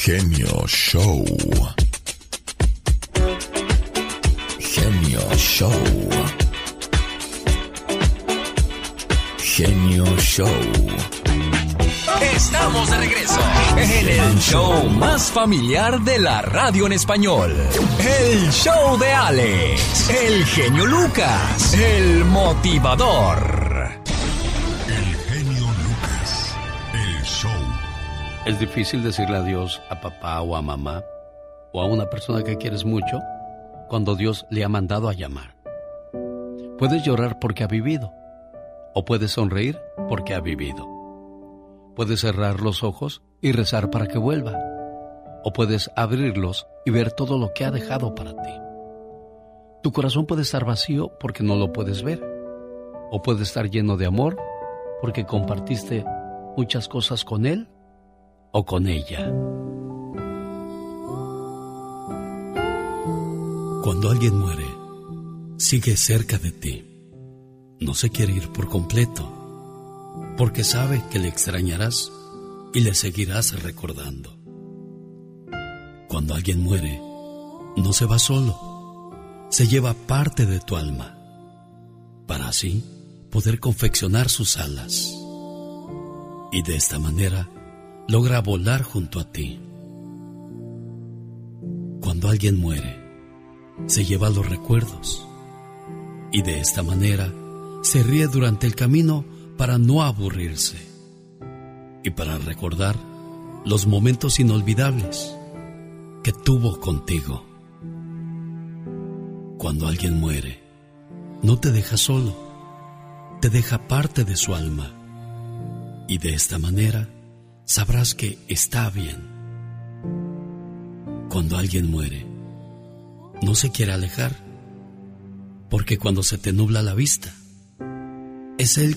Genio Show. Genio Show. Genio Show. Estamos de regreso en el show más familiar de la radio en español. El show de Alex, el genio Lucas, el motivador. Es difícil decirle adiós a papá o a mamá o a una persona que quieres mucho cuando Dios le ha mandado a llamar. Puedes llorar porque ha vivido o puedes sonreír porque ha vivido. Puedes cerrar los ojos y rezar para que vuelva. O puedes abrirlos y ver todo lo que ha dejado para ti. Tu corazón puede estar vacío porque no lo puedes ver. O puede estar lleno de amor porque compartiste muchas cosas con él o con ella. Cuando alguien muere, sigue cerca de ti. No se quiere ir por completo porque sabe que le extrañarás y le seguirás recordando. Cuando alguien muere, no se va solo, se lleva parte de tu alma, para así poder confeccionar sus alas. Y de esta manera logra volar junto a ti. Cuando alguien muere, se lleva los recuerdos y de esta manera se ríe durante el camino para no aburrirse y para recordar los momentos inolvidables que tuvo contigo. Cuando alguien muere, no te deja solo, te deja parte de su alma y de esta manera sabrás que está bien. Cuando alguien muere, no se quiere alejar, porque cuando se te nubla la vista, es Él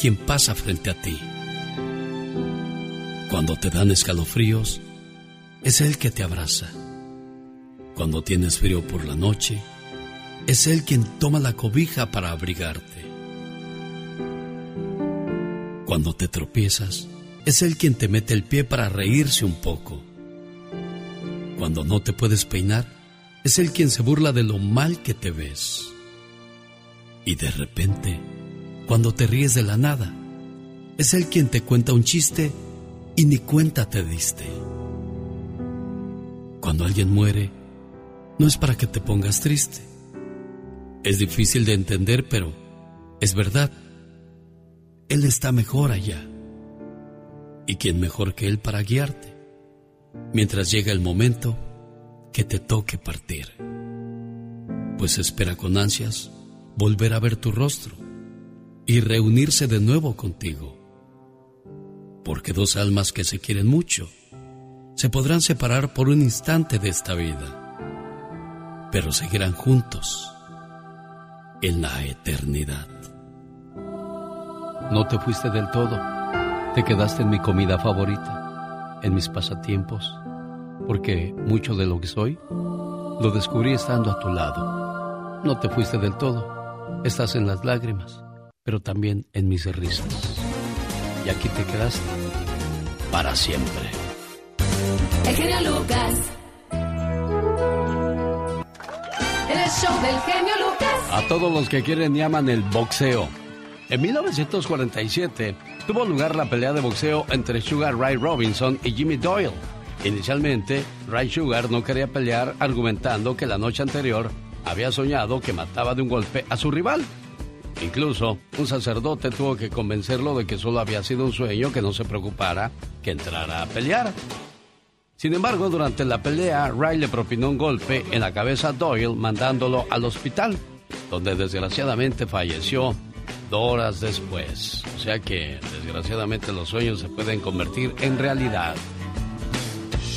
quien pasa frente a ti. Cuando te dan escalofríos, es Él que te abraza. Cuando tienes frío por la noche, es Él quien toma la cobija para abrigarte. Cuando te tropiezas, es Él quien te mete el pie para reírse un poco. Cuando no te puedes peinar, es Él quien se burla de lo mal que te ves. Y de repente, cuando te ríes de la nada. Es Él quien te cuenta un chiste y ni cuenta te diste. Cuando alguien muere, no es para que te pongas triste. Es difícil de entender, pero es verdad. Él está mejor allá. ¿Y quién mejor que Él para guiarte? Mientras llega el momento que te toque partir. Pues espera con ansias volver a ver tu rostro y reunirse de nuevo contigo. Porque dos almas que se quieren mucho se podrán separar por un instante de esta vida, pero seguirán juntos en la eternidad. No te fuiste del todo, te quedaste en mi comida favorita, en mis pasatiempos, porque mucho de lo que soy lo descubrí estando a tu lado. No te fuiste del todo, estás en las lágrimas pero también en mis risas. Y aquí te quedaste para siempre. El genio Lucas. El show del genio Lucas. A todos los que quieren y aman el boxeo. En 1947 tuvo lugar la pelea de boxeo entre Sugar Ray Robinson y Jimmy Doyle. Inicialmente, Ray Sugar no quería pelear argumentando que la noche anterior había soñado que mataba de un golpe a su rival. Incluso un sacerdote tuvo que convencerlo de que solo había sido un sueño, que no se preocupara, que entrara a pelear. Sin embargo, durante la pelea, Ray le propinó un golpe en la cabeza a Doyle, mandándolo al hospital, donde desgraciadamente falleció horas después. O sea que, desgraciadamente, los sueños se pueden convertir en realidad.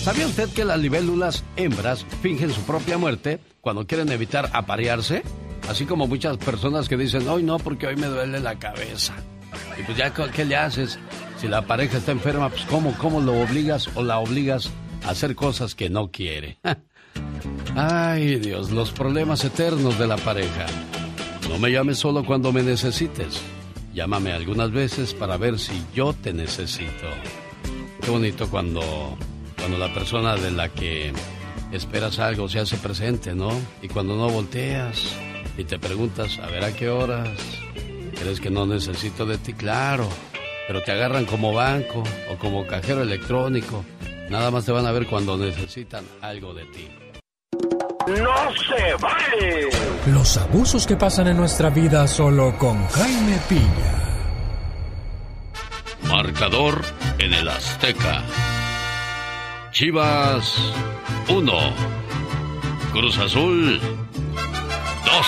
¿Sabía usted que las libélulas hembras fingen su propia muerte cuando quieren evitar aparearse? Así como muchas personas que dicen, hoy no, porque hoy me duele la cabeza. Y pues ya, ¿qué le haces? Si la pareja está enferma, pues ¿cómo, cómo lo obligas o la obligas a hacer cosas que no quiere? Ay, Dios, los problemas eternos de la pareja. No me llames solo cuando me necesites. Llámame algunas veces para ver si yo te necesito. Qué bonito cuando Cuando la persona de la que esperas algo se hace presente, ¿no? Y cuando no volteas y te preguntas, a ver a qué horas, crees que no necesito de ti, claro, pero te agarran como banco o como cajero electrónico. Nada más te van a ver cuando necesitan algo de ti. ¡No se vale! Los abusos que pasan en nuestra vida solo con Jaime Piña. Marcador en el Azteca. Chivas 1. Cruz Azul 2.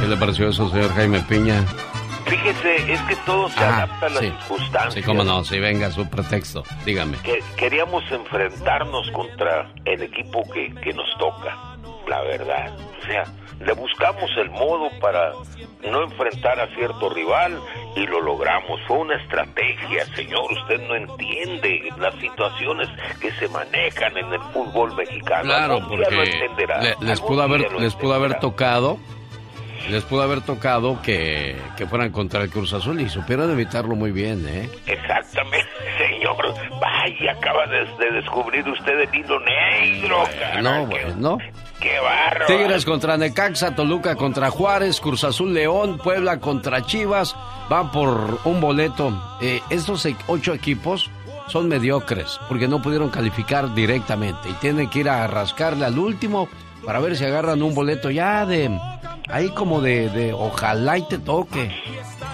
¿Qué le pareció eso, señor Jaime Piña? Fíjese, es que todo se adapta a las sí. circunstancias. Sí, cómo no, sí, venga, su pretexto. Dígame. Que queríamos enfrentarnos contra el equipo que, que nos toca, la verdad. O sea, le buscamos el modo para no enfrentar a cierto rival y lo logramos. Fue una estrategia, señor. Usted no entiende las situaciones que se manejan en el fútbol mexicano. Claro, porque les pudo haber, les pudo haber tocado, les pudo haber tocado que, que fueran contra el Cruz Azul y supieron evitarlo muy bien, ¿eh? Exactamente, señor. Vaya, acaba de, de descubrir usted el hilo negro. caray. No, Qué- bueno. Qué barro. Tigres contra Necaxa, Toluca contra Juárez, Cruz Azul León, Puebla contra Chivas, van por un boleto. Eh, estos e- ocho equipos son mediocres porque no pudieron calificar directamente y tienen que ir a rascarle al último para ver si agarran un boleto ya de ahí como de, de ojalá y te toque.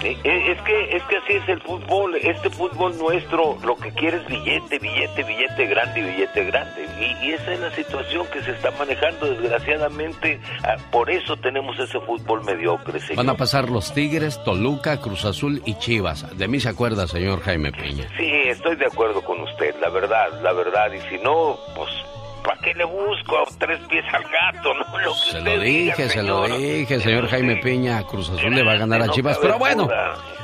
Eh, eh, Es que, es que así es el fútbol. Este fútbol nuestro lo que quiere es billete, billete, billete grande y billete grande. Y, y esa es la situación que se está manejando, desgraciadamente. Ah, Por eso tenemos ese fútbol mediocre, señor. Van a pasar los Tigres, Toluca, Cruz Azul y Chivas. De mí se acuerda, señor Jaime Peña. Sí, estoy de acuerdo con usted, la verdad, la verdad. Y si no, pues, ¿para qué le busco tres pies al gato? No, lo que Se lo diga, dije, se lo señor. dije, señor Jaime Peña. Cruz Azul le va a ganar a Chivas. Pero bueno.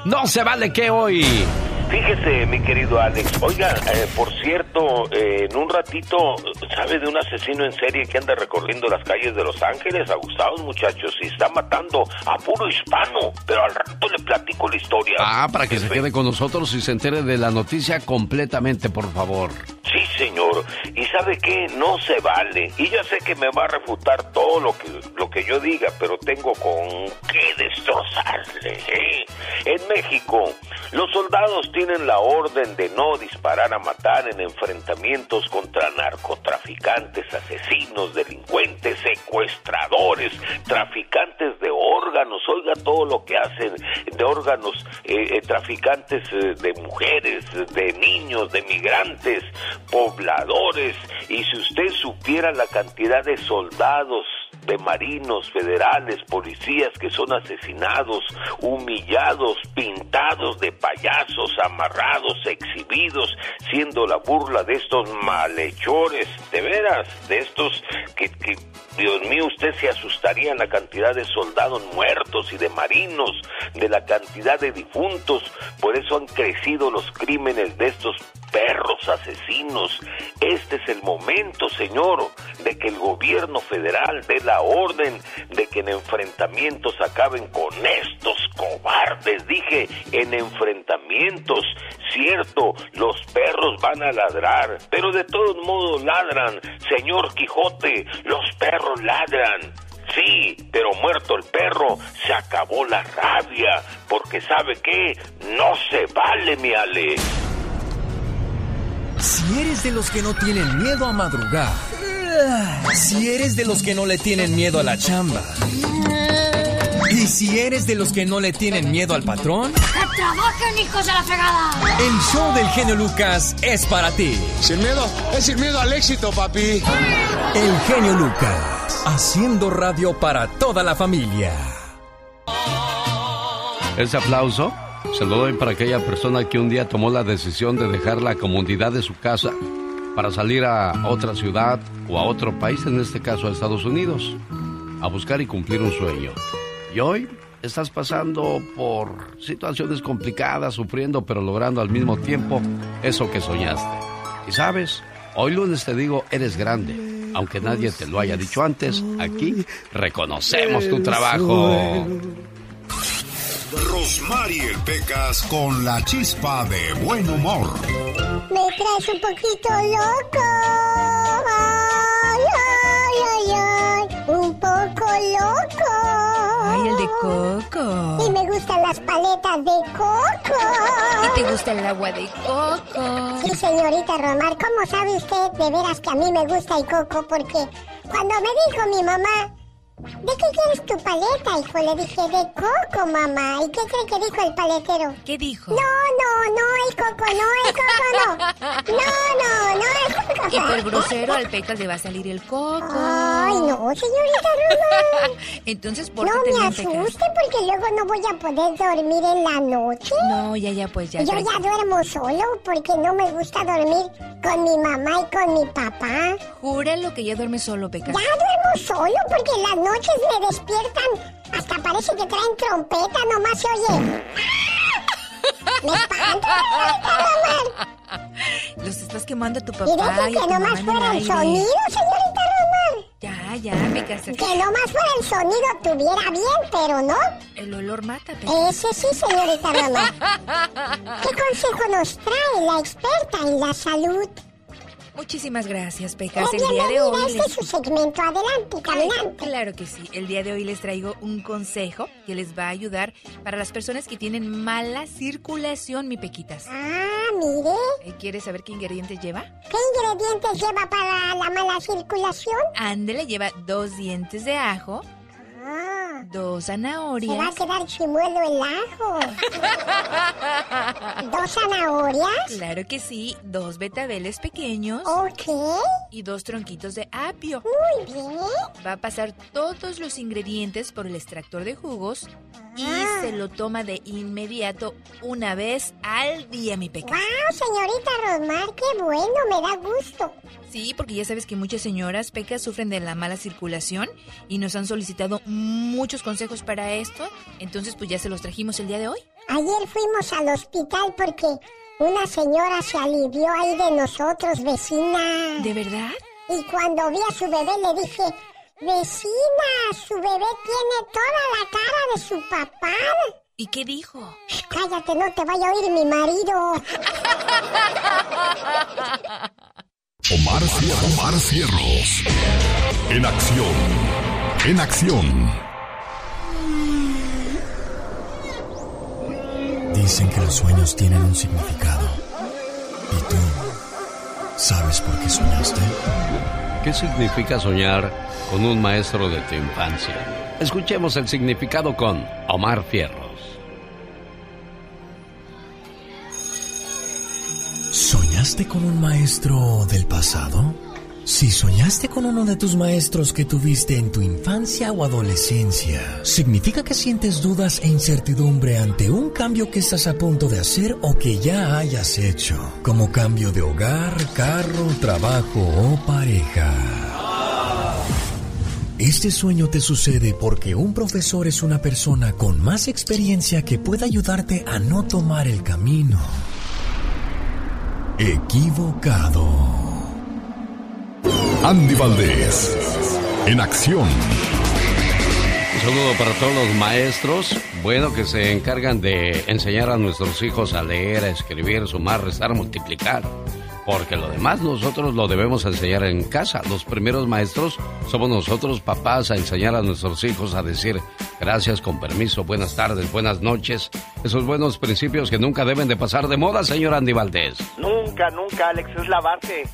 No se vale que hoy. Fíjese, mi querido Alex. Oiga, eh, por cierto, eh, en un ratito, ¿sabe de un asesino en serie que anda recorriendo las calles de Los Ángeles? Agustados, muchachos, y está matando a puro hispano. Pero al rato le platico la historia. Ah, para que se quede con nosotros y se entere de la noticia completamente, por favor. Sí, señor. Y sabe qué, no se vale. Y ya sé que me va a refutar todo lo que lo que yo diga, pero tengo con qué destrozarle. ¿eh? En México, los soldados tienen la orden de no disparar a matar en enfrentamientos contra narcotraficantes, asesinos, delincuentes, secuestradores, traficantes de órganos. Oiga todo lo que hacen de órganos, eh, eh, traficantes eh, de mujeres, de niños, de migrantes, pobladores. Y si usted supiera la cantidad de soldados, de marinos federales, policías que son asesinados, humillados, pintados de payasos, amarrados, exhibidos, siendo la burla de estos malhechores, de veras, de estos que, que Dios mío, usted se asustaría en la cantidad de soldados muertos y de marinos, de la cantidad de difuntos, por eso han crecido los crímenes de estos perros asesinos. Este es el momento, señor, de que el gobierno federal dé la orden de que en enfrentamientos acaben con estos cobardes. Dije, en enfrentamientos, cierto, los perros van a ladrar, pero de todos modos ladran. Señor Quijote, los perros ladran. Sí, pero muerto el perro, se acabó la rabia, porque sabe qué, no se vale, mi Ale. Si eres de los que no tienen miedo a madrugar, si eres de los que no le tienen miedo a la chamba, y si eres de los que no le tienen miedo al patrón, ¡Que trabajen, hijos de la fregada! el show del genio Lucas es para ti. Sin miedo, es sin miedo al éxito, papi. El genio Lucas, haciendo radio para toda la familia. Ese aplauso se lo doy para aquella persona que un día tomó la decisión de dejar la comunidad de su casa para salir a otra ciudad o a otro país, en este caso a Estados Unidos, a buscar y cumplir un sueño. Y hoy estás pasando por situaciones complicadas, sufriendo, pero logrando al mismo tiempo eso que soñaste. Y sabes, hoy lunes te digo, eres grande. Aunque nadie te lo haya dicho antes, aquí reconocemos tu trabajo. Rosmarie Pecas con la chispa de buen humor. Me traes un poquito loco. Ay, ay, ay, ay. Un poco loco. Ay, el de coco. Y me gustan las paletas de coco. ¿Y te gusta el agua de coco? Sí, señorita Romar, ¿cómo sabe usted de veras que a mí me gusta el coco? Porque cuando me dijo mi mamá, ¿de qué quieres tu paleta, hijo? Le dije, de coco, mamá. ¿Y qué cree que dijo el paletero? ¿Qué dijo? No, no, no, el coco, no, el coco, no. No, no, no, el coco. Y por grosero al Pecas le va a salir el coco. Ay, no, señorita Romar. Entonces, No pórtate me bien, Pecas. asuste porque luego no voy a poder dormir en la noche. No, ya, ya, pues ya. Yo ya duermo solo porque no me gusta dormir con mi mamá y con mi papá. Júralo que ya duermes solo, Pecas. Ya duermo solo porque en las noches me despiertan. Hasta parece que traen trompeta, nomás se oye. Me. Los estás quemando a tu Y papá y a que nomás fuera el sonido, señorita Romar. Ya, ya, Pecas. Que nomás fuera el sonido tuviera bien, pero no. El olor mata, Pecas. Ese sí, señorita Romar. ¿Qué consejo nos trae la experta en la salud? Muchísimas gracias. Pues El día de hoy... este les- es su segmento. Adelante, caminante. Claro que sí. El día de hoy les traigo un consejo que les va a ayudar para las personas que tienen mala circulación, mi Pequitas. Ah, mire. Eh, ¿Quieres saber qué ingredientes lleva? ¿Qué ingredientes lleva para la mala circulación? Ándele, lleva dos dientes de ajo, Ah, dos se va a zanahorias. quedar chimuelo el ajo. ¿Dos zanahorias? Claro que sí, dos betabeles pequeños Ok, y dos tronquitos de apio. muy bien. Va a pasar todos los ingredientes por el extractor de jugos y se lo toma de inmediato una vez al día, mi Peca. Wow, señorita Rosmar, qué bueno, me da gusto. Sí, porque ya sabes que muchas señoras pecas sufren de la mala circulación y nos han solicitado muchos consejos para esto. Entonces, pues ya se los trajimos el día de hoy. Ayer fuimos al hospital porque una señora se alivió ahí de nosotros, vecina. ¿De verdad? Y cuando vi a su bebé le dije, vecina, su bebé tiene toda la cara de su papá. ¿Y qué dijo? Cállate, no te vaya a oír mi marido. Omar, Cier- Omar Cierros. En acción. En acción. Dicen que los sueños tienen un significado. ¿Y tú sabes por qué soñaste? ¿Qué significa soñar con un maestro de tu infancia? Escuchemos el significado con Omar Fierros. ¿Soñaste con un maestro del pasado? Si soñaste con uno de tus maestros que tuviste en tu infancia o adolescencia, significa que sientes dudas e incertidumbre ante un cambio que estás a punto de hacer o que ya hayas hecho, como cambio de hogar, carro, trabajo o pareja. Este sueño te sucede porque un profesor es una persona con más experiencia que puede ayudarte a no tomar el camino equivocado. Andy Valdés. En acción. Un saludo para todos los maestros, bueno, que se encargan de enseñar a nuestros hijos a leer, a escribir, sumar, restar, multiplicar. Porque lo demás nosotros lo debemos enseñar en casa. Los primeros maestros somos nosotros, papás, a enseñar a nuestros hijos a decir gracias, con permiso, buenas tardes, buenas noches. Esos buenos principios que nunca deben de pasar de moda, señor Andy Valdés. Nunca, nunca, Alex, es la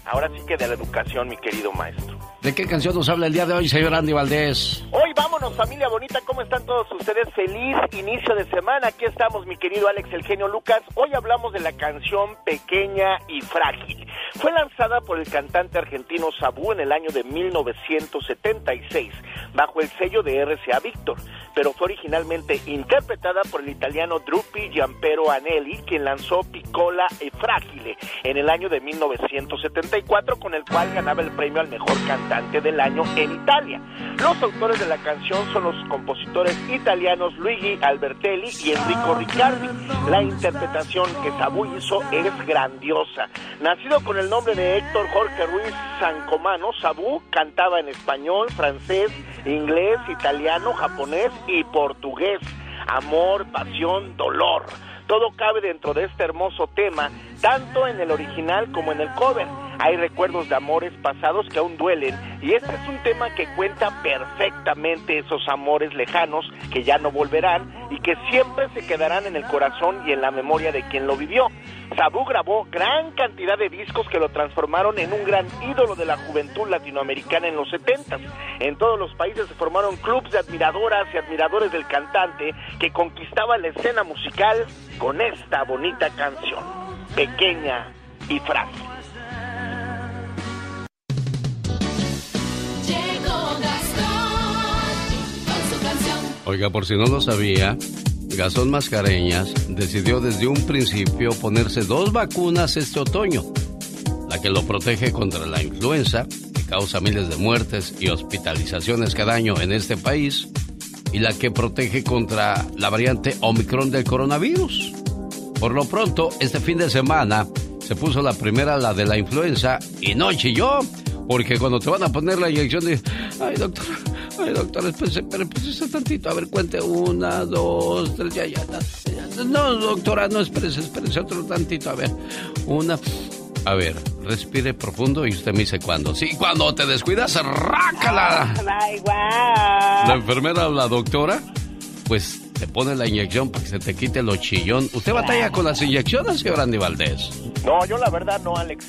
ahora sí que de la educación, mi querido maestro. ¿De qué canción nos habla el día de hoy, señor Andy Valdés? Hoy vámonos, familia bonita, ¿cómo están todos ustedes? Feliz inicio de semana, aquí estamos, mi querido Alex, el genio Lucas. Hoy hablamos de la canción Pequeña y Frágil. Fue lanzada por el cantante argentino Sabú en el año de 1976, bajo el sello de RCA Víctor, pero fue originalmente interpretada por el italiano Drupi Giampero Anelli, quien lanzó Piccola e Fragile en el año de 1974, con el cual ganaba el premio al mejor cantante del año en Italia. Los autores de la canción son los compositores italianos Luigi Albertelli y Enrico Riccardi. La interpretación que Sabú hizo es grandiosa. Nacido con el nombre de Héctor Jorge Ruiz Sancomano, Sabú cantaba en español, francés, inglés, italiano, japonés y portugués. Amor, pasión, dolor. Todo cabe dentro de este hermoso tema tanto en el original como en el cover. Hay recuerdos de amores pasados que aún duelen y este es un tema que cuenta perfectamente esos amores lejanos que ya no volverán y que siempre se quedarán en el corazón y en la memoria de quien lo vivió. Sabu grabó gran cantidad de discos que lo transformaron en un gran ídolo de la juventud latinoamericana en los 70. En todos los países se formaron clubes de admiradoras y admiradores del cantante que conquistaba la escena musical con esta bonita canción, pequeña y frágil. Oiga, por si no lo sabía, Gastón Mascareñas decidió desde un principio ponerse dos vacunas este otoño. La que lo protege contra la influenza, que causa miles de muertes y hospitalizaciones cada año en este país, y la que protege contra la variante Omicron del coronavirus. Por lo pronto, este fin de semana se puso la primera, la de la influenza, y no chilló, porque cuando te van a poner la inyección de, ay doctor, Ay, doctor, espérese, espérese tantito. A ver, cuente una, dos, tres, ya, ya, ya. No, doctora, no, espérese, espérese otro tantito. A ver, una. A ver, respire profundo y usted me dice cuándo. Sí, cuando te descuidas, rácala. La enfermera o la doctora, pues te pone la inyección para que se te quite lo chillón. ¿Usted batalla con las inyecciones, señor Andy Valdés? No, yo la verdad no, Alex.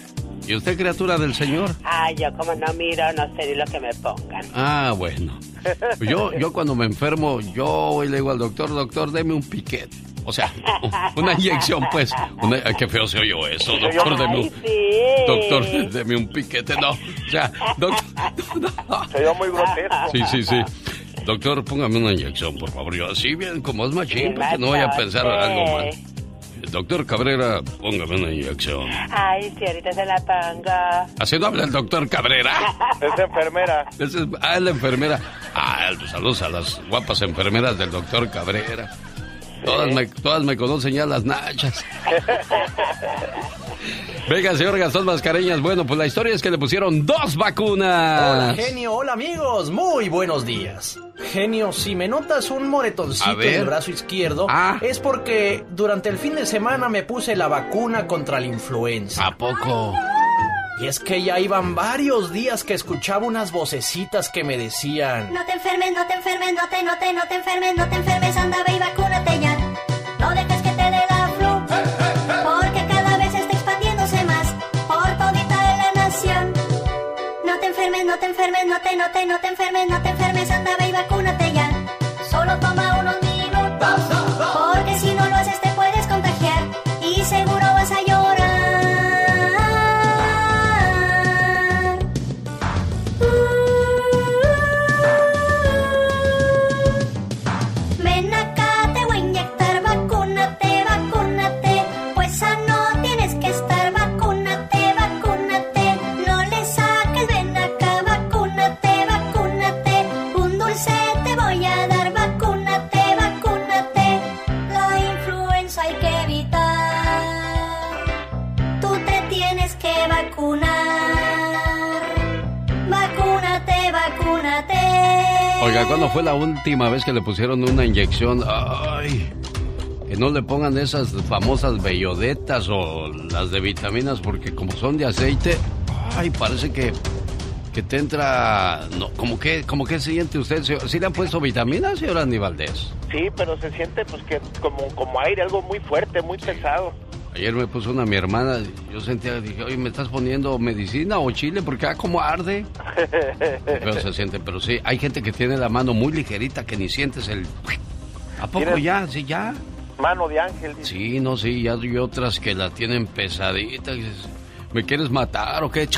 ¿Y usted, criatura del Señor? Ay, yo como no miro, no sé ni lo que me pongan. Ah, bueno. Yo, yo cuando me enfermo, yo voy y le digo al doctor, doctor, deme un piquete. O sea, una inyección, pues. Una, qué feo se oyó eso, doctor, deme un, doctor, deme un piquete. No, o sea, doctor. Se oyó muy grotesco. Sí, sí, sí. Doctor, póngame una inyección, por favor. Yo así bien, como es machín, porque no voy a pensar algo mal. Doctor Cabrera, póngame una inyección. Ay, sí, ahorita se la pongo. ¿Así no habla el doctor Cabrera? es enfermera. Es, ah, es la enfermera. Ah, saludos a las guapas enfermeras del doctor Cabrera. Todas, me, todas me conocen ya las nachas. Venga, señor Gastón Mascareñas. Bueno, pues la historia es que le pusieron dos vacunas. Hola, genio. Hola, amigos. Muy buenos días. Genio, si me notas un moretoncito en el brazo izquierdo, ah. es porque durante el fin de semana me puse la vacuna contra la influenza. ¿A poco? Y es que ya iban varios días que escuchaba unas vocecitas que me decían... No te enfermes, no te enfermes, no te, no te, no te enfermes, no te enfermes, anda, ve y vacúnate ya. No dejes que te dé la flu, porque cada vez está expandiéndose más por todita la nación. No te enfermes, no te enfermes, no te, no te, no te enfermes, no te enfermes, anda, ve y vacúnate ya. Solo toma unos minutos, ¿cuándo fue la última vez que le pusieron una inyección? Ay, que no le pongan esas famosas bellodetas o las de vitaminas porque como son de aceite, ay, parece que, que te entra... No, ¿cómo que, cómo que siente usted? ¿Sí le han puesto vitaminas, señor Andy Valdés? Sí, pero se siente pues que como, como aire, algo muy fuerte, muy pesado. Ayer me puso una mi hermana, yo sentía, dije, oye, ¿me estás poniendo medicina o chile? Porque ah, como arde. Pero se siente, pero sí, hay gente que tiene la mano muy ligerita que ni sientes el... ¿A poco ¿Tienes- ya? Sí, ya. Mano de ángel. dice. Sí, no, sí, ya hay otras que la tienen pesadita. ¿Me quieres matar o qué?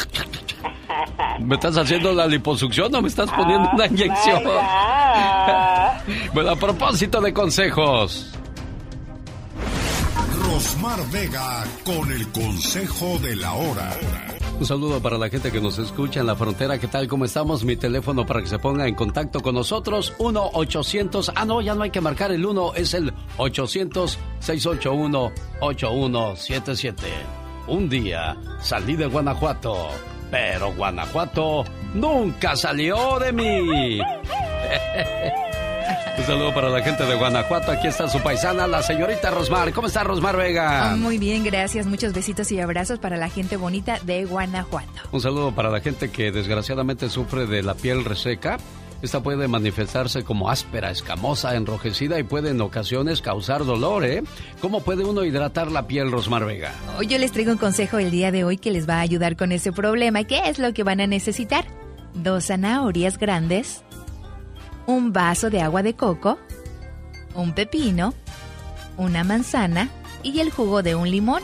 ¿Me estás haciendo la liposucción o me estás poniendo una inyección? bueno, a propósito de consejos. Rosmar Vega con el consejo de la hora. Un saludo para la gente que nos escucha en la frontera. ¿Qué tal? ¿Cómo estamos? Mi teléfono para que se ponga en contacto con nosotros. 1-800. Ah, no, ya no hay que marcar el 1. Es el 800-681-8177. Un día salí de Guanajuato. Pero Guanajuato nunca salió de mí. Un saludo para la gente de Guanajuato. Aquí está su paisana, la señorita Rosmar. ¿Cómo está Rosmar Vega? Oh, muy bien, gracias. Muchos besitos y abrazos para la gente bonita de Guanajuato. Un saludo para la gente que desgraciadamente sufre de la piel reseca. Esta puede manifestarse como áspera, escamosa, enrojecida y puede en ocasiones causar dolor, ¿eh? ¿Cómo puede uno hidratar la piel, Rosmar Vega? Hoy yo les traigo un consejo el día de hoy que les va a ayudar con ese problema. ¿Qué es lo que van a necesitar? Dos zanahorias grandes, un vaso de agua de coco, un pepino, una manzana y el jugo de un limón.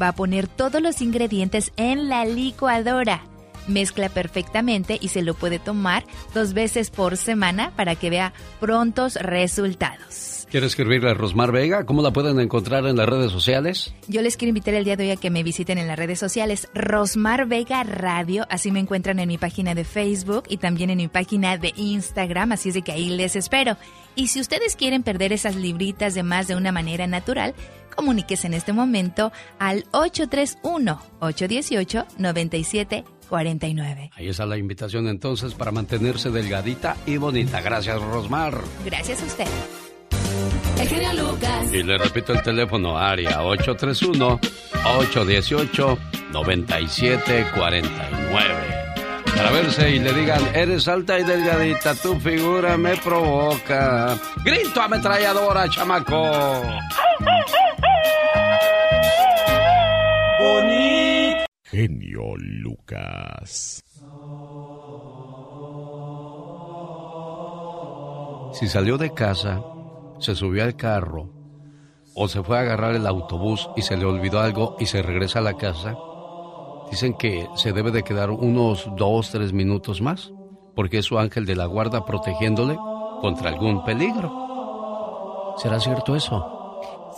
Va a poner todos los ingredientes en la licuadora. Mezcla perfectamente y se lo puede tomar dos veces por semana para que vea prontos resultados. ¿Quiere escribirle a Rosmar Vega? ¿Cómo la pueden encontrar en las redes sociales? Yo les quiero invitar el día de hoy a que me visiten en las redes sociales Rosmar Vega Radio, así me encuentran en mi página de Facebook y también en mi página de Instagram, así es de que ahí les espero. Y si ustedes quieren perder esas libritas de más de una manera natural, comuníquese en este momento al 831-818-9749. Ahí está la invitación entonces para mantenerse delgadita y bonita. Gracias, Rosmar. Gracias a usted. El genio Lucas. Y le repito el teléfono, área 831-818-9749. Para verse y le digan, eres alta y delgadita, tu figura me provoca. Grito ametralladora, chamaco. Bonito. Genio Lucas. Si salió de casa, se subió al carro o se fue a agarrar el autobús y se le olvidó algo y se regresa a la casa, dicen que se debe de quedar unos dos, tres minutos más, porque es su ángel de la guarda protegiéndole contra algún peligro. ¿Será cierto eso?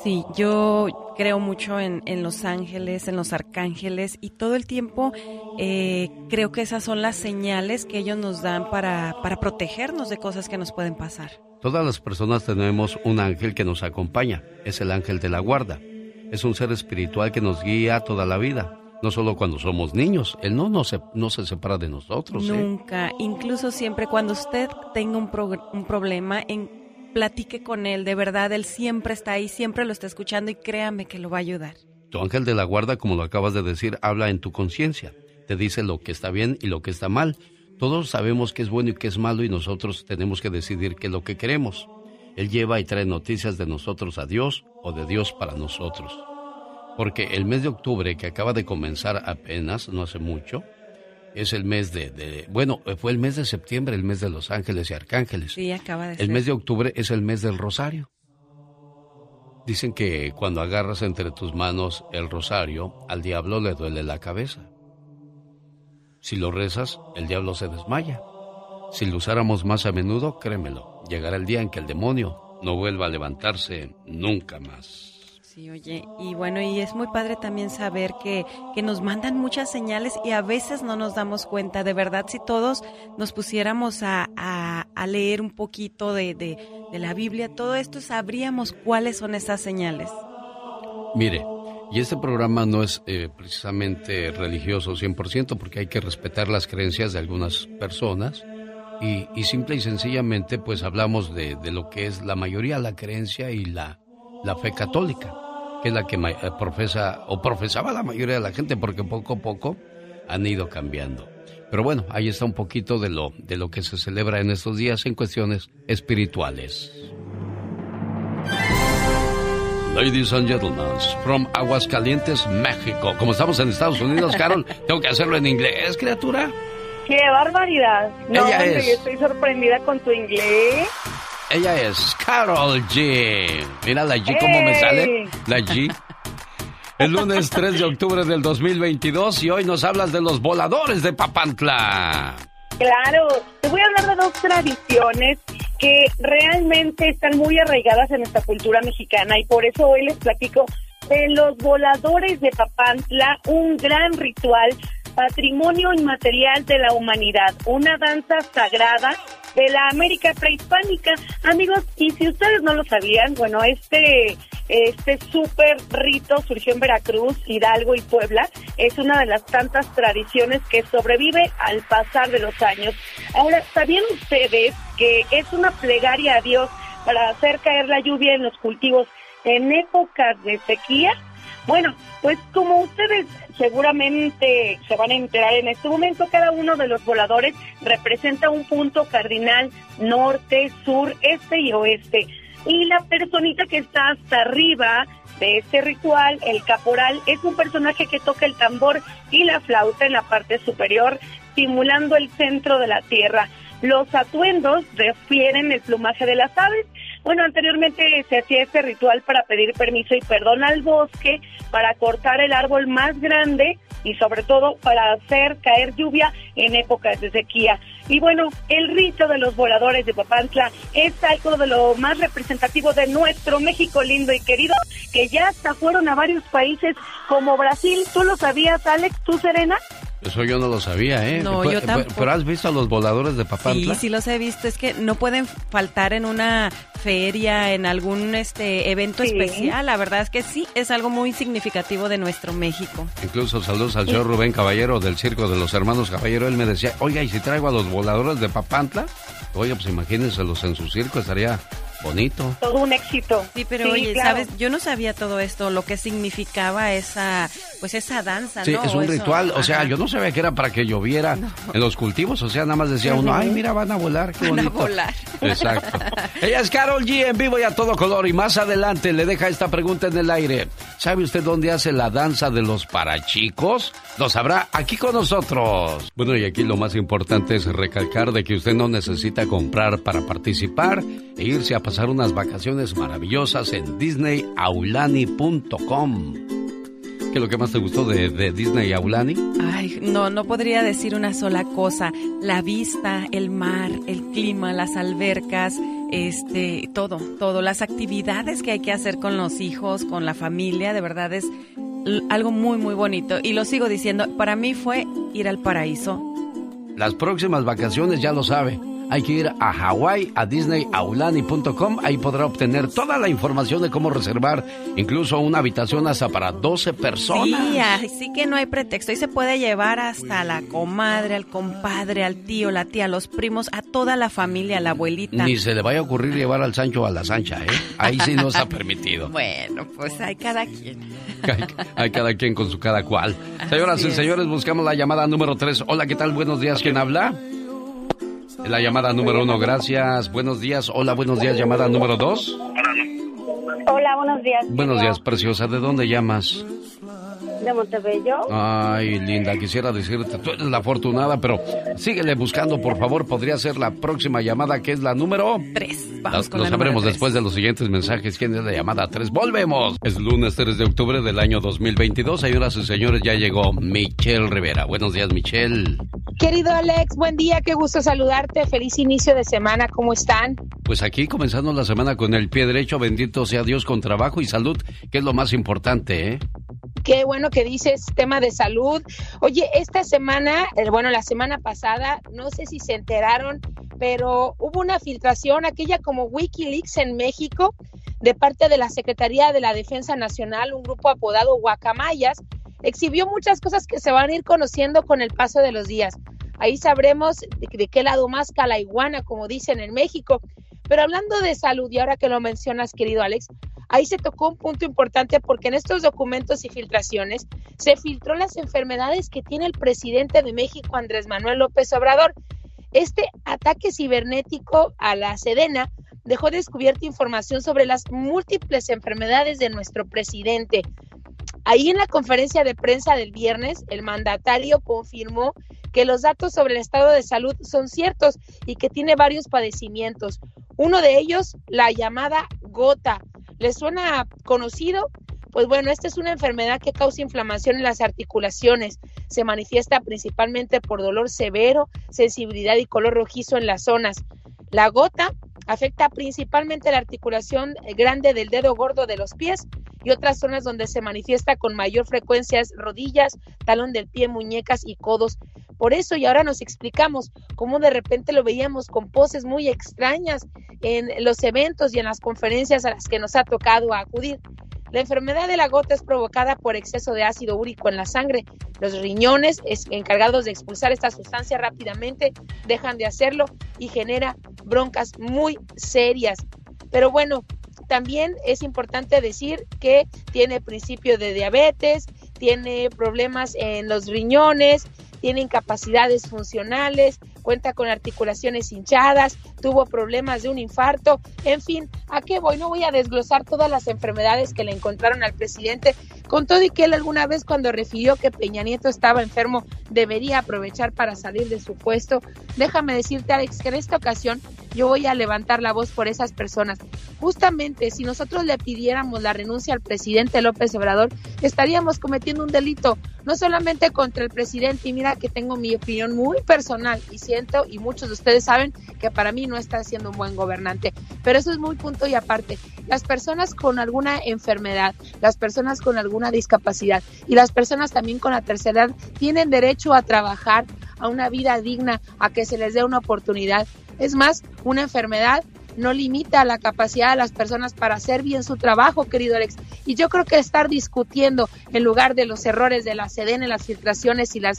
Sí, yo creo mucho en, en los ángeles, en los arcángeles y todo el tiempo eh, creo que esas son las señales que ellos nos dan para, para protegernos de cosas que nos pueden pasar. Todas las personas tenemos un ángel que nos acompaña, es el ángel de la guarda. Es un ser espiritual que nos guía toda la vida, no solo cuando somos niños, él no, no, se, no se separa de nosotros. ¿eh? Nunca, incluso siempre cuando usted tenga un, pro- un problema, en, platique con él, de verdad, él siempre está ahí, siempre lo está escuchando y créame que lo va a ayudar. Tu ángel de la guarda, como lo acabas de decir, habla en tu conciencia. Te dice lo que está bien y lo que está mal. Todos sabemos qué es bueno y qué es malo y nosotros tenemos que decidir qué es lo que queremos. Él lleva y trae noticias de nosotros a Dios o de Dios para nosotros. Porque el mes de octubre, que acaba de comenzar apenas, no hace mucho, es el mes de, de- bueno, fue el mes de septiembre, el mes de los ángeles y arcángeles. Sí, acaba de El ser. mes de octubre es el mes del rosario. Dicen que cuando agarras entre tus manos el rosario, al diablo le duele la cabeza. Si lo rezas, el diablo se desmaya. Si lo usáramos más a menudo, créemelo, llegará el día en que el demonio no vuelva a levantarse nunca más. Sí, oye, y bueno, y es muy padre también saber que, que nos mandan muchas señales y a veces no nos damos cuenta. De verdad, si todos nos pusiéramos a, a- leer un poquito de, de- de la Biblia, todo esto, sabríamos cuáles son esas señales. Mire, y este programa no es eh, precisamente religioso 100% porque hay que respetar las creencias de algunas personas y, y simple y sencillamente pues hablamos de, de lo que es la mayoría, la creencia y la, la fe católica, que es la que eh, profesa o profesaba la mayoría de la gente porque poco a poco han ido cambiando. Pero bueno, ahí está un poquito de lo, de lo que se celebra en estos días en cuestiones espirituales. Ladies and gentlemen, from Aguascalientes, México. Como estamos en Estados Unidos, Carol, tengo que hacerlo en inglés, criatura. ¡Qué barbaridad! No, Ella es. yo estoy sorprendida con tu inglés. Ella es Carol G. Mira la G cómo me sale. La G. El lunes 3 de octubre del 2022 y hoy nos hablas de los voladores de Papantla. Claro, te voy a hablar de dos tradiciones que realmente están muy arraigadas en nuestra cultura mexicana y por eso hoy les platico de los voladores de Papantla, un gran ritual, patrimonio inmaterial de la humanidad, una danza sagrada de la América prehispánica. Amigos, y si ustedes no lo sabían, bueno, este este súper rito surgió en Veracruz, Hidalgo y Puebla. Es una de las tantas tradiciones que sobrevive al pasar de los años. Ahora, ¿sabían ustedes que es una plegaria a Dios para hacer caer la lluvia en los cultivos en épocas de sequía. Bueno, pues como ustedes seguramente se van a enterar en este momento, cada uno de los voladores representa un punto cardinal norte, sur, este y oeste. Y la personita que está hasta arriba de este ritual, el caporal, es un personaje que toca el tambor y la flauta en la parte superior, simulando el centro de la tierra. Los atuendos refieren el plumaje de las aves. Bueno, anteriormente se hacía este ritual para pedir permiso y perdón al bosque, para cortar el árbol más grande y sobre todo para hacer caer lluvia en épocas de sequía. Y bueno, el rito de los voladores de Papantla es algo de lo más representativo de nuestro México lindo y querido, que ya hasta fueron a varios países como Brasil. ¿Tú lo sabías, Alex? ¿Tú, Serena? Eso yo no lo sabía, ¿eh? No, yo tampoco. ¿Pero has visto a los voladores de Papantla? Sí, sí los he visto. Es que no pueden faltar en una feria, en algún este evento especial. La verdad es que sí, es algo muy significativo de nuestro México. Incluso saludos al señor Rubén Caballero del Circo de los Hermanos Caballero. Él me decía, oiga, ¿y si traigo a los voladores de Papantla? Oye, pues imagínenselos en su circo, estaría bonito. Todo un éxito. Sí, pero oye, sabes, yo no sabía todo esto, lo que significaba esa, pues esa danza, Sí, ¿no? es un ritual. O sea, Ajá. yo no sabía que era para que lloviera en los cultivos. O sea, nada más decía uno, ay, mira, van a volar, qué Van a bonito. volar. Exacto. Ella es Carol G en vivo y a todo color. Y más adelante le deja esta pregunta en el aire. ¿Sabe usted dónde hace la danza de los parachicos? Lo sabrá aquí con nosotros. Bueno, y aquí lo más importante es recalcar de que usted no necesita comprar para participar e irse a pasar unas vacaciones maravillosas en disneyaulani.com. ¿Qué es lo que más te gustó de, de Disney Aulani? Ay, no, no podría decir una sola cosa. La vista, el mar, el clima, las albercas, este, todo, todo. Las actividades que hay que hacer con los hijos, con la familia, de verdad es algo muy, muy bonito. Y lo sigo diciendo, para mí fue ir al paraíso. Las próximas vacaciones ya lo sabe. Hay que ir a Hawái, a disneyaulani.com. Ahí podrá obtener toda la información de cómo reservar incluso una habitación hasta para 12 personas. Sí, ay, sí que no hay pretexto. Y se puede llevar hasta la comadre, al compadre, al tío, la tía, los primos, a toda la familia, a la abuelita. Ni se le vaya a ocurrir llevar al Sancho a la Sancha, ¿eh? Ahí sí no está permitido. Bueno, pues hay cada quien. Hay, hay cada quien con su cada cual. Señoras y es. señores, buscamos la llamada número 3. Hola, ¿qué tal? Buenos días. ¿Quién habla? La llamada número uno, gracias. Buenos días. Hola, buenos días. Llamada número dos. Hola, buenos días. Buenos días, preciosa. ¿De dónde llamas? De Montebello. Ay, linda, quisiera decirte, tú eres la afortunada, pero síguele buscando, por favor. Podría ser la próxima llamada, que es la número... Tres. Lo, Vamos con lo la sabremos después de los siguientes mensajes. ¿Quién es la llamada 3? ¡Volvemos! Es lunes 3 de octubre del año 2022. Señoras y señores, ya llegó Michelle Rivera. Buenos días, Michelle. Querido Alex, buen día, qué gusto saludarte, feliz inicio de semana, ¿cómo están? Pues aquí comenzando la semana con el pie derecho, bendito sea Dios, con trabajo y salud, que es lo más importante, ¿eh? Qué bueno que dices tema de salud. Oye, esta semana, eh, bueno, la semana pasada, no sé si se enteraron, pero hubo una filtración, aquella como Wikileaks en México, de parte de la Secretaría de la Defensa Nacional, un grupo apodado Guacamayas, exhibió muchas cosas que se van a ir conociendo con el paso de los días. Ahí sabremos de, qué lado más la iguana, como dicen en México. Pero hablando de salud, y ahora que lo mencionas, querido Alex, ahí se tocó un punto importante porque en estos documentos y filtraciones se filtró las enfermedades que tiene el presidente de México, Andrés Manuel López Obrador. Este ataque cibernético a la Sedena dejó descubierta información sobre las múltiples enfermedades de nuestro presidente. Ahí en la conferencia de prensa del viernes, el mandatario confirmó que los datos sobre el estado de salud son ciertos y que tiene varios padecimientos. Uno de ellos, la llamada gota. ¿Les suena conocido? Pues bueno, esta es una enfermedad que causa inflamación en las articulaciones. Se manifiesta principalmente por dolor severo, sensibilidad y color rojizo en las zonas. La gota afecta principalmente la articulación grande del dedo gordo de los pies y otras zonas donde se manifiesta con mayor frecuencia es rodillas, talón del pie, muñecas y codos. Por eso, y ahora nos explicamos cómo de repente lo veíamos con poses muy extrañas en los eventos y en las conferencias a las que nos ha tocado acudir. La enfermedad de la gota es provocada por exceso de ácido úrico en la sangre. Los riñones, es- encargados de expulsar esta sustancia rápidamente, dejan de hacerlo y genera broncas muy serias. Pero bueno, también es importante decir que tiene principio de diabetes, tiene problemas en los riñones, tiene incapacidades funcionales, cuenta con articulaciones hinchadas, tuvo problemas de un infarto, en fin, ¿a qué voy? No voy a desglosar todas las enfermedades que le encontraron al presidente, con todo y que él alguna vez cuando refirió que Peña Nieto estaba enfermo debería aprovechar para salir de su puesto. Déjame decirte, Alex, que en esta ocasión yo voy a levantar la voz por esas personas. Justamente si nosotros le pidiéramos la renuncia al presidente López Obrador, estaríamos cometiendo un delito, no solamente contra el presidente, y mira que tengo mi opinión muy personal y y muchos de ustedes saben que para mí no está siendo un buen gobernante, pero eso es muy punto y aparte. Las personas con alguna enfermedad, las personas con alguna discapacidad y las personas también con la tercera edad tienen derecho a trabajar, a una vida digna, a que se les dé una oportunidad. Es más, una enfermedad no limita la capacidad de las personas para hacer bien su trabajo, querido Alex. Y yo creo que estar discutiendo en lugar de los errores de la SEDEN, las filtraciones y los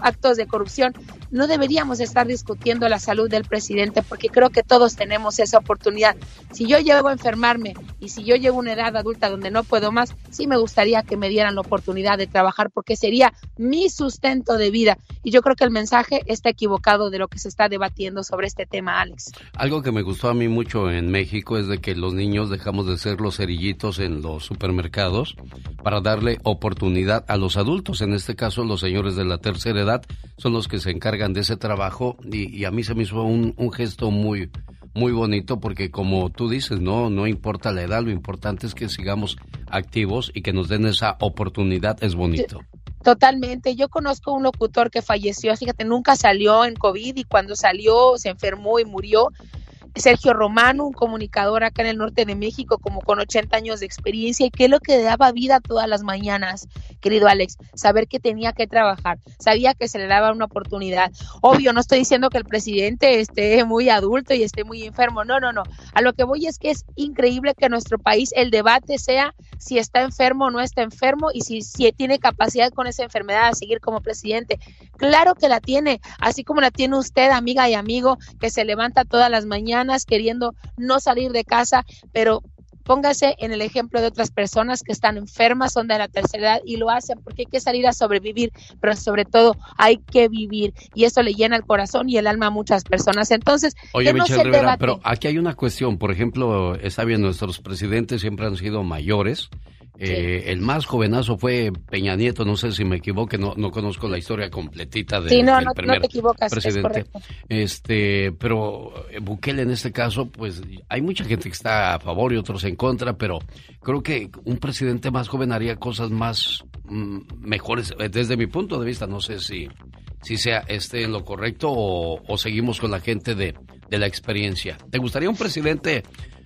actos de corrupción, no deberíamos estar discutiendo la salud del presidente porque creo que todos tenemos esa oportunidad. Si yo llego a enfermarme y si yo llego a una edad adulta donde no puedo más, sí me gustaría que me dieran la oportunidad de trabajar porque sería mi sustento de vida. Y yo creo que el mensaje está equivocado de lo que se está debatiendo sobre este tema, Alex. Algo que me gustó a mí mucho en México es de que los niños dejamos de ser los cerillitos en los supermercados para darle oportunidad a los adultos. En este caso, los señores de la tercera edad son los que se encargan de ese trabajo y, a mí se me hizo un, gesto muy muy bonito porque como tú dices, no, no importa la edad, lo importante es que sigamos activos y que nos den esa oportunidad, es bonito. Totalmente. Yo conozco un locutor que falleció, fíjate, nunca salió en COVID y cuando salió se enfermó y murió. Sergio Romano, un comunicador acá en el norte de México, como con 80 años de experiencia, y que es lo que daba vida todas las mañanas, querido Alex, saber que tenía que trabajar, sabía que se le daba una oportunidad. Obvio, no estoy diciendo que el presidente esté muy adulto y esté muy enfermo, no, no, no. A lo que voy es que es increíble que en nuestro país el debate sea si está enfermo o no está enfermo y si, si tiene capacidad con esa enfermedad de seguir como presidente. Claro que la tiene, así como la tiene usted, amiga y amigo, que se levanta todas las mañanas queriendo no salir de casa, pero póngase en el ejemplo de otras personas que están enfermas, son de la tercera edad y lo hacen porque hay que salir a sobrevivir, pero sobre todo hay que vivir y eso le llena el corazón y el alma a muchas personas. Entonces, Oye, Michelle Rivera, pero aquí hay una cuestión, por ejemplo, está bien, nuestros presidentes siempre han sido mayores, eh, el más jovenazo fue Peña Nieto, no sé si me equivoco, no, no conozco la historia completita de, sí, no, del no, primer te equivocas, presidente. este, pero eh, Bukele en este caso, pues hay mucha gente que está a favor y otros en contra, pero creo que un presidente más joven haría cosas más mm, mejores eh, desde mi punto de vista. No sé si, si sea este en lo correcto o, o seguimos con la gente de, de la experiencia. ¿Te gustaría un presidente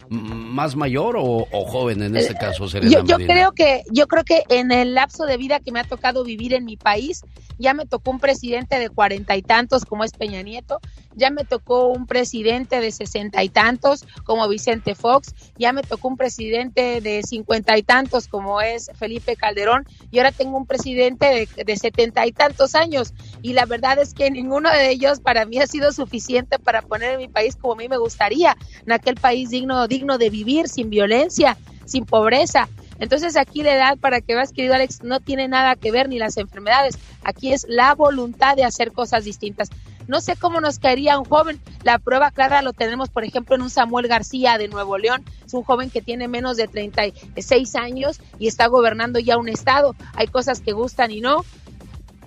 más mayor o, joven en este caso, Serena yo, yo creo que yo creo que en el lapso de vida que me ha tocado vivir en mi país, ya me tocó un presidente de cuarenta y tantos como es Peña Nieto, ya me tocó un presidente de sesenta y tantos como Vicente Fox, ya me tocó un presidente de cincuenta y tantos como es Felipe Calderón y ahora tengo un presidente de setenta y tantos años. Y la verdad es que ninguno de ellos para mí ha sido suficiente para poner en mi país como a mí me gustaría, en aquel país digno, digno de vivir, sin violencia, sin pobreza. Entonces aquí la edad, para que veas, querido Alex, no tiene nada que ver ni las enfermedades. Aquí es la voluntad de hacer cosas distintas. No sé cómo nos caería un joven. La prueba clara lo tenemos, por ejemplo, en un Samuel García de Nuevo León. Es un joven que tiene menos de 36 años y está gobernando ya un estado. Hay cosas que gustan y no.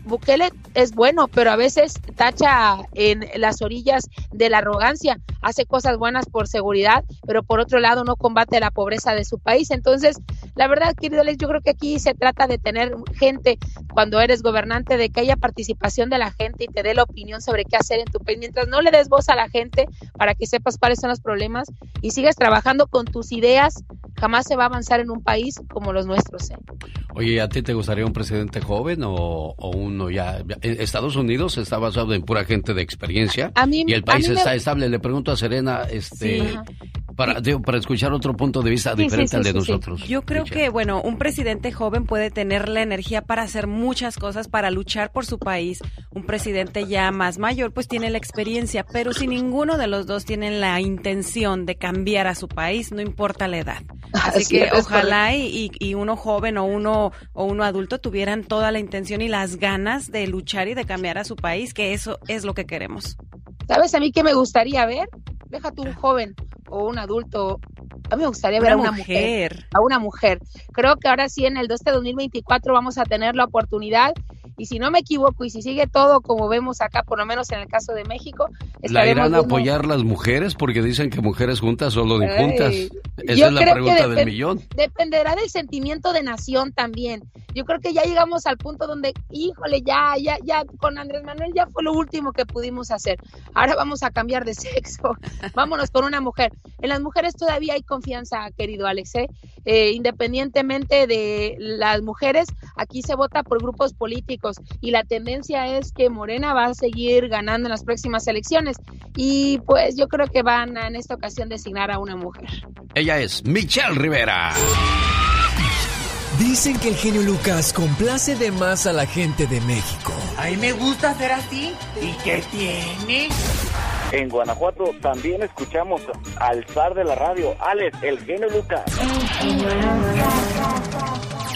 Bukele es bueno, pero a veces tacha en las orillas de la arrogancia, hace cosas buenas por seguridad, pero por otro lado no combate la pobreza de su país. Entonces, la verdad, querido Alex, yo creo que aquí se trata de tener gente cuando eres gobernante, de que haya participación de la gente y te dé la opinión sobre qué hacer en tu país. Mientras no le des voz a la gente para que sepas cuáles son los problemas y sigas trabajando con tus ideas, jamás se va a avanzar en un país como los nuestros. ¿eh? Oye, ¿a ti te gustaría un presidente joven o, uno ya? Estados Unidos está basado en pura gente de experiencia a mí, y el país está estable. Le pregunto a Serena, este, Para, para escuchar otro punto de vista diferente al de nosotros. Yo creo que, bueno, un presidente joven puede tener la energía para hacer muchas cosas, para luchar por su país. Un presidente ya más mayor, pues tiene la experiencia, pero si ninguno de los dos tiene la intención de cambiar a su país, no importa la edad. Así, que ojalá y, y, uno joven o uno o uno adulto tuvieran toda la intención y las ganas de luchar y de cambiar a su país, que eso es lo que queremos. ¿Sabes a mí qué me gustaría ver? Deja tú un joven o un adulto. A mí me gustaría ver a una mujer. A una mujer. Creo que ahora sí en el 2 de 2024 vamos a tener la oportunidad y si no me equivoco y si sigue todo como vemos acá, por lo menos en el caso de México, ¿la irán a apoyar las mujeres? Porque dicen que mujeres juntas solo de juntas. Esa es la pregunta del millón. Dependerá del sentimiento de nación también. Yo creo que ya llegamos al punto donde, híjole, ya, ya, ya, con Andrés Manuel ya fue lo último que pudimos hacer. Ahora vamos a cambiar de sexo. Vámonos con una mujer. En las mujeres todavía hay confianza, querido Alex. ¿eh? Eh, independientemente de las mujeres, aquí se vota por grupos políticos y la tendencia es que Morena va a seguir ganando en las próximas elecciones y pues yo creo que van a en esta ocasión designar a una mujer. Ella es Michelle Rivera. Dicen que el genio Lucas complace de más a la gente de México. A mí me gusta hacer así. ¿Y qué tiene? En Guanajuato también escuchamos al zar de la radio, Alex, el genio Lucas.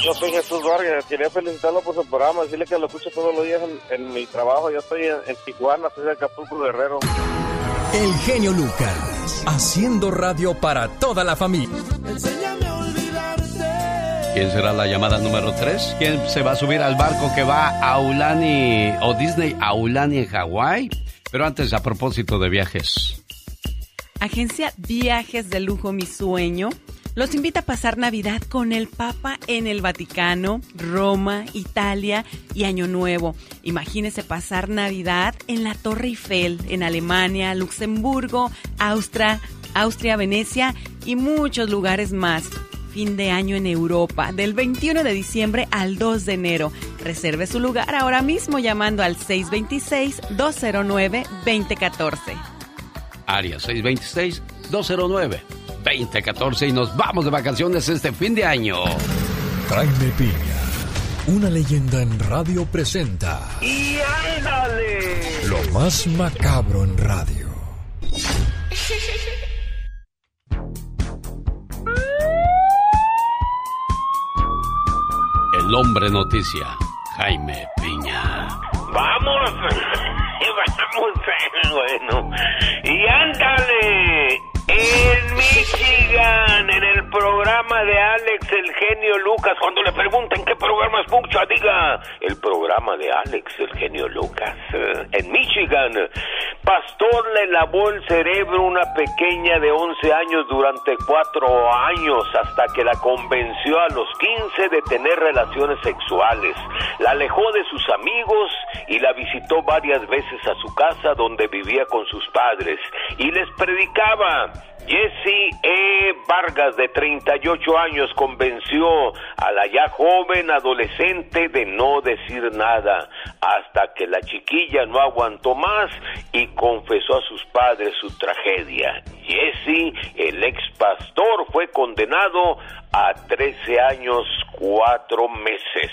Yo soy Jesús Vargas, quería felicitarlo por su programa, decirle que lo escucho todos los días en, mi trabajo. Yo estoy en, Tijuana, soy de Acapulco Guerrero. El genio Lucas, haciendo radio para toda la familia. ¿Quién será la llamada número 3? ¿Quién se va a subir al barco que va a Ulani o Disney a Ulani en Hawái? Pero antes, a propósito de viajes. Agencia Viajes de Lujo Mi Sueño los invita a pasar Navidad con el Papa en el Vaticano, Roma, Italia y Año Nuevo. Imagínese pasar Navidad en la Torre Eiffel, en Alemania, Luxemburgo, Austria, Austria, Venecia y muchos lugares más. Fin de año en Europa, del 21 de diciembre al 2 de enero. Reserve su lugar ahora mismo llamando al 626-209-2014. Área 626-209. 2014 y nos vamos de vacaciones este fin de año. Jaime Piña, una leyenda en radio presenta. ¡Y ándale! Lo más macabro en radio. El hombre noticia, Jaime Piña. ¡Vamos! ¡Vamos! Bueno, y ándale en Michigan, en el programa de Alex, el genio Lucas, cuando le pregunten qué programa escucha, diga el programa de Alex, el genio Lucas. En Michigan, pastor le lavó el cerebro una pequeña de 11 años durante cuatro años hasta que la convenció a los 15 de tener relaciones sexuales. La alejó de sus amigos y la visitó varias veces a su casa donde vivía con sus padres y les predicaba Jesse E. Vargas, de 38 años, convenció a la ya joven adolescente de no decir nada, hasta que la chiquilla no aguantó más y confesó a sus padres su tragedia. Jesse, el ex pastor, fue condenado a 13 años, 4 meses.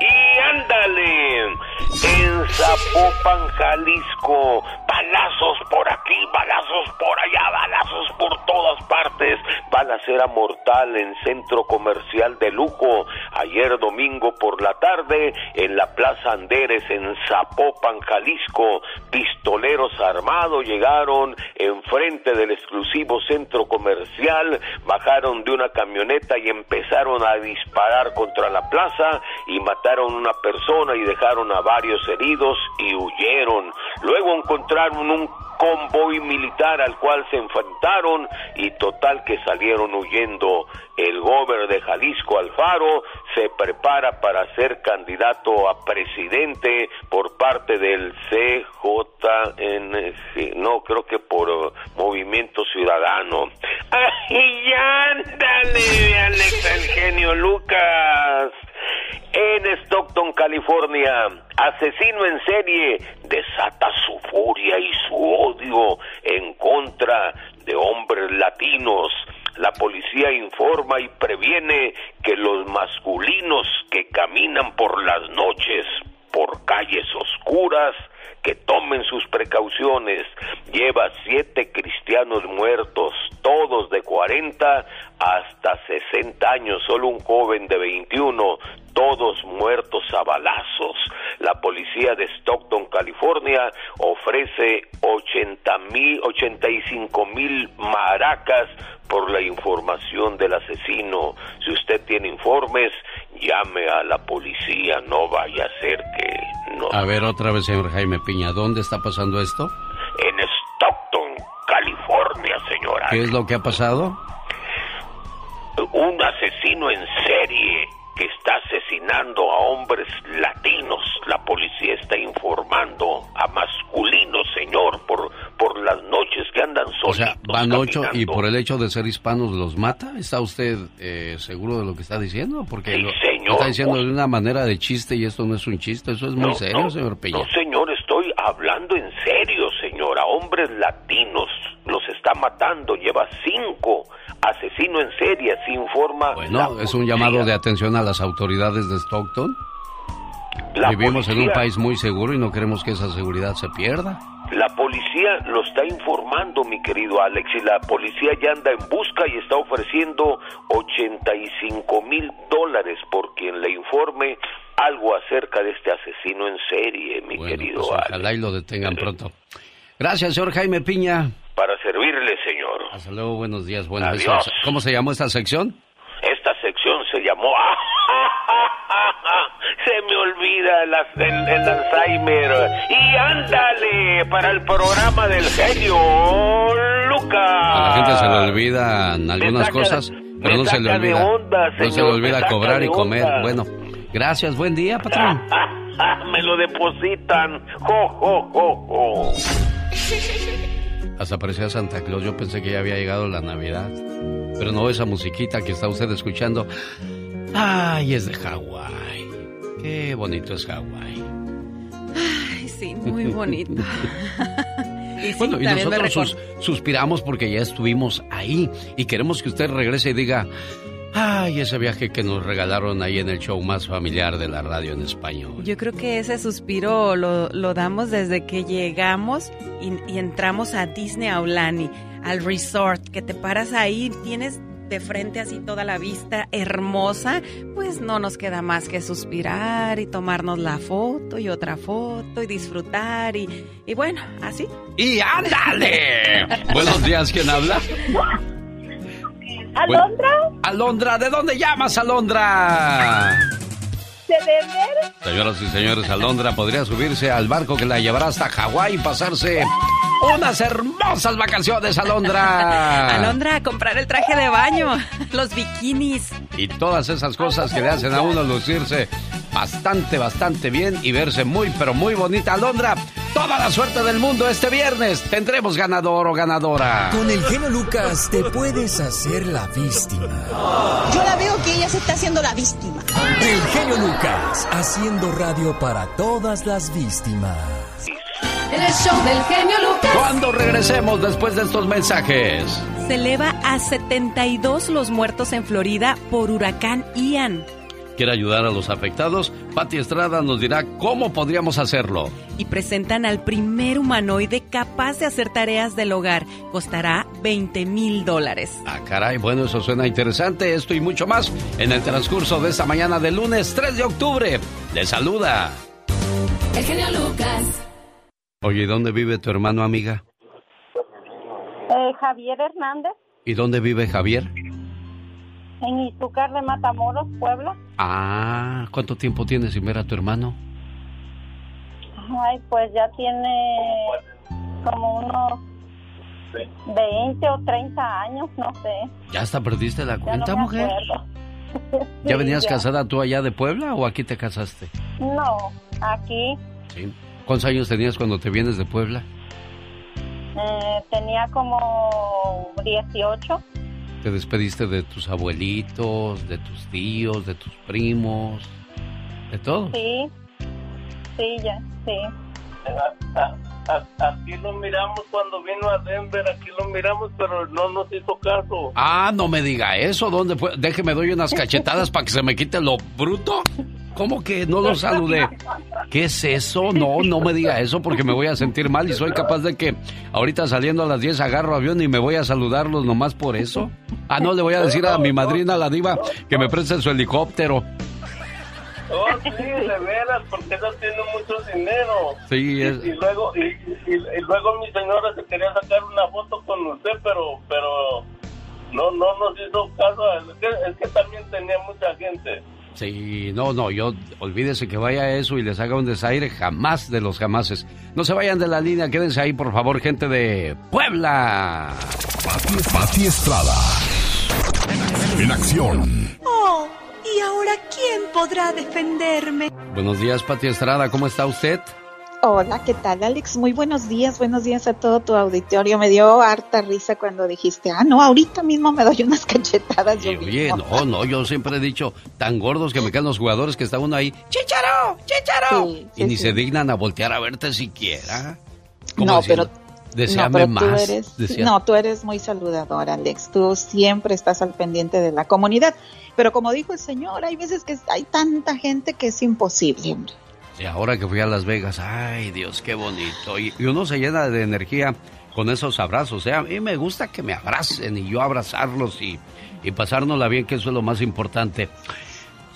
Y ándale, en Zapopan, Jalisco, balazos por aquí, balazos por allá, balazos por todas partes, balacera mortal en centro comercial de lujo. Ayer domingo por la tarde, en la Plaza Anderes, en Zapopan, Jalisco, pistoleros armados llegaron enfrente del exclusivo centro comercial, bajaron de una camioneta y empezaron a disparar contra la plaza y mataron una persona y dejaron a varios heridos y huyeron. Luego encontraron un convoy militar al cual se enfrentaron y total que salieron huyendo. El gobernador de Jalisco Alfaro se prepara para ser candidato a presidente por parte del CJN, no creo que por uh, Movimiento Ciudadano. ¡Ay, ándale, Alex, el genio Lucas! En Stockton, California, asesino en serie desata su furia y su odio en contra de hombres latinos. La policía informa y previene que los masculinos que caminan por las noches por calles oscuras que tomen sus precauciones. Lleva siete cristianos muertos, todos de 40 hasta 60 años, solo un joven de 21, todos muertos a balazos. La policía de Stockton, California, ofrece 80 mil, 85 mil maracas por la información del asesino. Si usted tiene informes, llame a la policía, no vaya a ser que no. A ver, otra vez, señor Jaime Piña, ¿dónde está pasando esto? En Stockton, California, señora. ¿Qué es lo que ha pasado? Un asesino en serie que está asesinando a hombres latinos. La policía está informando a masculinos, señor, por, por las noches que andan solitos. O sea, van ocho y por el hecho de ser hispanos los mata. ¿Está usted eh, seguro de lo que está diciendo? Porque sí, lo, señor, está diciendo de una manera de chiste y esto no es un chiste. Eso es muy serio, señor Peña. No, señor, estoy hablando en serio, señor. A hombres latinos los está matando. Lleva cinco asesino en serie, se informa. Bueno, es un llamado de atención a las autoridades de Stockton. Vivimos en un país muy seguro y no queremos que esa seguridad se pierda. La policía lo está informando, mi querido Alex, y la policía ya anda en busca y está ofreciendo 85 mil dólares por quien le informe algo acerca de este asesino en serie, mi querido pues Alex. Ojalá y lo detengan pronto. Gracias, señor Jaime Piña. Señor. Hasta luego, buenos días, buenos días. ¿Cómo se llamó esta sección? Esta sección se llamó... se me olvida el, el, el, Alzheimer. Y ándale para el programa del genio Lucas. A la gente se le olvidan algunas cosas, pero no se le olvida. Onda, no se le olvida cobrar y comer. Bueno, gracias, buen día, patrón. me lo depositan. Jo, jo, jo, jo. Hasta parecía Santa Claus. Yo pensé que ya había llegado la Navidad. Pero no, esa musiquita que está usted escuchando. Ay, es de Hawái. Qué bonito es Hawái. Ay, sí, muy bonito. y bueno, y nosotros sus, suspiramos porque ya estuvimos ahí y queremos que usted regrese y diga, Ay, ese viaje que nos regalaron ahí en el show más familiar de la radio en español. Yo creo que ese suspiro lo, lo damos desde que llegamos y, y, entramos a Disney Aulani, al resort, que te paras ahí, tienes de frente así toda la vista hermosa, pues no nos queda más que suspirar y tomarnos la foto y otra foto y disfrutar y, y bueno, así. ¡Y ándale! Buenos días, ¿quién habla? ¿Alondra? Alondra, ¿de dónde llamas, Alondra? ¿De Denver? Señoras y señores, Alondra podría subirse al barco que la llevará hasta Hawái y pasarse unas hermosas vacaciones, Alondra. Alondra, a comprar el traje de baño, los bikinis. Y todas esas cosas que le hacen a uno lucirse bastante, bastante bien y verse muy, pero muy bonita. Alondra, toda la suerte del mundo este viernes. Tendremos ganador o ganadora. Con el genio Lucas te puedes hacer la víctima. Yo la veo que ella se está haciendo la víctima. El genio Lucas, haciendo radio para todas las víctimas. El show del genio Lucas. Cuando regresemos después de estos mensajes. Se eleva a 72 los muertos en Florida por huracán Ian. ¿Quiere ayudar a los afectados? Pati Estrada nos dirá cómo podríamos hacerlo. Y presentan al primer humanoide capaz de hacer tareas del hogar. Costará 20 mil dólares. Ah, caray, bueno, eso suena interesante. Esto y mucho más en el transcurso de esta mañana del lunes 3 de octubre. Le saluda. El genio Lucas. Oye, ¿y dónde vive tu hermano, amiga? Eh, Javier Hernández. ¿Y dónde vive Javier? En Izúcar de Matamoros, Puebla. Ah, ¿cuánto tiempo tienes sin ver a tu hermano? Ay, pues ya tiene como unos 20 o 30 años, no sé. ¿Ya hasta perdiste la cuenta, ya no mujer? ¿Ya venías ya. casada tú allá de Puebla o aquí te casaste? No, aquí Sí. ¿Cuántos años tenías cuando te vienes de Puebla? eh, tenía como 18. ¿Te despediste de tus abuelitos, de tus tíos, de tus primos, de todo? Sí, sí, ya, sí. aquí lo miramos cuando vino a Denver, aquí lo miramos, pero no nos hizo caso. Ah, no me diga eso. ¿Dónde fue? Déjeme doy unas cachetadas para que se me quite lo bruto. ¿Cómo que no lo saludé? ¿Qué es eso? No, no me diga eso porque me voy a sentir mal y soy capaz de que ahorita saliendo a las 10 agarro avión y me voy a saludarlos nomás por eso. Ah, no, le voy a decir a mi madrina, la diva, que me preste su helicóptero. Oh, sí, de veras, porque no tiene mucho dinero. Sí, es... y, luego y, y, luego mi señora se quería sacar una foto con usted, pero pero no no nos hizo caso. Es que, es que también tenía mucha gente. Sí, no, no, yo olvídese que vaya a eso y les haga un desaire jamás de los jamases. No se vayan de la línea, quédense ahí, por favor, gente de Puebla. Pati Estrada. En acción. Oh, ¿y ahora quién podrá defenderme? Buenos días, Pati Estrada, ¿cómo está usted? Hola, ¿qué tal, Alex? Muy buenos días, buenos días a todo tu auditorio. Me dio harta risa cuando dijiste, ah, no, ahorita mismo me doy unas cachetadas. Yo Oye, no, no, yo siempre he dicho, tan gordos que me quedan los jugadores que está uno ahí, ¡Chicharo! ¡Chicharo! y ni se dignan a voltear a verte siquiera. No, pero... Deseame no, más. Tú eres, No, tú eres muy saludador, Alex. Tú siempre estás al pendiente de la comunidad. Pero como dijo el señor, hay veces que hay tanta gente que es imposible, hombre. Y ahora que fui a Las Vegas, ay Dios, qué bonito. Y, uno se llena de energía con esos abrazos. ¿eh? A mí me gusta que me abracen y yo abrazarlos y, y pasárnosla bien, que eso es lo más importante.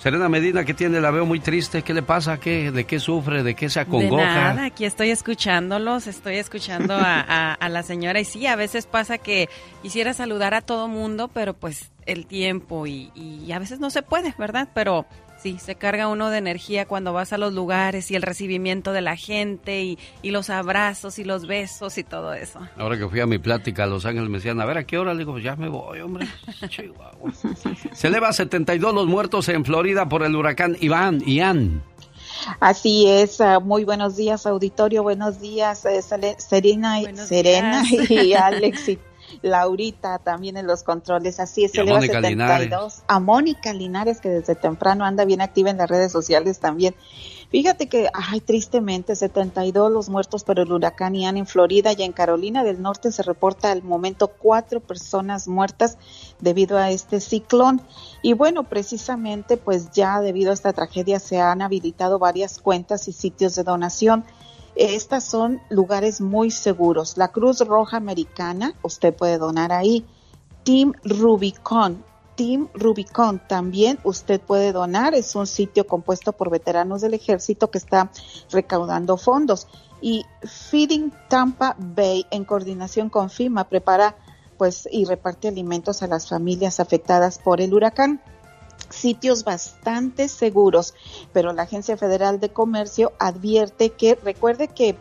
Serena Medina, ¿qué tiene? La veo muy triste. ¿Qué le pasa? ¿Qué, ¿De qué sufre? ¿De qué se acongoja? De nada, aquí estoy escuchándolos, estoy escuchando a, a, la señora. Y sí, a veces pasa que quisiera saludar a todo mundo, pero pues el tiempo y, y a veces no se puede, ¿verdad? Pero Sí, se carga uno de energía cuando vas a los lugares y el recibimiento de la gente y, y, los abrazos y los besos y todo eso. Ahora que fui a mi plática a Los Ángeles me decían, a ver, ¿a qué hora? Le digo, pues ya me voy, hombre. Chihuahua. Se eleva a 72 los muertos en Florida por el huracán Iván, Ian. Así es, uh, muy buenos días auditorio, buenos días eh, Serena, buenos Serena días. y Alex y Laurita también en los controles, así es, eleva 72. Linares. A Mónica Linares, que desde temprano anda bien activa en las redes sociales también. Fíjate que, ay, tristemente, 72 los muertos por el huracán Ian en Florida y en Carolina del Norte se reporta al momento cuatro personas muertas debido a este ciclón. Y bueno, precisamente, pues ya debido a esta tragedia se han habilitado varias cuentas y sitios de donación. Estas son lugares muy seguros. La Cruz Roja Americana, usted puede donar ahí. Team Rubicon, Team Rubicon también usted puede donar. Es un sitio compuesto por veteranos del ejército que está recaudando fondos. Y Feeding Tampa Bay, en coordinación con FIMA, prepara pues y reparte alimentos a las familias afectadas por el huracán sitios bastante seguros, pero la Agencia Federal de Comercio advierte que recuerde que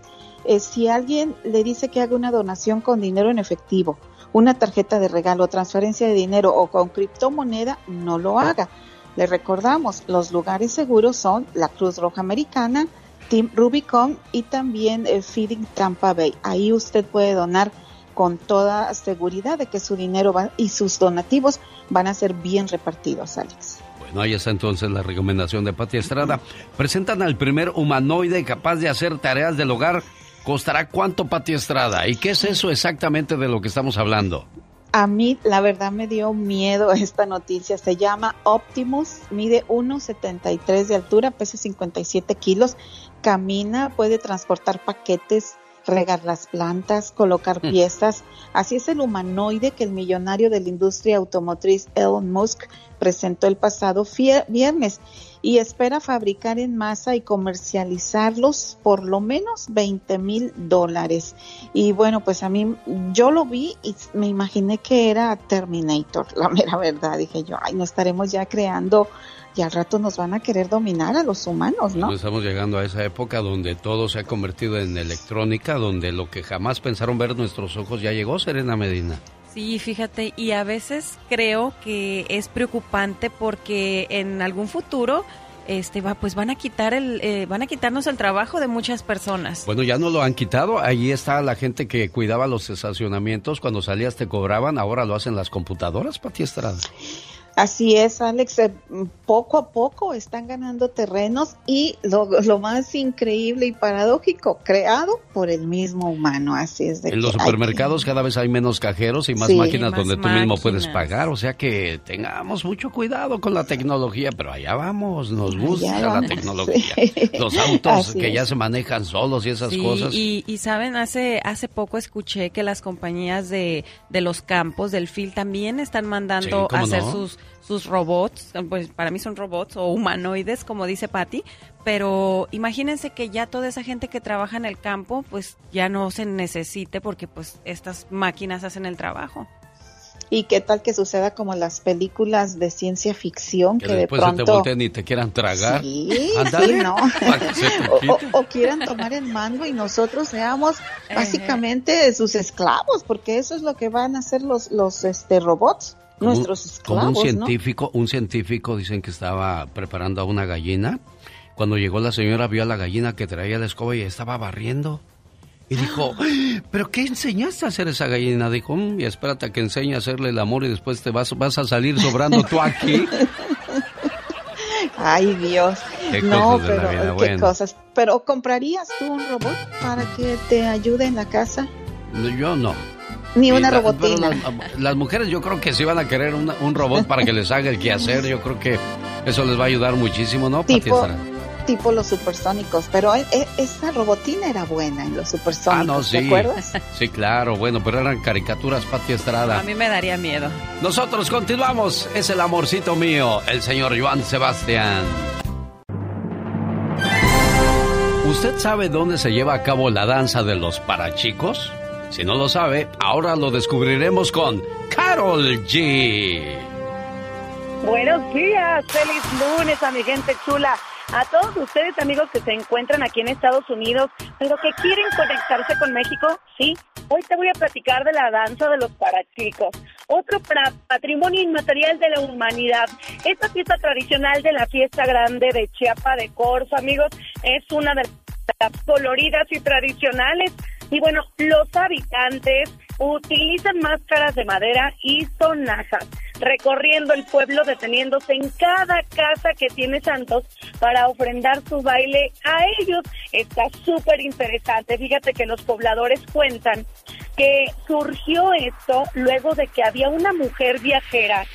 eh, si alguien le dice que haga una donación con dinero en efectivo, una tarjeta de regalo, transferencia de dinero o con criptomoneda, no lo haga. Le recordamos, los lugares seguros son la Cruz Roja Americana, Team Rubicon y también eh, Feeding Tampa Bay. Ahí usted puede donar con toda seguridad de que su dinero va, y sus donativos van a ser bien repartidos, Alex. Bueno, ahí está entonces la recomendación de Pati Estrada. Presentan al primer humanoide capaz de hacer tareas del hogar. ¿Costará cuánto, Pati Estrada? ¿Y qué es eso exactamente de lo que estamos hablando? A mí, la verdad, me dio miedo esta noticia. Se llama Optimus, mide 1,73 de altura, pesa 57 kilos, camina, puede transportar paquetes regar las plantas, colocar mm. piezas. Así es el humanoide que el millonario de la industria automotriz Elon Musk presentó el pasado viernes y espera fabricar en masa y comercializarlos por lo menos 20 mil dólares. Y bueno, pues a mí yo lo vi y me imaginé que era Terminator, la mera verdad. Dije yo, ay, no estaremos ya creando y al rato nos van a querer dominar a los humanos, ¿no? Estamos llegando a esa época donde todo se ha convertido en electrónica, donde lo que jamás pensaron ver nuestros ojos ya llegó, Serena Medina. Sí, fíjate, y a veces creo que es preocupante porque en algún futuro este va pues van a quitar el eh, van a quitarnos el trabajo de muchas personas. Bueno, ya no lo han quitado. Allí está la gente que cuidaba los estacionamientos cuando salías te cobraban, ahora lo hacen las computadoras, Pati Estrada. Así es, Alex. Eh, poco a poco están ganando terrenos y lo, lo, más increíble y paradójico, creado por el mismo humano. Así es. De en los supermercados cada vez hay menos cajeros y más máquinas donde tú mismo puedes pagar. O sea que tengamos mucho cuidado con la tecnología, pero allá vamos, nos gusta la tecnología. Los autos que ya se manejan solos y esas cosas. Y, y, saben, hace, hace poco escuché que las compañías de, de los campos del FIL también están mandando a hacer sus sus robots, pues para mí son robots o humanoides, como dice Patty, pero imagínense que ya toda esa gente que trabaja en el campo, pues ya no se necesite porque pues estas máquinas hacen el trabajo. ¿Y qué tal que suceda como las películas de ciencia ficción que, de pronto... te volteen y te quieran tragar? Sí, no. o, quieran tomar el mando y nosotros seamos básicamente sus esclavos, porque eso es lo que van a hacer los, los este, robots nuestros esclavos, Como un científico, un científico dicen que estaba preparando a una gallina. Cuando llegó la señora vio a la gallina que traía la escoba y estaba barriendo. Y dijo, ¿pero qué enseñaste a hacer esa gallina? Dijo, mm, y espérate a que enseñe a hacerle el amor y después te vas, vas a salir sobrando tú aquí. Ay, Dios. Qué no, cosas pero qué cosas. Pero ¿comprarías tú un robot para que te ayude en la casa? Yo no. Ni una robotina. Las, mujeres yo creo que sí van a querer un robot para que les haga el quehacer. Yo creo que eso les va a ayudar muchísimo, ¿no, tipo, tipo los supersónicos, pero e, e, esa robotina era buena en los supersónicos, ah, no, sí. ¿te acuerdas? Sí, claro, bueno, pero eran caricaturas, Pati Estrada. A mí me daría miedo. Nosotros continuamos, es el amorcito mío, el señor Joan Sebastián. ¿Usted sabe dónde se lleva a cabo la danza de los parachicos? Si no lo sabe, ahora lo descubriremos con Carol G. Buenos días, feliz lunes a mi gente chula. A todos ustedes amigos que se encuentran aquí en Estados Unidos, pero que quieren conectarse con México, sí, hoy te voy a platicar de la danza de los parachicos, otro patrimonio inmaterial de la humanidad. Esta fiesta tradicional de la fiesta grande de Chiapa de Corzo, amigos, es una de las coloridas y tradicionales y bueno, los habitantes utilizan máscaras de madera y sonajas, recorriendo el pueblo deteniéndose en cada casa que tiene santos para ofrendar su baile a ellos. Está súper interesante. Fíjate que los pobladores cuentan que surgió esto luego de que había una mujer viajera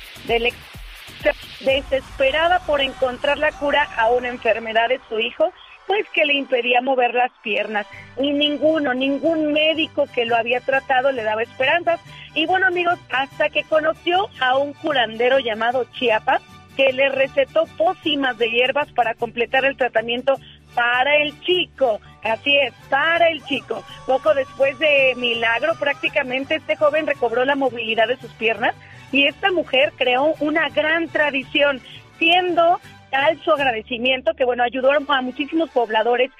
desesperada por encontrar la cura a una enfermedad de su hijo pues que le impedía mover las piernas. Y ninguno, ningún médico que lo había tratado le daba esperanzas. Y bueno amigos, hasta que conoció a un curandero llamado Chiapas, que le recetó pócimas de hierbas para completar el tratamiento para el chico. Así es, para el chico. Poco después de milagro, prácticamente este joven recobró la movilidad de sus piernas y esta mujer creó una gran tradición, siendo tal su agradecimiento que, bueno, ayudó a muchísimos pobladores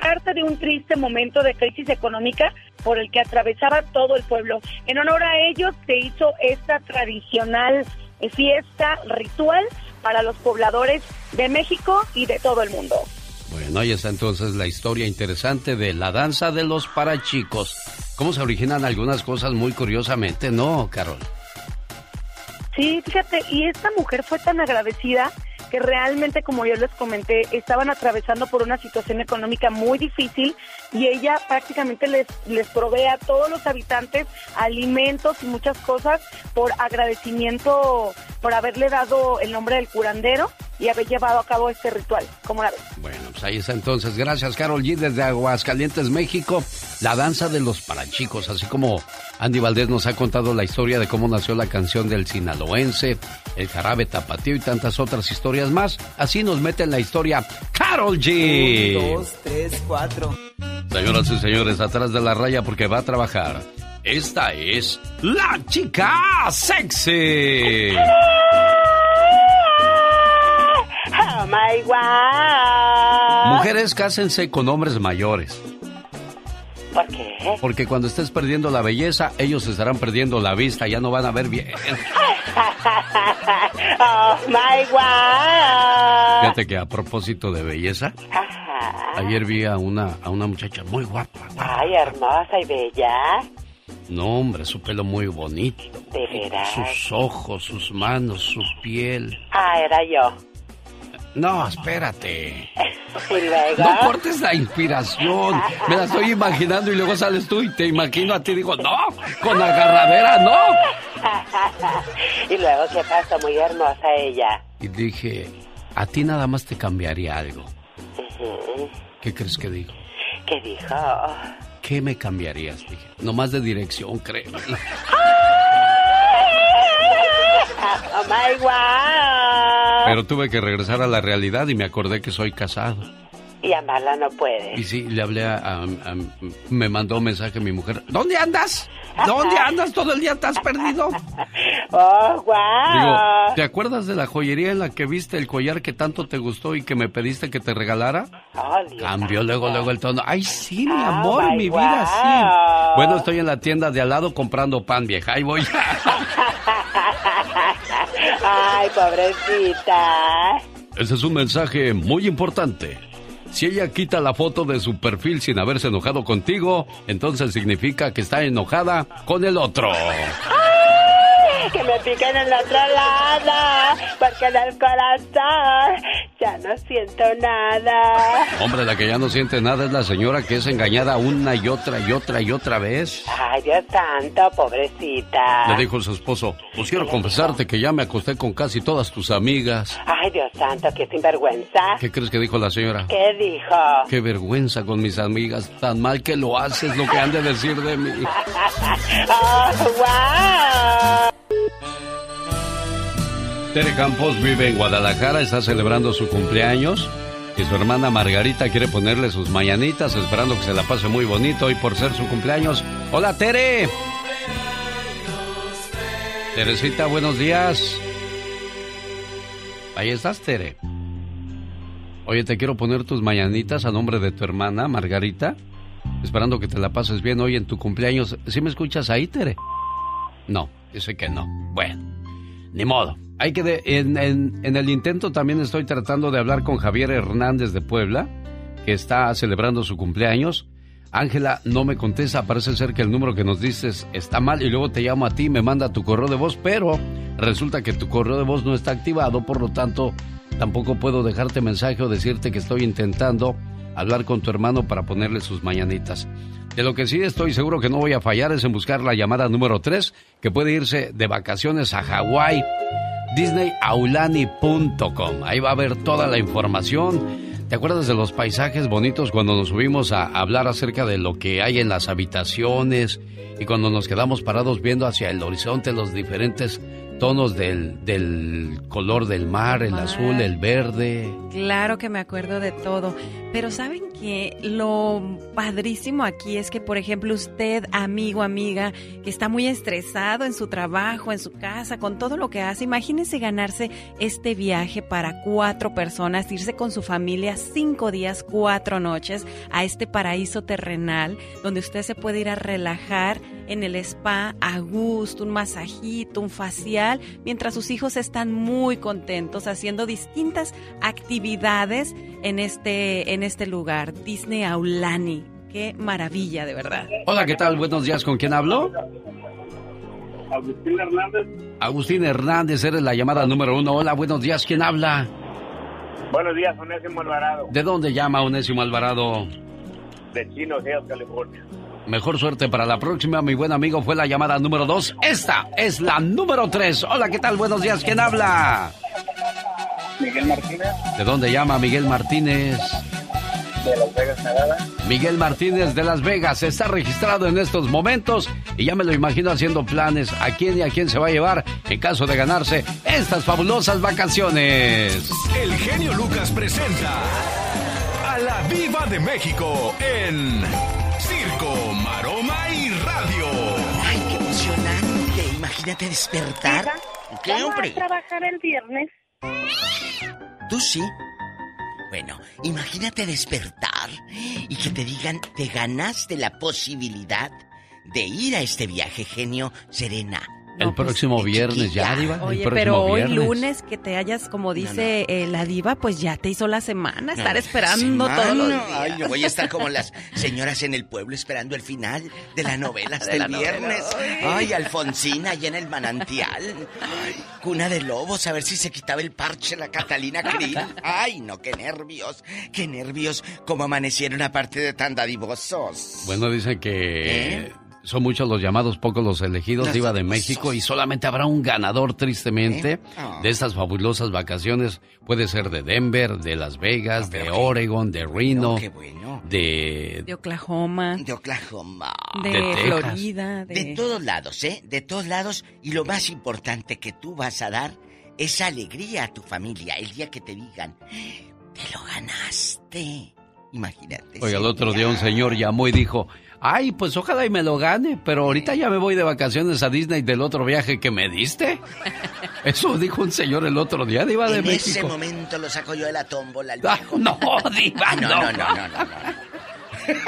parte de un triste momento de crisis económica por el que atravesaba todo el pueblo. En honor a ellos se hizo esta tradicional fiesta ritual para los pobladores de México y de todo el mundo. Bueno, ahí está entonces la historia interesante de la danza de los parachicos. ¿Cómo se originan algunas cosas muy curiosamente, no, Carol? Sí, fíjate, y esta mujer fue tan agradecida que realmente, como yo les comenté, estaban atravesando por una situación económica muy difícil y ella prácticamente les, les provee a todos los habitantes alimentos y muchas cosas por agradecimiento por haberle dado el nombre del curandero y haber llevado a cabo este ritual. ¿Cómo la ves? Bueno, pues ahí está entonces. Gracias, Carol G. Desde Aguascalientes, México. La danza de los parachicos, así como Andy Valdés nos ha contado la historia de cómo nació la canción del sinaloense, el jarabe tapatío y tantas otras historias más. Así nos mete en la historia Carol G. Un, dos, tres, cuatro. Señoras y señores, atrás de la raya porque va a trabajar. Esta es la chica sexy. Oh my God. Mujeres, cásense con hombres mayores. ¿Por qué? Porque cuando estés perdiendo la belleza, ellos estarán perdiendo la vista, ya no van a ver bien. oh my God. Fíjate que a propósito de belleza, ayer vi a una, a una muchacha muy guapa, Ay, hermosa y bella. No, hombre, su pelo muy bonito. ¿De veras? Sus ojos, sus manos, su piel. Ah, era yo. No, espérate. ¿Y? No cortes la inspiración. Me la estoy imaginando y luego sales tú y te imagino a ti. Digo, no, con agarradera, no. y luego, ¿qué pasa? Muy hermosa ella. Y dije, a ti nada más te cambiaría algo. ¿Qué crees que dijo? ¿Qué dijo? ¿Qué me cambiarías? Dije, no más de dirección, creo. Oh my God. Pero tuve que regresar a la realidad y me acordé que soy casado. Y amarla no puede. Y sí, le hablé a, a- a- me mandó un mensaje mi mujer. ¿Dónde andas? ¿Dónde andas? Todo el día estás perdido. Oh, wow. Digo, ¿te acuerdas de la joyería en la que viste el collar que tanto te gustó y que me pediste que te regalara? Oh, Cambió luego, luego el tono. Ay, sí, mi Oh, amor, mi vida, sí. Bueno, estoy en la tienda de al lado comprando pan, vieja. Ahí voy. Ay, pobrecita. Ese es un mensaje muy importante. Si ella quita la foto de su perfil sin haberse enojado contigo, entonces significa que está enojada con el otro. Que me piquen en el otro lado, porque en el corazón ya no siento nada. Hombre, la que ya no siente nada es la señora que es engañada una y otra y otra y otra vez. Ay, Dios santo, pobrecita. Le dijo su esposo, pues quiero confesarte que ya me acosté con casi todas tus amigas. Ay, Dios santo, qué sinvergüenza. ¿Qué crees que dijo la señora? ¿Qué dijo? Qué vergüenza con mis amigas, tan mal que lo haces lo que han de decir de mí. Oh, wow. Tere Campos vive en Guadalajara, está celebrando su cumpleaños y su hermana Margarita quiere ponerle sus mañanitas, esperando que se la pase muy bonito hoy por ser su cumpleaños. Hola Tere. Teresita, buenos días. Ahí estás, Tere. Oye, te quiero poner tus mañanitas a nombre de tu hermana Margarita, esperando que te la pases bien hoy en tu cumpleaños. ¿Sí me escuchas ahí, Tere? No, dice que no. Bueno, ni modo. Hay que de- en, en- en el intento también estoy tratando de hablar con Javier Hernández de Puebla, que está celebrando su cumpleaños. Ángela no me contesta, parece ser que el número que nos dices está mal y luego te llamo a ti me manda tu correo de voz, pero resulta que tu correo de voz no está activado, por lo tanto tampoco puedo dejarte mensaje o decirte que estoy intentando hablar con tu hermano para ponerle sus mañanitas. De lo que sí estoy seguro que no voy a fallar es en buscar la llamada número 3, que puede irse de vacaciones a Hawái disneyaulani.com. Ahí va a haber toda la información. ¿Te acuerdas de los paisajes bonitos cuando nos subimos a hablar acerca de lo que hay en las habitaciones y cuando nos quedamos parados viendo hacia el horizonte los diferentes tonos del, del color del mar, el azul, el verde? Claro que me acuerdo de todo, pero saben que lo padrísimo aquí es que, por ejemplo, usted, amigo, amiga, que está muy estresado en su trabajo, en su casa, con todo lo que hace, imagínese ganarse este viaje para cuatro personas, irse con su familia cinco días, cuatro noches a este paraíso terrenal, donde usted se puede ir a relajar en el spa a gusto, un masajito, un facial, mientras sus hijos están muy contentos haciendo distintas actividades en este, en este lugar, Disney Aulani. Qué maravilla, de verdad. Hola, ¿qué tal? Buenos días, ¿con quién hablo? Agustín Hernández. Agustín Hernández, eres la llamada número uno. Hola, buenos días, ¿quién habla? Buenos días, Onésimo Alvarado, ¿De dónde llama Onésimo Alvarado? de Chino Hills, California. Mejor suerte para la próxima, mi buen amigo. Fue la llamada número dos. Esta es la número tres. Hola, ¿qué tal? Buenos días, ¿quién habla? Miguel Martínez, ¿De dónde llama Miguel Martínez? de Las Vegas, Nevada. Miguel Martínez de Las Vegas está registrado en estos momentos y ya me lo imagino haciendo planes a quién y a quién se va a llevar en caso de ganarse estas fabulosas vacaciones. El genio Lucas presenta a la Viva de México en Imagínate despertar. ¿Qué, ¿Vamos hombre? a trabajar el viernes? ¿Tú sí? Bueno, imagínate despertar y que te digan, te ganaste la posibilidad de ir a este viaje, genio Serena. El próximo viernes ya, Diva. Oye, pero hoy lunes que te hayas, como dice eh, la Diva, pues ya te hizo la semana. Estar esperando todos los días. Ay, yo voy a estar como las señoras en el pueblo esperando el final de la novela hasta el viernes. Ay, Alfonsina, allá en el manantial. Ay, cuna de lobos, a ver si se quitaba el parche la Catalina Krill. Ay, no, qué nervios, qué nervios, como amanecieron aparte de tan dadivosos. Bueno, dicen que... ¿Eh? Son muchos los llamados, pocos los elegidos, Los Diva de. México, y solamente habrá un ganador, tristemente, Ah. de estas fabulosas vacaciones. Puede ser de Denver, de Las Vegas, de Oregon, de Reno, qué bueno. de... De Oklahoma. De Oklahoma. De, De Texas. Florida. De... De todos lados, ¿eh? De todos lados. Y lo más importante que tú vas a dar es alegría a tu familia el día que te digan, te lo ganaste. Imagínate. Oiga, el otro día un señor llamó y dijo, ay, pues ojalá y me lo gane, pero ahorita ya me voy de vacaciones a Disney del otro viaje que me diste. Eso dijo un señor el otro día, Diva de En ese México. momento lo saco yo de la tómbola al Ah, no, Diva, Ah, no, no. no, no, no, no, no.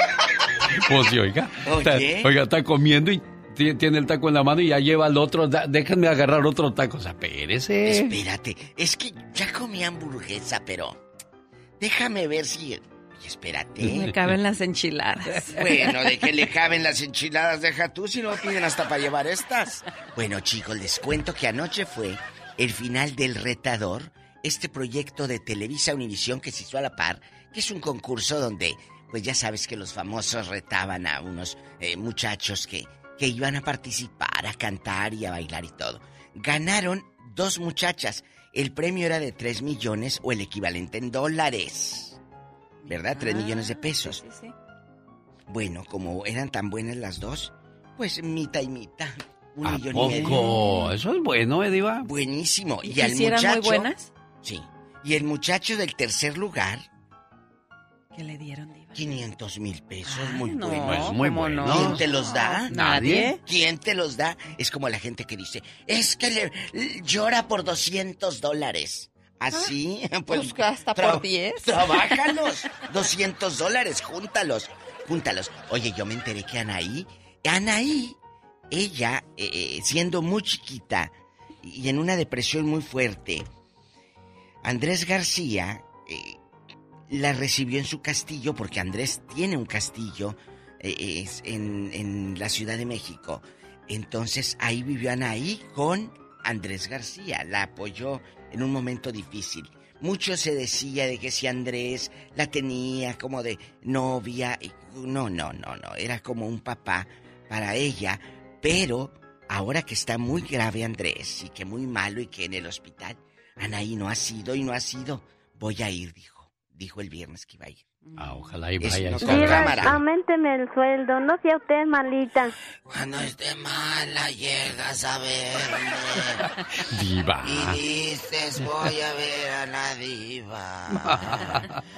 Pues sí, oiga. Oye. Está, oiga, está comiendo y ti- tiene el taco en la mano y ya lleva el otro. Déjenme agarrar otro taco. O sea, espérese. Espérate, es que ya comí hamburguesa, pero déjame ver si... Oye, Espérate. Me caben las enchiladas. Bueno, de que le caben las enchiladas, deja tú, si no piden hasta para llevar estas. Bueno, chicos, les cuento que anoche fue el final del Retador, este proyecto de Televisa Univisión que se hizo a la par, que es un concurso donde, pues ya sabes que los famosos retaban a unos eh, muchachos que, que iban a participar, a cantar y a bailar y todo. Ganaron dos muchachas. El premio era de 3 millones o el equivalente en dólares. ¿Verdad? 3 millones de pesos. Bueno, como eran tan buenas las dos, pues mitad y mitad. Un ¿A millón y medio. poco? Eso es bueno, ¿eh, Diva? Buenísimo. ¿Y Y, al sí eran muy muchacho. buenas? Sí. Y el muchacho del tercer lugar, ¿Qué le dieron, Diva? 500 mil pesos. Ay, muy no, bueno. Pues muy ¿cómo bueno. no? ¿Quién te los da? Nadie. ¿Quién te los da? Es como la gente que dice, es que le, llora por 200 dólares. Así, pues, Pues gasta tra- por 10. Trabájalos. 200 dólares, júntalos. Júntalos. Oye, yo me enteré que Anaí, Anaí, ella, eh, eh, siendo muy chiquita y en una depresión muy fuerte, Andrés García eh, la recibió en su castillo porque Andrés tiene un castillo eh, es en, en la Ciudad de México. Entonces ahí vivió Anaí con Andrés García. La apoyó en un momento difícil. Mucho se decía de que si Andrés la tenía como de novia. No, no, no, no. Era como un papá para ella. Pero ahora que está muy grave Andrés y que muy malo y que en el hospital, Anaí no ha sido y no ha sido. Voy a ir, dijo. Dijo el viernes que iba a ir. Ah, ojalá y Es vaya. no cámara. aumenteme el sueldo, no sea usted malita. Cuando esté mala llegas a verme Diva. y dices voy a ver a la diva.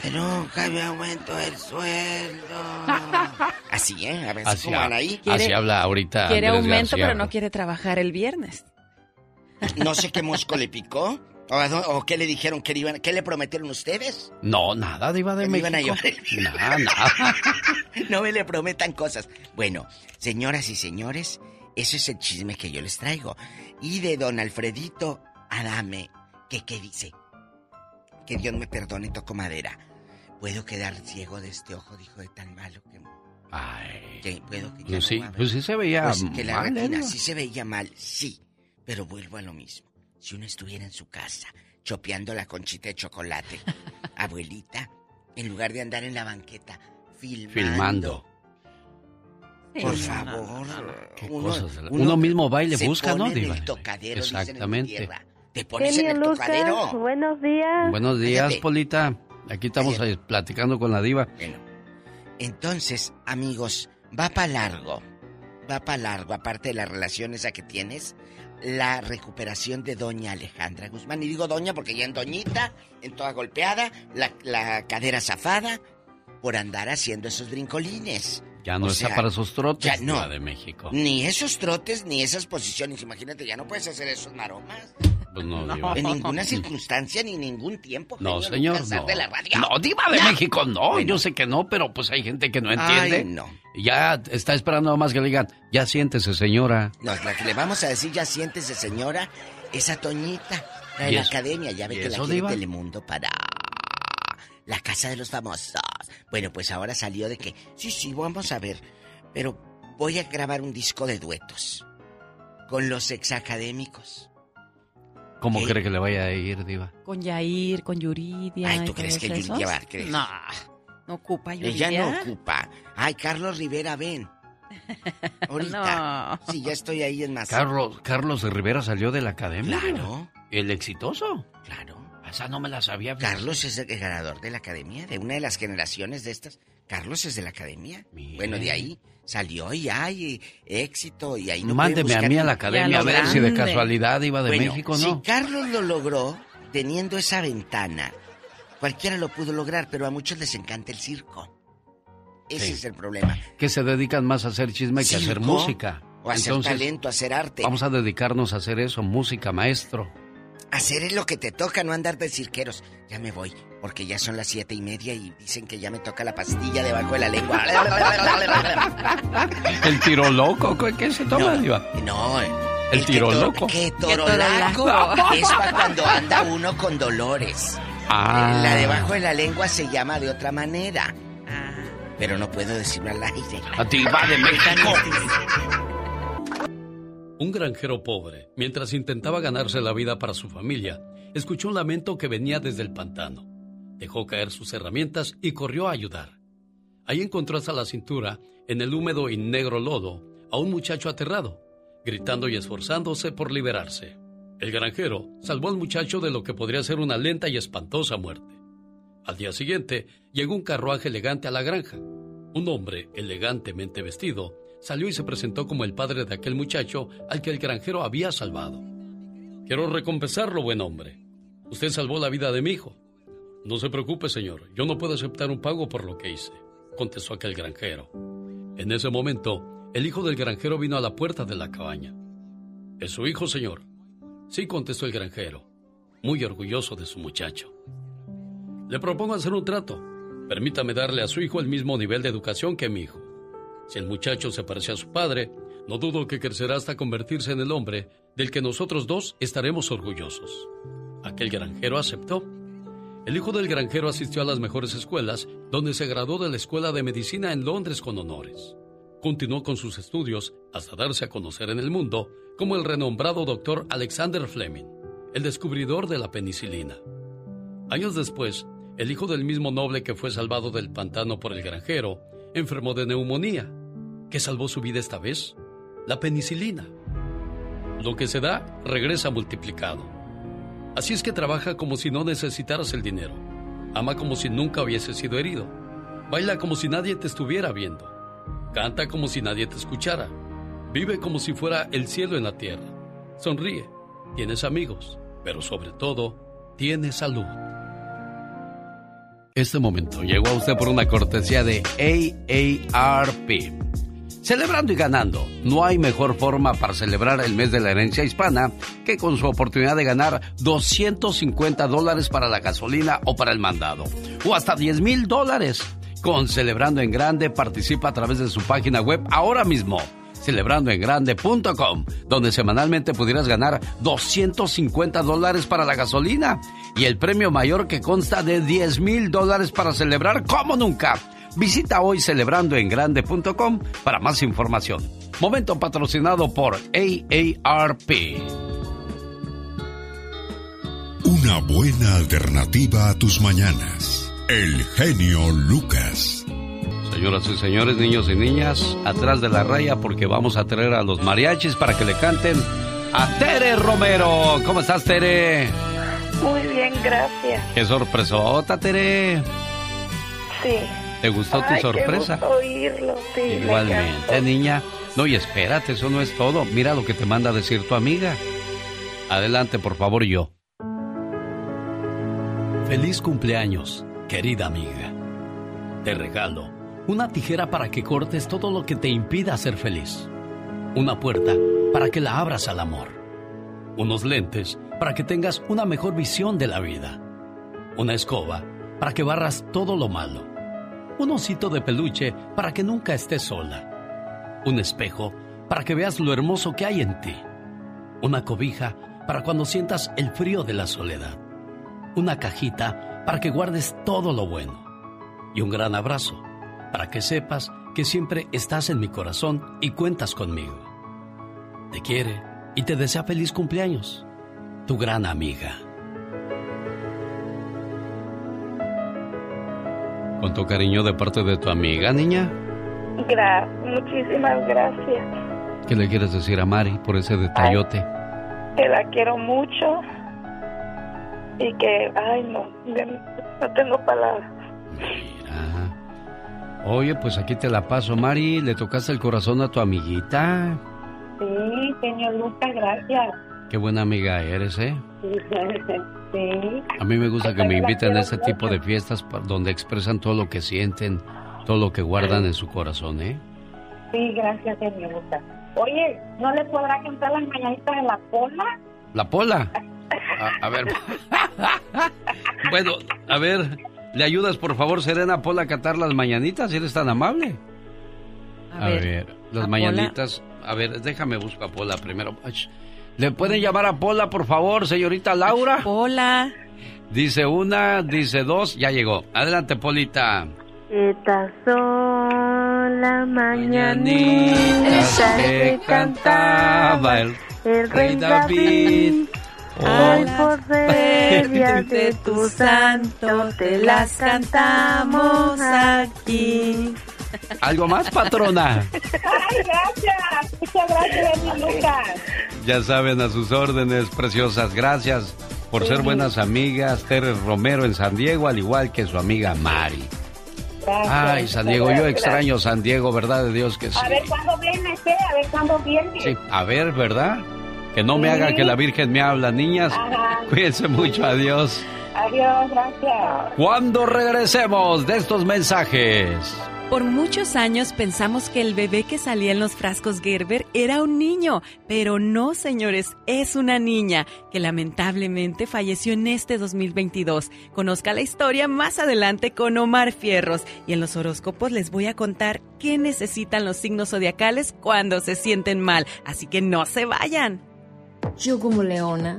Que nunca me aumentó el sueldo. Así, ¿eh? A ver si Así, como ha- Anaí. así habla ahorita. Quiere Andrés aumento, García. pero no quiere trabajar el viernes. No sé qué mosco le picó. ¿O, qué le dijeron que le iban, qué le prometieron ustedes? No, nada, Diva de Que me iban a México. Nada, nada. No me le prometan cosas. Bueno, señoras y señores, ese es el chisme que yo les traigo. Y de don Alfredito Adame, que qué dice. Que Dios me perdone, toco madera. Puedo quedar ciego de este ojo, dijo de tan malo que. Ay. que puedo que ya Pues no sí, pues sí se veía Pues que la mal, ¿eh, sí se veía mal, sí. Pero vuelvo a lo mismo. Si uno estuviera en su casa, chopeando la conchita de chocolate, abuelita, en lugar de andar en la banqueta, filmando. Filmando. Por Sí, favor. Qué uno, cosas. Uno mismo va y le busca, ¿no, Diva? el tocadero, dicen en mi Exactamente. tierra. Te pones Genio en el Lucas, tocadero. buenos días. Buenos días, Cállate. Polita. Aquí estamos eh, platicando con la diva. Bueno, entonces, amigos, va para largo. Va para largo, aparte de las relaciones a que tienes, la recuperación de doña Alejandra Guzmán. Y digo doña porque ya en doñita, en toda golpeada, la, la cadera zafada, por andar haciendo esos brincolines. Ya no O está para esos trotes, ya no. De México. Ni esos trotes, ni esas posiciones. Imagínate, ya no puedes hacer esos maromas. Pues no, Diva. En ninguna circunstancia ni ningún tiempo. No, genio señor, no. de la radio. No, Diva de México, no. Yo sé que no, pero pues hay gente que no entiende. Ay, no. Ya está esperando más que le digan, ya siéntese, señora. No, la que le vamos a decir, ya siéntese, señora, esa Toñita, la de ¿Y la academia. Ya ve ¿Y que la eso, quiere Diva? Telemundo para la casa de los famosos. Bueno, pues ahora salió de que, sí, sí, vamos a ver, pero voy a grabar un disco de duetos con los exacadémicos. ¿Cómo ¿Qué? cree que le vaya a ir, Diva? Con Yair, con Yuridia. Ay, ¿tú crees que Yuridia va a creer? No, no ocupa Yuridia. Ella no ocupa. Ay, Carlos Rivera, ven. Ahorita. Sí, ya estoy ahí en más. Carlos, Carlos Rivera salió de la academia. Claro. El exitoso. Claro. Esa no me la sabía. Carlos es el ganador de la academia, de una de las generaciones de estas. Carlos es de la academia. Bueno, de ahí salió y hay éxito y ahí no Mándeme a mí a la academia a ver si de casualidad iba de Bueno, México o Si no. Carlos lo logró teniendo esa ventana, cualquiera lo pudo lograr, pero a muchos les encanta el circo. Ese Sí. es el problema. Que se dedican más a hacer chisme que a hacer música. O a hacer talento, a hacer arte. Vamos a dedicarnos a hacer eso, música, maestro. Hacer es lo que te toca, no andar de cirqueros. Ya me voy, porque ya son las siete y media y dicen que ya me toca la pastilla debajo de la lengua. El tiro loco, ¿qué- ¿qué se toma, Diva? No, El tiro que to- loco. Que ¿Qué torolaco es para cuando anda uno con dolores. Ah. La debajo de la lengua se llama de otra manera. Pero no puedo decirlo al aire. A ti va de México. Un granjero pobre, mientras intentaba ganarse la vida para su familia, escuchó un lamento que venía desde el pantano. Dejó caer sus herramientas y corrió a ayudar. Ahí encontró hasta la cintura, en el húmedo y negro lodo, a un muchacho aterrado, gritando y esforzándose por liberarse. El granjero salvó al muchacho de lo que podría ser una lenta y espantosa muerte. Al día siguiente, llegó un carruaje elegante a la granja. Un hombre, elegantemente vestido, salió y se presentó como el padre de aquel muchacho al que el granjero había salvado. Quiero recompensarlo, buen hombre. Usted salvó la vida de mi hijo. No se preocupe, señor. Yo no puedo aceptar un pago por lo que hice, contestó aquel granjero. En ese momento, el hijo del granjero vino a la puerta de la cabaña. ¿Es su hijo, señor? Sí, contestó el granjero, muy orgulloso de su muchacho. Le propongo hacer un trato. Permítame darle a su hijo el mismo nivel de educación que mi hijo. Si el muchacho se parece a su padre, no dudo que crecerá hasta convertirse en el hombre del que nosotros dos estaremos orgullosos. Aquel granjero aceptó. El hijo del granjero asistió a las mejores escuelas, donde se graduó de la Escuela de Medicina en Londres con honores. Continuó con sus estudios hasta darse a conocer en el mundo como el renombrado doctor Alexander Fleming, el descubridor de la penicilina. Años después, el hijo del mismo noble que fue salvado del pantano por el granjero enfermó de neumonía. ¿Qué salvó su vida esta vez? La penicilina. Lo que se da regresa multiplicado. Así es que trabaja como si no necesitaras el dinero. Ama como si nunca hubiese sido herido. Baila como si nadie te estuviera viendo. Canta como si nadie te escuchara. Vive como si fuera el cielo en la tierra. Sonríe. Tienes amigos. Pero sobre todo, tienes salud. Este momento llegó a usted por una cortesía de AARP. Celebrando y ganando, no hay mejor forma para celebrar el mes de la herencia hispana que con su oportunidad de ganar 250 dólares para la gasolina o para el mandado, o hasta 10 mil dólares. Con Celebrando en Grande participa a través de su página web ahora mismo, celebrandoengrande.com, donde semanalmente pudieras ganar 250 dólares para la gasolina y el premio mayor que consta de 10 mil dólares para celebrar como nunca. Visita hoy celebrandoengrande.com para más información. Momento patrocinado por AARP. Una buena alternativa a tus mañanas. El genio Lucas. Señoras y señores, niños y niñas, atrás de la raya porque vamos a traer a los mariachis para que le canten a Tere Romero. ¿Cómo estás, Tere? Muy bien, gracias. Qué sorpresota, Tere. Sí. ¿Te gustó tu qué sorpresa? gusto oírlo, sí. me Igualmente, niña. No, y espérate, eso no es todo. Mira lo que te manda a decir tu amiga. Adelante, por favor, yo. Feliz cumpleaños, querida amiga. Te regalo una tijera para que cortes todo lo que te impida ser feliz. Una puerta para que la abras al amor. Unos lentes para que tengas una mejor visión de la vida. Una escoba para que barras todo lo malo. Un osito de peluche para que nunca estés sola. Un espejo para que veas lo hermoso que hay en ti. Una cobija para cuando sientas el frío de la soledad. Una cajita para que guardes todo lo bueno. Y un gran abrazo para que sepas que siempre estás en mi corazón y cuentas conmigo. Te quiere y te desea feliz cumpleaños. Tu gran amiga. Con tu cariño de parte de tu amiga, niña. Gra muchísimas gracias. ¿Qué le quieres decir a Mari por ese detallote? Que la quiero mucho y que, ay no, no tengo palabras. Mira. Oye, pues aquí te la paso, Mari. ¿Le tocaste el corazón a tu amiguita? Sí, señor Lucas, gracias. Qué buena amiga eres, ¿eh? Sí. A mí me gusta que me inviten a ese tipo de fiestas donde expresan todo lo que sienten, todo lo que guardan en su corazón, ¿eh? Sí, gracias, señor Lucas. Oye, ¿no le podrá cantar las mañanitas en la pola? ¿La pola? A, a ver. bueno, a ver, ¿le ayudas por favor, Serena Pola, a cantar las mañanitas si eres tan amable? A, ver, las mañanitas. A ver, déjame buscar a Pola primero. ¿Le pueden llamar a Pola, por favor, señorita Laura? Pola. Dice una, dice dos, ya llegó. Adelante, Polita. Estas son las mañanitas que cantaba el, rey David. Hoy por día de tu santo te las cantamos aquí. ¿Algo más, patrona? Ay, gracias. Muchas gracias, mi Lucas. Ya saben, a sus órdenes, preciosas. Gracias por ser buenas amigas. Teres Romero en San Diego, al igual que su amiga Mari. Gracias, Ay, San Diego, yo extraño San Diego, ¿verdad de Dios que sí? A ver cuándo viene, ¿eh? A ver cuándo viene. Sí, a ver, ¿verdad? Que no me haga que la Virgen me habla, niñas. Ajá. Cuídense mucho, adiós. Adiós, gracias. Cuando regresemos de estos mensajes. Por muchos años pensamos que el bebé que salía en los frascos Gerber era un niño, pero no, señores, es una niña que lamentablemente falleció en este 2022. Conozca la historia más adelante con Omar Fierros y en los horóscopos les voy a contar qué necesitan los signos zodiacales cuando se sienten mal, así que no se vayan. Yo como leona.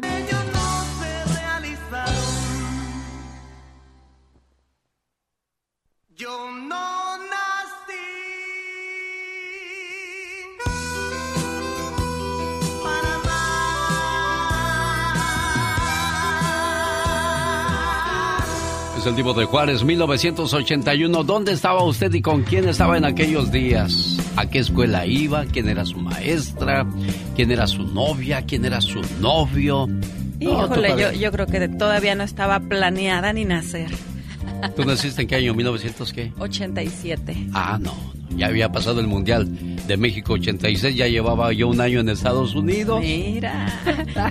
Yo no Es el tipo de Juárez, 1981. ¿Dónde estaba usted y con quién estaba en aquellos días? ¿A qué escuela iba? ¿Quién era su maestra? ¿Quién era su novia? ¿Quién era su novio? No, Híjole, yo, todavía- yo creo que todavía no estaba planeada ni nacer. ¿Tú naciste en qué año? ¿1900 qué? 87. Ah, no, ya había pasado el Mundial de México 86, ya llevaba yo un año en Estados Unidos. Mira,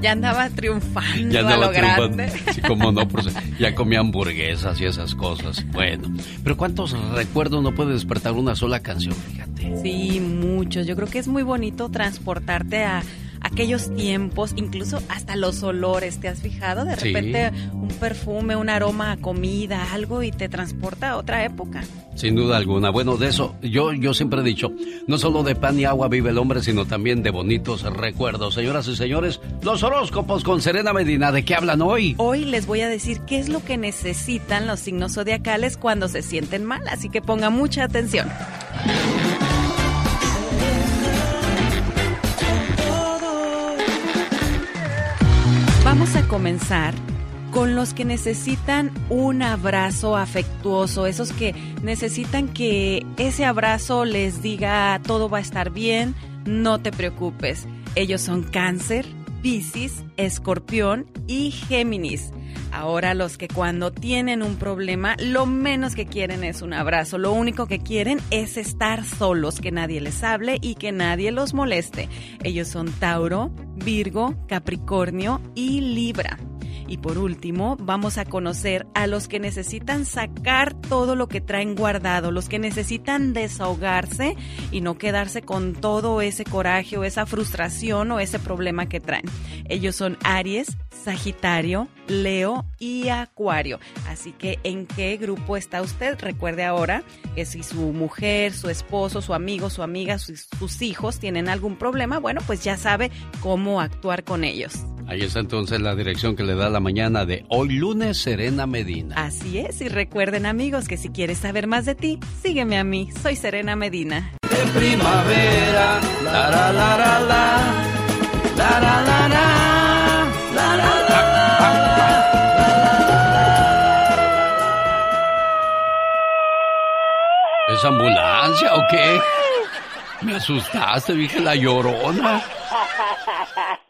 ya andaba triunfando Ya a andaba lo triunfando. grande. Sí, cómo no, por- ya comía hamburguesas y esas cosas. Bueno, pero ¿cuántos recuerdos no puede despertar una sola canción? Fíjate. Sí, muchos. Yo creo que es muy bonito transportarte a aquellos tiempos, incluso hasta los olores. ¿Te has fijado? De Sí. repente un perfume, un aroma a comida, algo y te transporta a otra época. Sin duda alguna. Bueno, de eso yo, yo siempre he dicho, no solo de pan y agua vive el hombre, sino también de bonitos recuerdos. Señoras y señores, los horóscopos con Serena Medina, ¿de qué hablan hoy? Hoy les voy a decir qué es lo que necesitan los signos zodiacales cuando se sienten mal, así que ponga mucha atención. Comenzar con los que necesitan un abrazo afectuoso, esos que necesitan que ese abrazo les diga todo va a estar bien, no te preocupes. Ellos son cáncer, Piscis, Escorpión y Géminis. Ahora los que cuando tienen un problema, lo menos que quieren es un abrazo, lo único que quieren es estar solos, que nadie les hable y que nadie los moleste. Ellos son Tauro, Virgo, Capricornio y Libra. Y por último, vamos a conocer a los que necesitan sacar todo lo que traen guardado, los que necesitan desahogarse y no quedarse con todo ese coraje o esa frustración o ese problema que traen. Ellos son Aries, Sagitario, Leo y Acuario. Así que, ¿en qué grupo está usted? Recuerde ahora que si su mujer, su esposo, su amigo, su amiga, sus, hijos tienen algún problema, bueno, pues ya sabe cómo actuar con ellos. Ahí está entonces la dirección que le da la mañana de hoy lunes Serena Medina. Así es, y recuerden amigos que si quieres saber más de ti, sígueme a mí, soy Serena Medina. De primavera, la la la la la, la la la la, la la ¿Es ambulancia o qué? Me asustaste, dije la llorona.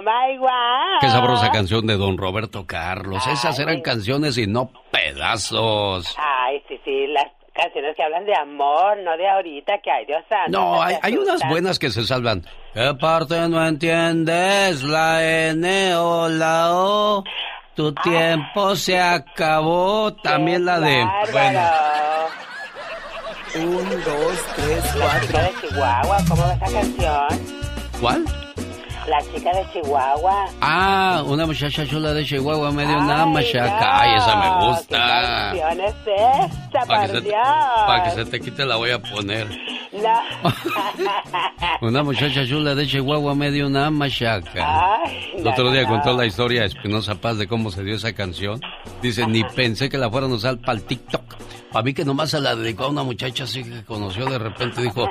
Oh my God. Qué sabrosa canción de don Roberto Carlos. Esas eran canciones y no pedazos. Ay, sí, sí, las canciones que hablan de amor, no de ahorita, que hay Dios santo. No, hay, hay unas buenas que se salvan. ¿Qué parte no entiendes? La N o la O. Tu tiempo se acabó. También la de. Bueno, Un, dos, tres, cuatro. De Chihuahua, ¿cómo va esa canción? ¿cuál? La chica de Chihuahua. Ah, una muchacha chula de Chihuahua me dio una machaca. Ay, esa me gusta. canción es esa, Para que, se, Dios? pa' que se te quite la voy a poner. No. Una muchacha chula de Chihuahua me dio una machaca. Ay, El otro día no. contó la historia Espinosa Paz de cómo se dio esa canción. Dice, ni pensé que la fueran a usar para el TikTok. Para mí que nomás se la dedicó a una muchacha así que conoció de repente. Dijo,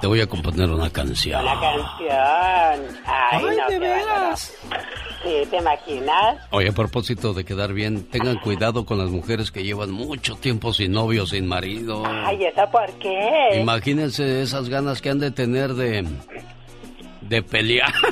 te voy a componer una canción. La canción. Ay, Ay, no, de bárbaro. Sí, ¿te imaginas? Oye, a propósito de quedar bien, tengan cuidado con las mujeres que llevan mucho tiempo sin novio, sin marido. Ay, ¿eso por qué? Imagínense esas ganas que han de tener de... de pelear.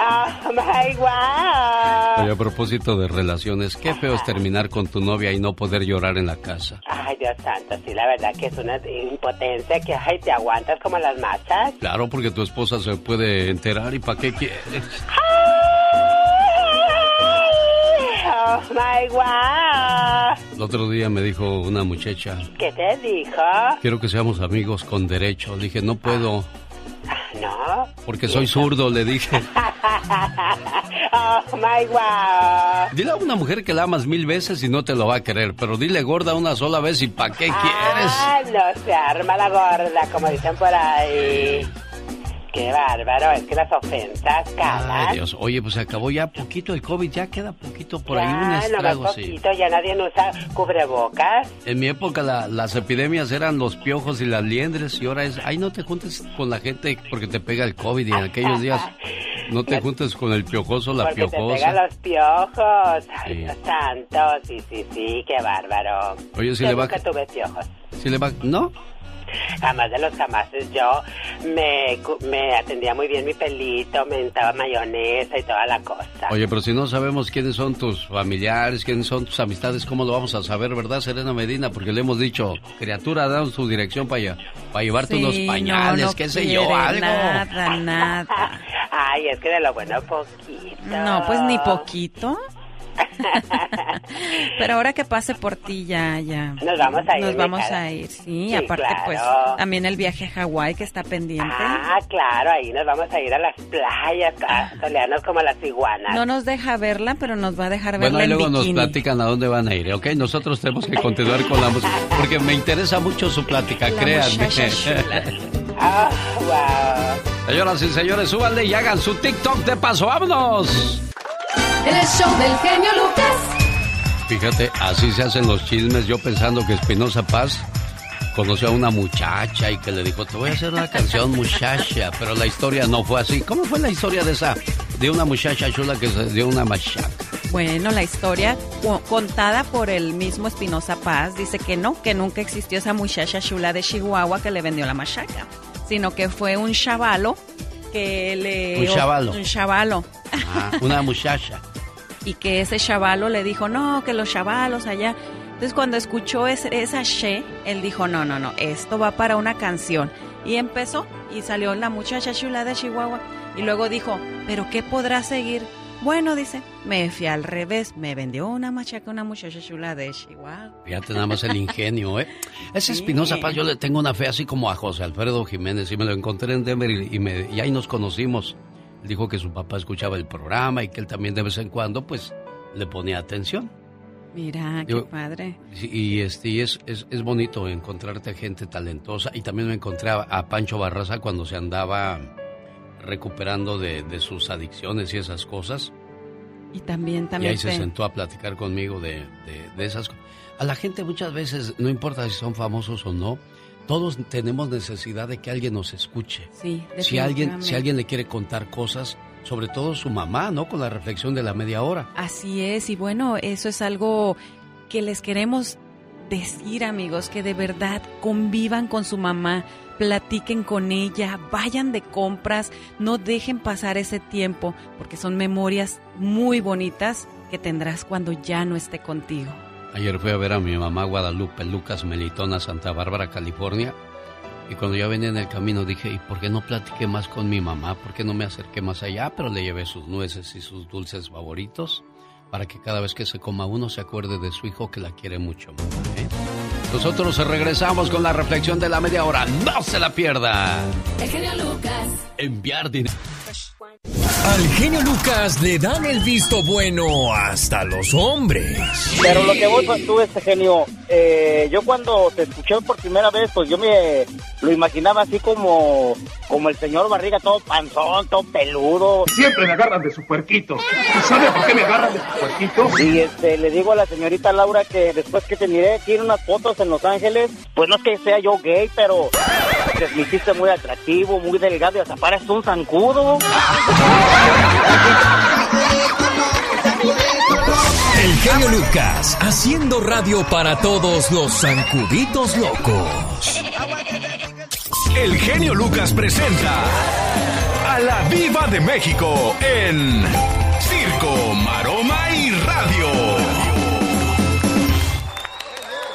oh my God. Oye, a propósito de relaciones, qué feo es terminar con tu novia y no poder llorar en la casa. Ay, Dios santo, sí, la verdad que es una impotencia que, ay, te aguantas como las machas. Claro, porque tu esposa se puede enterar y ¿para qué quieres? Oh my God. El otro día me dijo una muchacha, ¿Qué te dijo? quiero que seamos amigos con derecho. Le dije, no puedo, No. porque soy zurdo, le dije. oh my God. Dile a una mujer que la amas mil veces y no te lo va a querer, pero dile gorda una sola vez y ¿para qué quieres? Ah, no se arma la gorda, como dicen por ahí. Qué bárbaro, es que las ofensas calan. Ay, Dios, oye, pues se acabó ya poquito el COVID, ya queda poquito por ahí un estrago, nomás sí. poquito, ya nadie usa cubrebocas. En mi época la- las epidemias eran los piojos y las liendres y ahora es, ay, no te juntes con la gente porque te pega el COVID y en aquellos días no te juntes con el piojoso la Porque te piojosa. pegan los piojos. Ay, Sí. Dios santo, sí, sí, sí, qué bárbaro. Oye, si Yo le va- nunca tuve piojos. Si le va, ¿no? Jamás de los jamases yo me, me atendía muy bien mi pelito, me untaba mayonesa y toda la cosa. Oye, pero si no sabemos quiénes son tus familiares, quiénes son tus amistades, ¿cómo lo vamos a saber, verdad, Serena Medina? Porque le hemos dicho, criatura, danos tu dirección para, para llevarte Sí, unos no, pañales, no qué sé yo, algo. Nada, nada. Ay, es que de lo bueno poquito. No, pues ni poquito. Pero ahora que pase por ti ya, ya. Nos vamos a ir, Nos vamos cara. a ir, sí. Sí, aparte, claro. pues, también el viaje a Hawái que está pendiente. Ah, claro, ahí nos vamos a ir a las playas, a solearnos como las iguanas. No nos deja verla, pero nos va a dejar Bueno, verla y luego en nos bikini. platican a dónde van a ir, ¿ok? Nosotros tenemos que continuar con la música, porque me interesa mucho su plática, La créanme. Ah, wow. Señoras y señores, súbanle y hagan su TikTok de paso, ¡vámonos! El show del genio Lucas. Fíjate, así se hacen los chismes, yo pensando que Espinosa Paz conoció a una muchacha y que le dijo, te voy a hacer una canción muchacha, pero la historia no fue así. ¿Cómo fue la historia de esa, de una muchacha chula que se dio una machaca? Bueno, la historia contada por el mismo Espinosa Paz dice que no, que nunca existió esa muchacha chula de Chihuahua que le vendió la machaca, sino que fue un chavalo que le... Un chavalo. Un chavalo. Ah, una muchacha. Y que ese chavalo le dijo, no, que los chavalos allá. Entonces cuando escuchó ese, esa she, él dijo, no, no, no, esto va para una canción. Y empezó y salió la muchacha chula de Chihuahua. Y luego dijo, pero ¿qué podrá seguir? Bueno, dice, me fui al revés, me vendió una machaca una muchacha chula de Chihuahua. Fíjate nada más el ingenio, ¿eh? Ese Espinosa Paz, yo le tengo una fe así como a José Alfredo Jiménez y me lo encontré en Denver y, me, y ahí nos conocimos. Dijo que su papá escuchaba el programa y que él también de vez en cuando, pues, le ponía atención. Mira, qué padre. Y, este, es, es, es, bonito encontrarte gente talentosa. Y también me encontré a, Pancho Barraza cuando se andaba recuperando de, sus adicciones y esas cosas. Y también, también. Y ahí se sentó a platicar conmigo de, de esas cosas. A la gente muchas veces, no importa si son famosos o no, todos tenemos necesidad de que alguien nos escuche. Sí, si alguien, si alguien le quiere contar cosas, sobre todo su mamá, ¿no? Con la reflexión de la media hora. Así es, y bueno, eso es algo que les queremos decir, amigos, que de verdad convivan con su mamá, platiquen con ella, vayan de compras, no dejen pasar ese tiempo, porque son memorias muy bonitas que tendrás cuando ya no esté contigo. Ayer fui a ver a mi mamá Guadalupe Lucas Melitona, Santa Bárbara, California, y cuando ya venía en el camino dije, ¿y por qué no platiqué más con mi mamá? ¿Por qué no me acerqué más allá? Pero le llevé sus nueces y sus dulces favoritos para que cada vez que se coma uno se acuerde de su hijo que la quiere mucho. ¿eh? Nosotros regresamos con la reflexión de la media hora. ¡No se la pierda! El genio Lucas. Enviar dinero. Al genio Lucas le dan el visto bueno hasta los hombres. Pero lo que vos pues, tú, este genio, eh, yo cuando te escuché por primera vez, pues yo me lo imaginaba así como, como el señor Barriga, todo panzón, todo peludo. Siempre me agarran de su puerquito. ¿Sabe por qué me agarran de su puerquito? Y este, le digo a la señorita Laura que después que te miré aquí en unas fotos en Los Ángeles, pues no es que sea yo gay, pero te me hiciste muy atractivo, muy delgado y hasta pareces un zancudo. El genio Lucas, haciendo radio para todos los zancuditos locos. El genio Lucas presenta a la Viva de México en Circo, Maroma y Radio.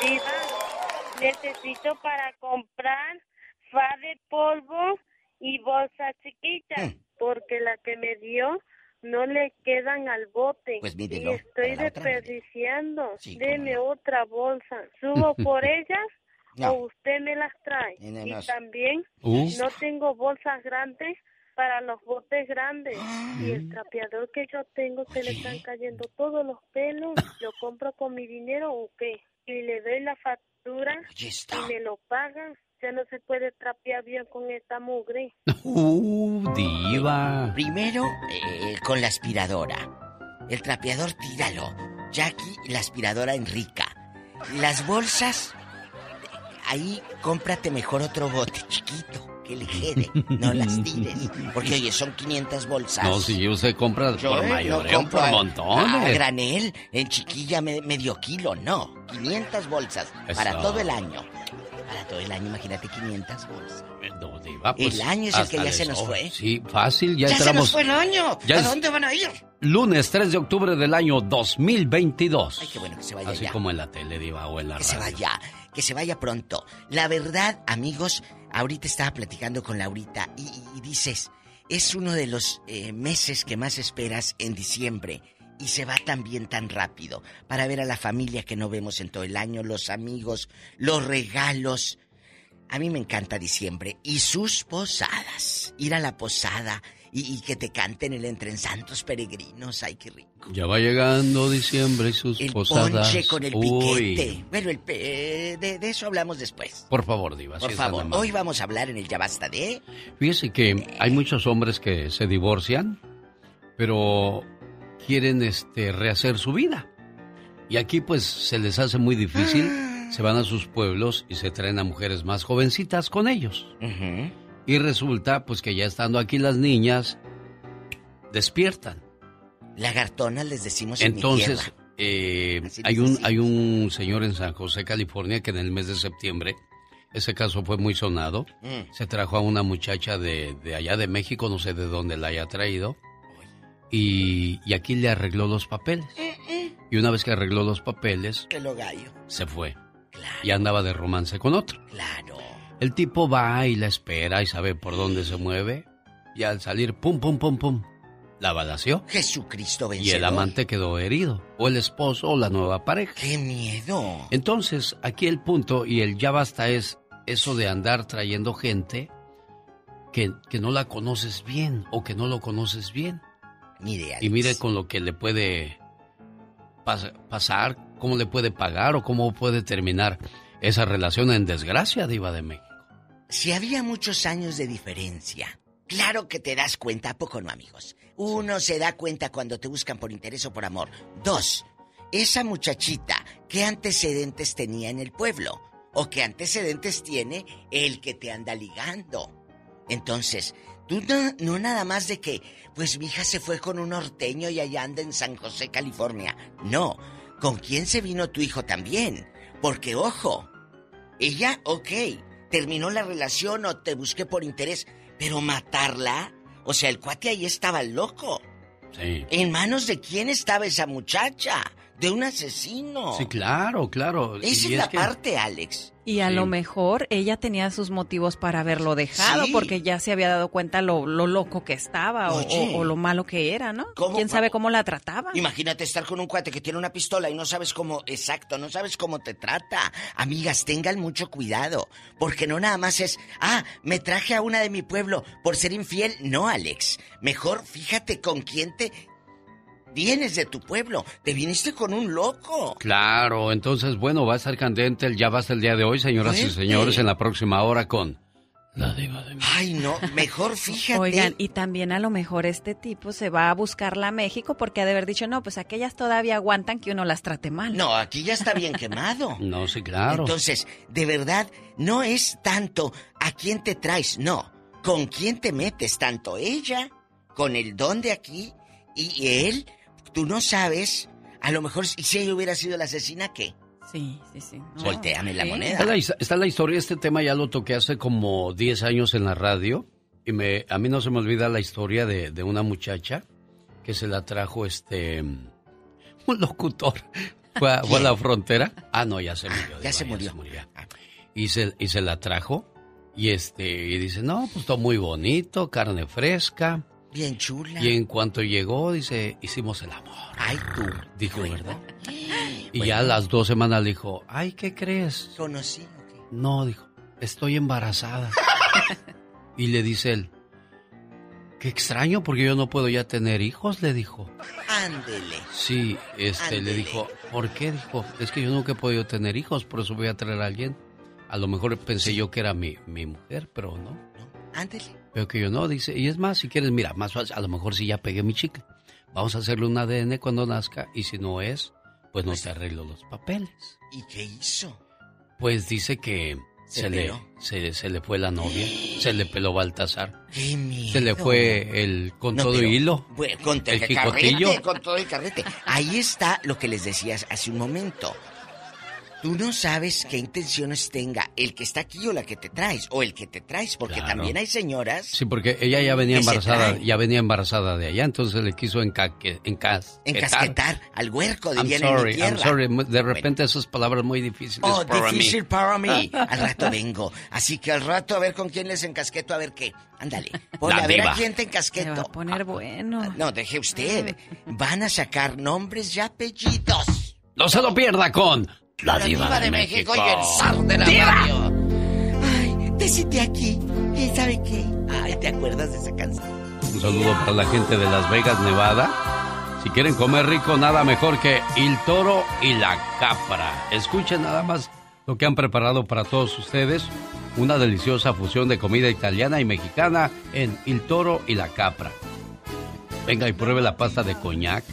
Viva, necesito para comprar fa de polvo y bolsa chiquita, hmm. Porque la que me dio no le quedan al bote. Pues y estoy desperdiciando. Deme otra bolsa. ¿Subo por ellas o usted me las trae? Y también no tengo bolsas grandes para los botes grandes. Y el trapeador que yo tengo se le están cayendo todos los pelos. ¿Lo compro con mi dinero o qué? Y le doy la factura y me lo pagan ya no se puede trapear bien con esta mugre. Uh, diva. Primero, eh, con la aspiradora. El trapeador, tíralo. Jackie, la aspiradora Enrica. Las bolsas, ahí cómprate mejor otro bote chiquito que le quede. No las tires. Porque, oye, son 500 bolsas. No, si usted compra por mayoreo, no por montón. A granel, en chiquilla medio kilo, no. 500 bolsas para todo el año. Para todo el año, imagínate 500 bolsas. Pues, el año es el que ya se nos fue. Sí, fácil, ya, ya se nos fue el año. ¿A dónde van a ir? Lunes 3 de octubre del año 2022. Ay, qué bueno que se vaya Así como en la tele, Diva, o en la que radio. Que se vaya, que se vaya pronto. La verdad, amigos, ahorita estaba platicando con Laurita y, dices, es uno de los eh, meses que más esperas en diciembre y se va también tan rápido para ver a la familia que no vemos en todo el año, los amigos, los regalos. A mí me encanta diciembre y sus posadas. Ir a la posada y, que te canten el Entre en Santos Peregrinos. Ay, qué rico. Ya va llegando diciembre y sus posadas. El ponche con el piquete. Bueno, el de, eso hablamos después. Por favor, Diva. Por favor, hoy vamos a hablar en el Ya Basta de... Fíjese que hay muchos hombres que se divorcian, pero quieren este, rehacer su vida. Y aquí pues se les hace muy difícil, se van a sus pueblos y se traen a mujeres más jovencitas con ellos. Y resulta pues que ya estando aquí las niñas despiertan. Lagartonas les decimos Entonces, eh, hay, un, hay un señor en San José, California, que en el mes de septiembre, ese caso fue muy sonado, mm. se trajo a una muchacha de, de allá de México, no sé de dónde la haya traído, y, aquí le arregló los papeles. Y una vez que arregló los papeles, se fue. Y andaba de romance con otro. Claro. El tipo va y la espera y sabe por dónde se mueve. Y al salir, pum, pum, pum, pum. la balació. Jesucristo vencedor. Y el amante quedó herido, o el esposo o la nueva pareja. ¡Qué miedo! Entonces, aquí el punto y el ya basta es eso de andar trayendo gente que, que no la conoces bien o que no lo conoces bien. Mire, Y mire con lo que le puede pasar, cómo le puede pagar o cómo puede terminar esa relación en desgracia, Diva de México. Si había muchos años de diferencia, claro que te das cuenta, ¿a poco no, amigos? Uno se da cuenta cuando te buscan por interés o por amor. Dos, esa muchachita, ¿qué antecedentes tenía en el pueblo? ¿O qué antecedentes tiene el que te anda ligando? Entonces, tú no, no nada más de que, pues mi hija se fue con un norteño y allá anda en San José, California. No, ¿con quién se vino tu hijo también? Porque, ojo, ella, ok, terminó la relación o te busqué por interés, pero matarla, o sea, el cuate ahí estaba loco. Sí. ¿En manos de quién estaba esa muchacha? De un asesino. Sí, claro, claro. Esa es la parte, Alex. Y a lo mejor ella tenía sus motivos para haberlo dejado, porque ya se había dado cuenta lo, loco que estaba o, lo malo que era, ¿no? ¿Quién sabe cómo la trataba? Imagínate estar con un cuate que tiene una pistola y no sabes cómo, exacto, no sabes cómo te trata. Amigas, tengan mucho cuidado, porque no nada más es, ah, me traje a una de mi pueblo por ser infiel. No, Alex. Mejor fíjate con quién te vienes de tu pueblo, te viniste con un loco. Claro, entonces, bueno, va a estar candente el ya basta el día de hoy, señoras y señores, en la próxima hora con la diva de México. Ay, no, mejor fíjate. Oigan, y también a lo mejor este tipo se va a buscarla a México porque ha de haber dicho, no, pues aquellas todavía aguantan que uno las trate mal. No, aquí ya está bien quemado. no, sí, claro. Entonces, de verdad, no es tanto a quién te traes, no, con quién te metes, tanto ella, con el don de aquí y él tú no sabes, a lo mejor si ella hubiera sido la asesina, ¿qué? Sí, sí, sí. Volteame la moneda. Está la, está la, historia, este tema ya lo toqué hace como 10 años en la radio. Y me, a mí no se me olvida la historia de, de una muchacha que se la trajo este un locutor. Fue a, la frontera. Ah, no, ya se murió. ya, se murió. Y, se, y se la trajo. Y este, y dice, no, pues todo muy bonito, carne fresca. Bien chula. Y en cuanto llegó, dice, hicimos el amor. Ay, tú. Dijo, ¿verdad? Y ya a las dos semanas le dijo, ay, ¿qué crees? ¿Conocí No, dijo, estoy embarazada. y le dice él, qué extraño porque yo no puedo ya tener hijos, le dijo. Ándele. Sí, este, le dijo, ¿por qué? Dijo, es que yo nunca he podido tener hijos, por eso voy a traer a alguien. A lo mejor pensé yo que era mi, mi mujer, pero no. No, ándele. Pero que yo no, dice. Y es más, si quieres, mira, más a lo mejor si ya pegué mi chicle. Vamos a hacerle un ADN cuando nazca y si no es, pues no pues te arreglo los papeles. ¿Y qué hizo? Pues dice que se, le, se, le fue la novia, se le peló Baltasar. ¡Qué miedo! Se le fue el con todo hilo. con el, el con todo el carrete. Ahí está lo que les decías hace un momento. Tú no sabes qué intenciones tenga el que está aquí o la que te traes, o el que te traes, porque también hay señoras. Sí, porque ella ya venía embarazada, ya venía embarazada de allá, entonces le quiso encaque, encas, encasquetar al huerco, de I'm sorry, en I'm sorry, de repente esas palabras muy difíciles oh, para difícil para mí. Al rato vengo, así que al rato a ver con quién les encasqueto, a ver qué. Ándale, a ver a quién te encasqueto. va a poner bueno. No, deje usted. Van a sacar nombres y apellidos. No se lo pierda con la, diva, de, México. y el zar de la radio. Ay, decite aquí. ¿Quién sabe qué? Ay, ¿te acuerdas de esa canción? Un saludo para la gente de Las Vegas, Nevada. Si quieren comer rico, nada mejor que el toro y la capra. Escuchen nada más lo que han preparado para todos ustedes. Una deliciosa fusión de comida italiana y mexicana en El Toro y la Capra. Venga y pruebe la pasta de coñac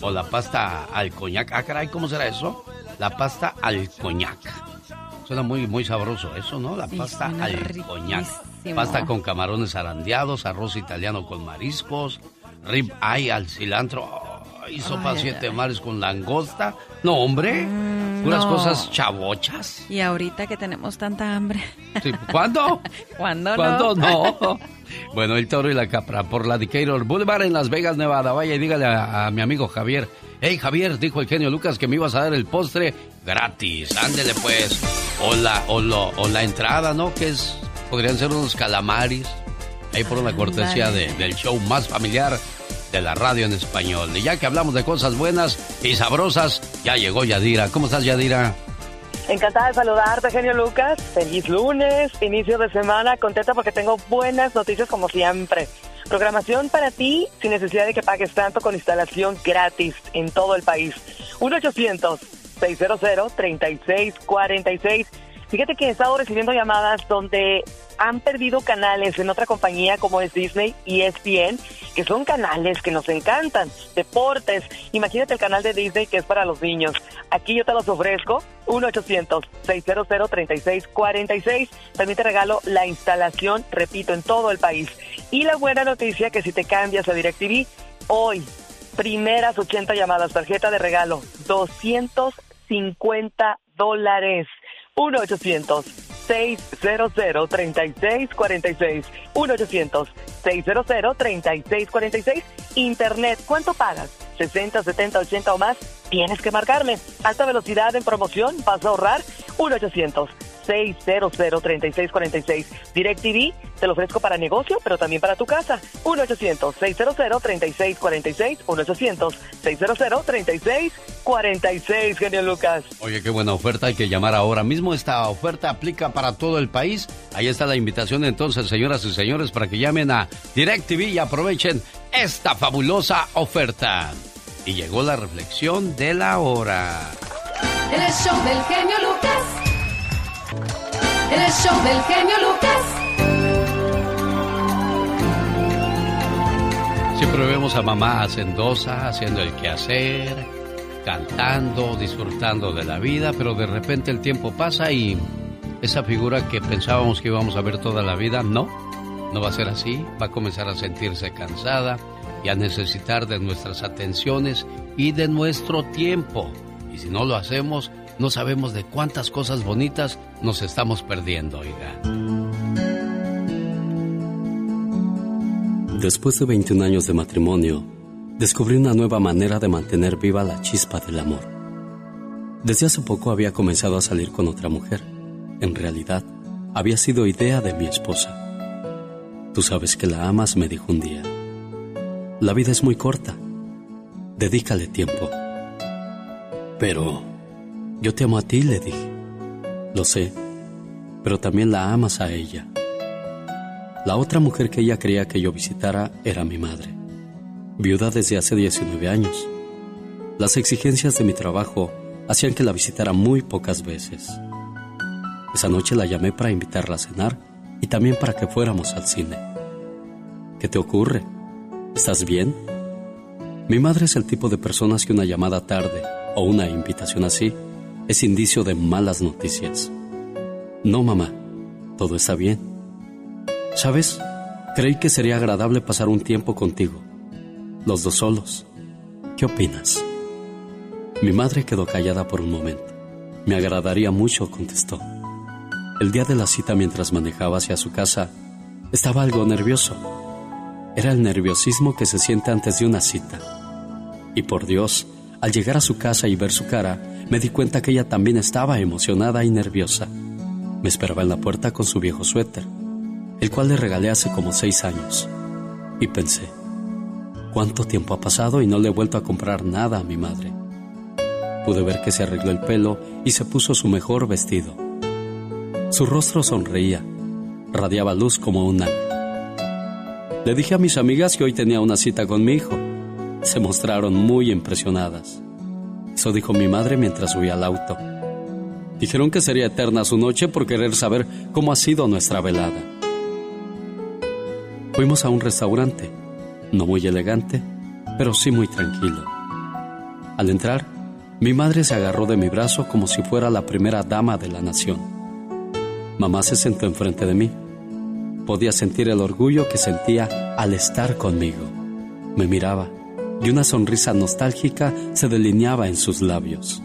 o la pasta al coñac. Ah, caray, ¿cómo será eso? la pasta al coñac. Suena muy, muy sabroso eso, ¿no? La pasta al coñac. Pasta con camarones arandeados, arroz italiano con mariscos, rib eye al cilantro. Y sopa siete mares con langosta. No, hombre. Mm, unas cosas chavochas. Y ahorita que tenemos tanta hambre. ¿Cuándo? ¿Cuándo, ¿Cuándo no? bueno, el toro y la capra por la Decatur Boulevard en Las Vegas, Nevada. Vaya y dígale a mi amigo Javier Hey Javier, dijo el genio Lucas que me ibas a dar el postre gratis. Ándele pues. O la, o, o la entrada, ¿no? Que es. Podrían ser unos calamaris. Ahí por una cortesía del show más familiar de la radio en español. Y ya que hablamos de cosas buenas y sabrosas, ya llegó Yadira. ¿Cómo estás, Yadira? Encantada de saludarte, genio Lucas. Feliz lunes, inicio de semana. Contenta porque tengo buenas noticias como siempre. Programación para ti sin necesidad de que pagues tanto con instalación gratis en todo el país. 1-800-600-3646. Fíjate que he estado recibiendo llamadas donde han perdido canales en otra compañía como es Disney y ESPN, que son canales que nos encantan, deportes. Imagínate el canal de Disney que es para los niños. Aquí yo te los ofrezco, 1-800-600-3646. También te regalo la instalación, repito, en todo el país. Y la buena noticia que si te cambias a DirecTV, hoy, primeras 80 llamadas, tarjeta de regalo, 250 dólares. 1-800-600-3646. 1-800-600-3646. Internet, ¿cuánto pagas? 60, 70, 80 o más, tienes que marcarme. Alta velocidad en promoción, vas a ahorrar 1-800-600-3646. DirecTV te lo ofrezco para negocio, pero también para tu casa. 1-800-600-3646. 1-800-600-3646. Genio Lucas. Oye, qué buena oferta. Hay que llamar ahora mismo. Esta oferta aplica para todo el país. Ahí está la invitación entonces, señoras y señores, para que llamen a DirecTV y aprovechen esta fabulosa oferta. Y llegó la reflexión de la hora. El show del genio Lucas. El show del genio Lucas. Siempre vemos a mamá hacendosa, haciendo el quehacer, cantando, disfrutando de la vida, pero de repente el tiempo pasa y esa figura que pensábamos que íbamos a ver toda la vida, no, no va a ser así, va a comenzar a sentirse cansada y a necesitar de nuestras atenciones y de nuestro tiempo. Y si no lo hacemos, no sabemos de cuántas cosas bonitas nos estamos perdiendo, oiga. Después de 21 años de matrimonio, descubrí una nueva manera de mantener viva la chispa del amor. Desde hace poco había comenzado a salir con otra mujer. En realidad, había sido idea de mi esposa. Tú sabes que la amas, me dijo un día. La vida es muy corta. Dedícale tiempo. Pero yo te amo a ti, le dije. Lo sé, pero también la amas a ella. La otra mujer que ella quería que yo visitara era mi madre, viuda desde hace 19 años. Las exigencias de mi trabajo hacían que la visitara muy pocas veces. Esa noche la llamé para invitarla a cenar y también para que fuéramos al cine. ¿Qué te ocurre? ¿Estás bien? Mi madre es el tipo de personas que una llamada tarde o una invitación así es indicio de malas noticias. No, mamá, todo está bien. ¿Sabes? Creí que sería agradable pasar un tiempo contigo, los dos solos. ¿Qué opinas? Mi madre quedó callada por un momento. Me agradaría mucho, contestó. El día de la cita mientras manejaba hacia su casa, estaba algo nervioso. Era el nerviosismo que se siente antes de una cita. Y por Dios, al llegar a su casa y ver su cara, me di cuenta que ella también estaba emocionada y nerviosa. Me esperaba en la puerta con su viejo suéter el cual le regalé hace como seis años. Y pensé, ¿cuánto tiempo ha pasado y no le he vuelto a comprar nada a mi madre? Pude ver que se arregló el pelo y se puso su mejor vestido. Su rostro sonreía, radiaba luz como un ángel. Le dije a mis amigas que hoy tenía una cita con mi hijo. Se mostraron muy impresionadas. Eso dijo mi madre mientras subía al auto. Dijeron que sería eterna su noche por querer saber cómo ha sido nuestra velada. Fuimos a un restaurante, no muy elegante, pero sí muy tranquilo. Al entrar, mi madre se agarró de mi brazo como si fuera la primera dama de la nación. Mamá se sentó enfrente de mí. Podía sentir el orgullo que sentía al estar conmigo. Me miraba y una sonrisa nostálgica se delineaba en sus labios.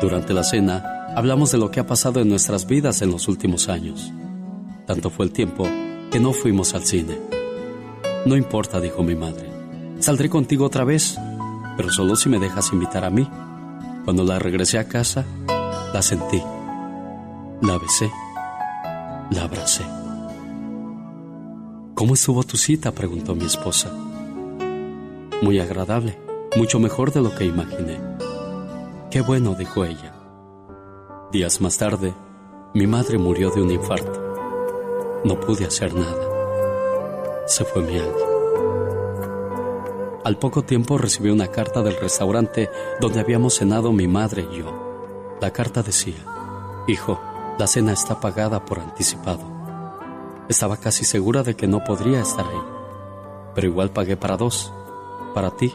Durante la cena, hablamos de lo que ha pasado en nuestras vidas en los últimos años. Tanto fue el tiempo que no fuimos al cine. No importa, dijo mi madre. Saldré contigo otra vez, pero solo si me dejas invitar a mí. Cuando la regresé a casa, la sentí, la besé, la abracé. ¿Cómo estuvo tu cita? preguntó mi esposa. muy agradable, mucho mejor de lo que imaginé. Qué bueno, dijo ella. Días más tarde, mi madre murió de un infarto. No pude hacer nada. Se fue mi ángel. Al poco tiempo recibí una carta del restaurante donde habíamos cenado mi madre y yo. La carta decía, Hijo, la cena está pagada por anticipado. Estaba casi segura de que no podría estar ahí, pero igual pagué para dos, para ti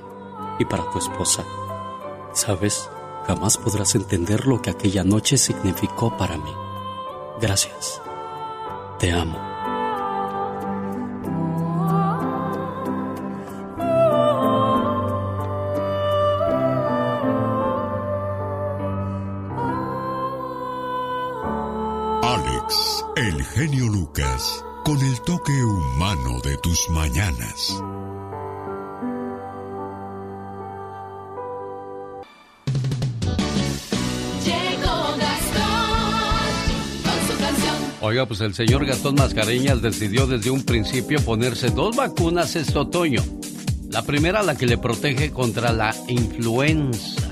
y para tu esposa. ¿Sabes? Jamás podrás entender lo que aquella noche significó para mí. Gracias. Te amo. Genio Lucas, con el toque humano de tus mañanas. Oiga, pues el señor Gastón Mascareñas decidió desde un principio ponerse dos vacunas este otoño. La primera la que le protege contra la influenza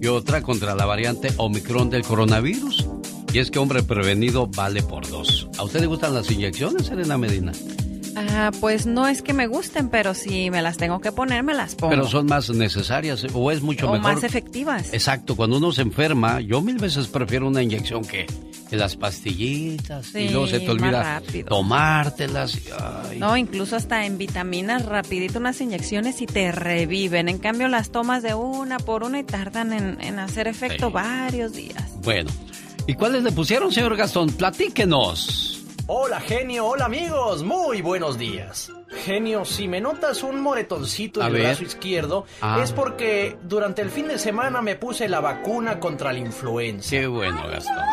y otra contra la variante Omicron del coronavirus. Y es que hombre prevenido vale por dos. ¿A usted le gustan las inyecciones, Serena Medina? Ah, pues no es que me gusten, pero si me las tengo que poner, me las pongo. Pero son más necesarias o es mucho mejor. O más efectivas. Exacto, cuando uno se enferma, yo mil veces prefiero una inyección que, las pastillitas y luego se te olvida tomártelas. No, incluso hasta en vitaminas, rapidito unas inyecciones y te reviven. En cambio, las tomas de una por una y tardan en, hacer efecto varios días. Bueno, ¿y cuáles le pusieron, señor Gastón? Platíquenos. Hola genio, hola amigos, muy buenos días. Genio, si me notas un moretoncito en el brazo izquierdo, ah. es porque durante el fin de semana me puse la vacuna contra la influenza. Qué bueno, Gastón.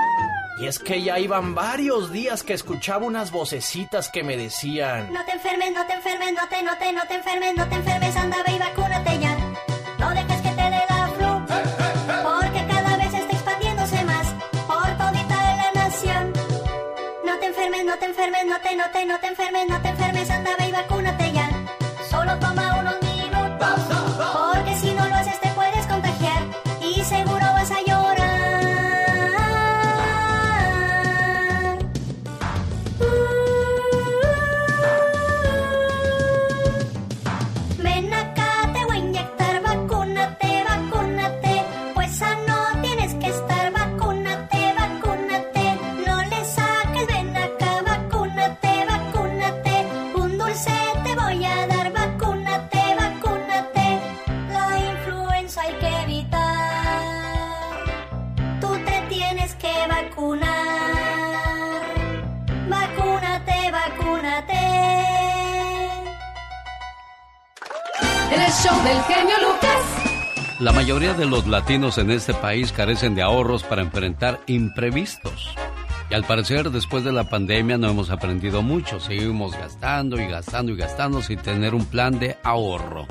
Y es que ya iban varios días que escuchaba unas vocecitas que me decían... No te enfermes, no te enfermes, no te, no te, no te enfermes, no te enfermes, anda, ve y vacúnate ya. No te enfermes, no te, no te, no te enfermes, no te enfermes, anda, ve y del genio Lucas. La mayoría de los latinos en este país carecen de ahorros para enfrentar imprevistos. Y al parecer, después de la pandemia no hemos aprendido mucho. Seguimos gastando y gastando y gastando sin tener un plan de ahorro.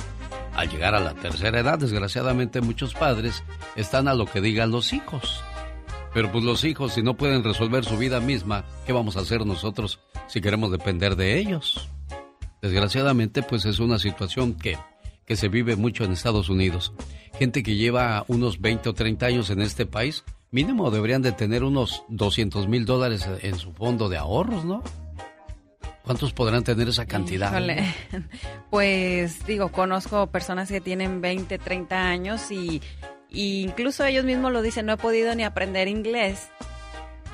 Al llegar a la tercera edad, desgraciadamente muchos padres están a lo que digan los hijos. Pero pues los hijos, si no pueden resolver su vida misma, ¿qué vamos a hacer nosotros si queremos depender de ellos? Desgraciadamente, pues es una situación que, que se vive mucho en Estados Unidos. Gente que lleva unos 20 o 30 años en este país, mínimo deberían de tener unos 200 mil dólares en su fondo de ahorros, ¿no? ¿Cuántos podrán tener esa cantidad? Híjole. Pues digo, conozco personas que tienen 20, 30 años y, y incluso ellos mismos lo dicen, no he podido ni aprender inglés.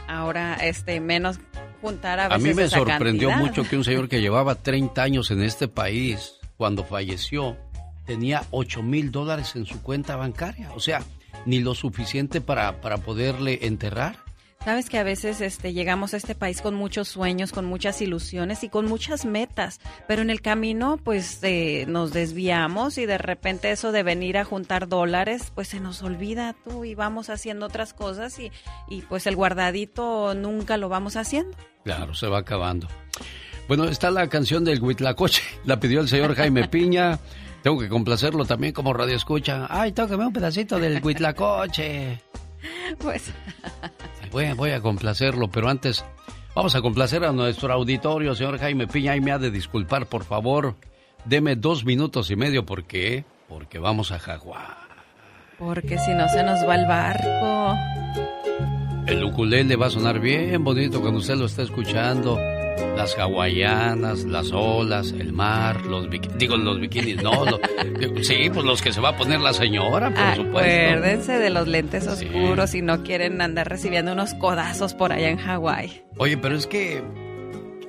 Ahora, este, menos juntar a A veces mí me esa sorprendió cantidad. mucho que un señor que llevaba 30 años en este país, cuando falleció, tenía 8 mil dólares en su cuenta bancaria. O sea, ni lo suficiente para, para poderle enterrar. Sabes que a veces este, llegamos a este país con muchos sueños, con muchas ilusiones y con muchas metas, pero en el camino pues eh, nos desviamos y de repente eso de venir a juntar dólares pues se nos olvida tú y vamos haciendo otras cosas y, y pues el guardadito nunca lo vamos haciendo. Claro, se va acabando. Bueno, está la canción del Huitlacoche. La pidió el señor Jaime Piña. Tengo que complacerlo también como radio escucha. Ay, tócame un pedacito del Huitlacoche. Pues Voy, voy a complacerlo, pero antes vamos a complacer a nuestro auditorio, señor Jaime Piña. Y me ha de disculpar, por favor. deme dos minutos y medio. ¿Por qué? Porque vamos a Hawái. Porque si no se nos va el barco. El ukulele va a sonar bien bonito cuando usted lo está escuchando. Las hawaianas, las olas, el mar, los bikinis. Digo, los bikinis, no. sí, pues los que se va a poner la señora, por supuesto. Acuérdense de los lentes oscuros si no quieren andar recibiendo unos codazos por allá en Hawái. Oye, pero es que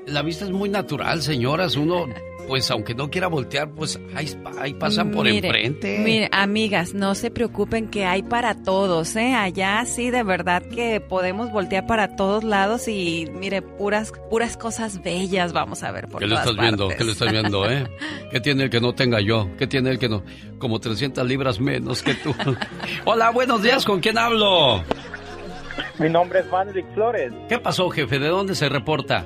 la vista es muy natural, señoras. Uno pues aunque no quiera voltear, pues ahí, pasan por enfrente. Mire, amigas, no se preocupen que hay para todos, ¿eh? Allá sí, de verdad que podemos voltear para todos lados y mire, puras, puras cosas bellas vamos a ver por ¿Qué le estás viendo? ¿Qué le estás viendo, eh? ¿Qué tiene el que no tenga yo? ¿Qué tiene el que no? Como 300 libras menos que tú. Hola, buenos días, ¿con quién hablo? Mi nombre es Manric Flores. ¿Qué pasó, jefe? ¿De dónde se reporta?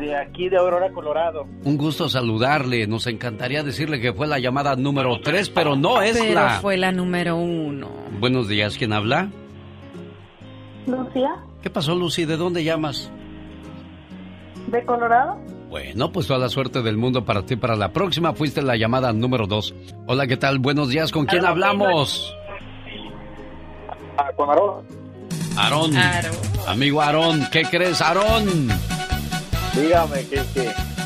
De aquí de Aurora, Colorado. Un gusto saludarle. Nos encantaría decirle que fue la llamada número 3, pero no es pero la. fue la número 1. Buenos días, ¿quién habla? Lucía. ¿Qué pasó, Lucy? ¿De dónde llamas? ¿De Colorado? Bueno, pues toda la suerte del mundo para ti. Para la próxima fuiste la llamada número 2. Hola, ¿qué tal? Buenos días, ¿con quién hablamos? Ah, con Aarón. Aarón. Amigo Aarón, ¿qué crees, Aarón? Dígame que,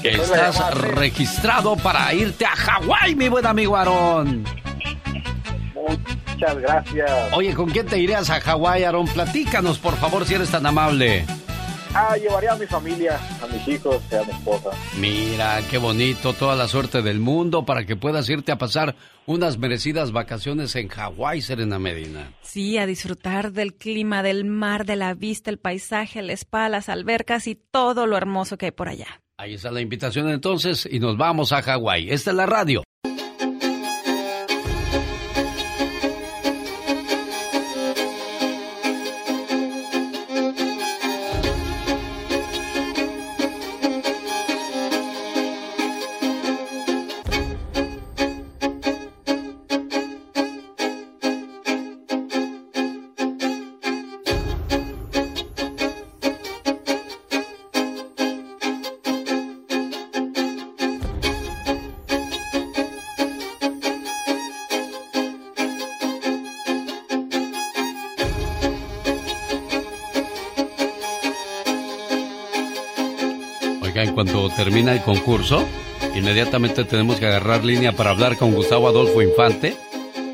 que, estás registrado para irte a Hawái, mi buen amigo Aarón. Muchas gracias. Oye, ¿con quién te irías a Hawái, Aarón? Platícanos, por favor, si eres tan amable. Ah, llevaría a mi familia, a mis hijos y a mi esposa. Mira, qué bonito, toda la suerte del mundo para que puedas irte a pasar unas merecidas vacaciones en Hawái, Serena Medina. Sí, a disfrutar del clima, del mar, de la vista, el paisaje, el spa, las albercas y todo lo hermoso que hay por allá. Ahí está la invitación entonces y nos vamos a Hawái. Esta es la radio. Termina el concurso, inmediatamente tenemos que agarrar línea para hablar con Gustavo Adolfo Infante.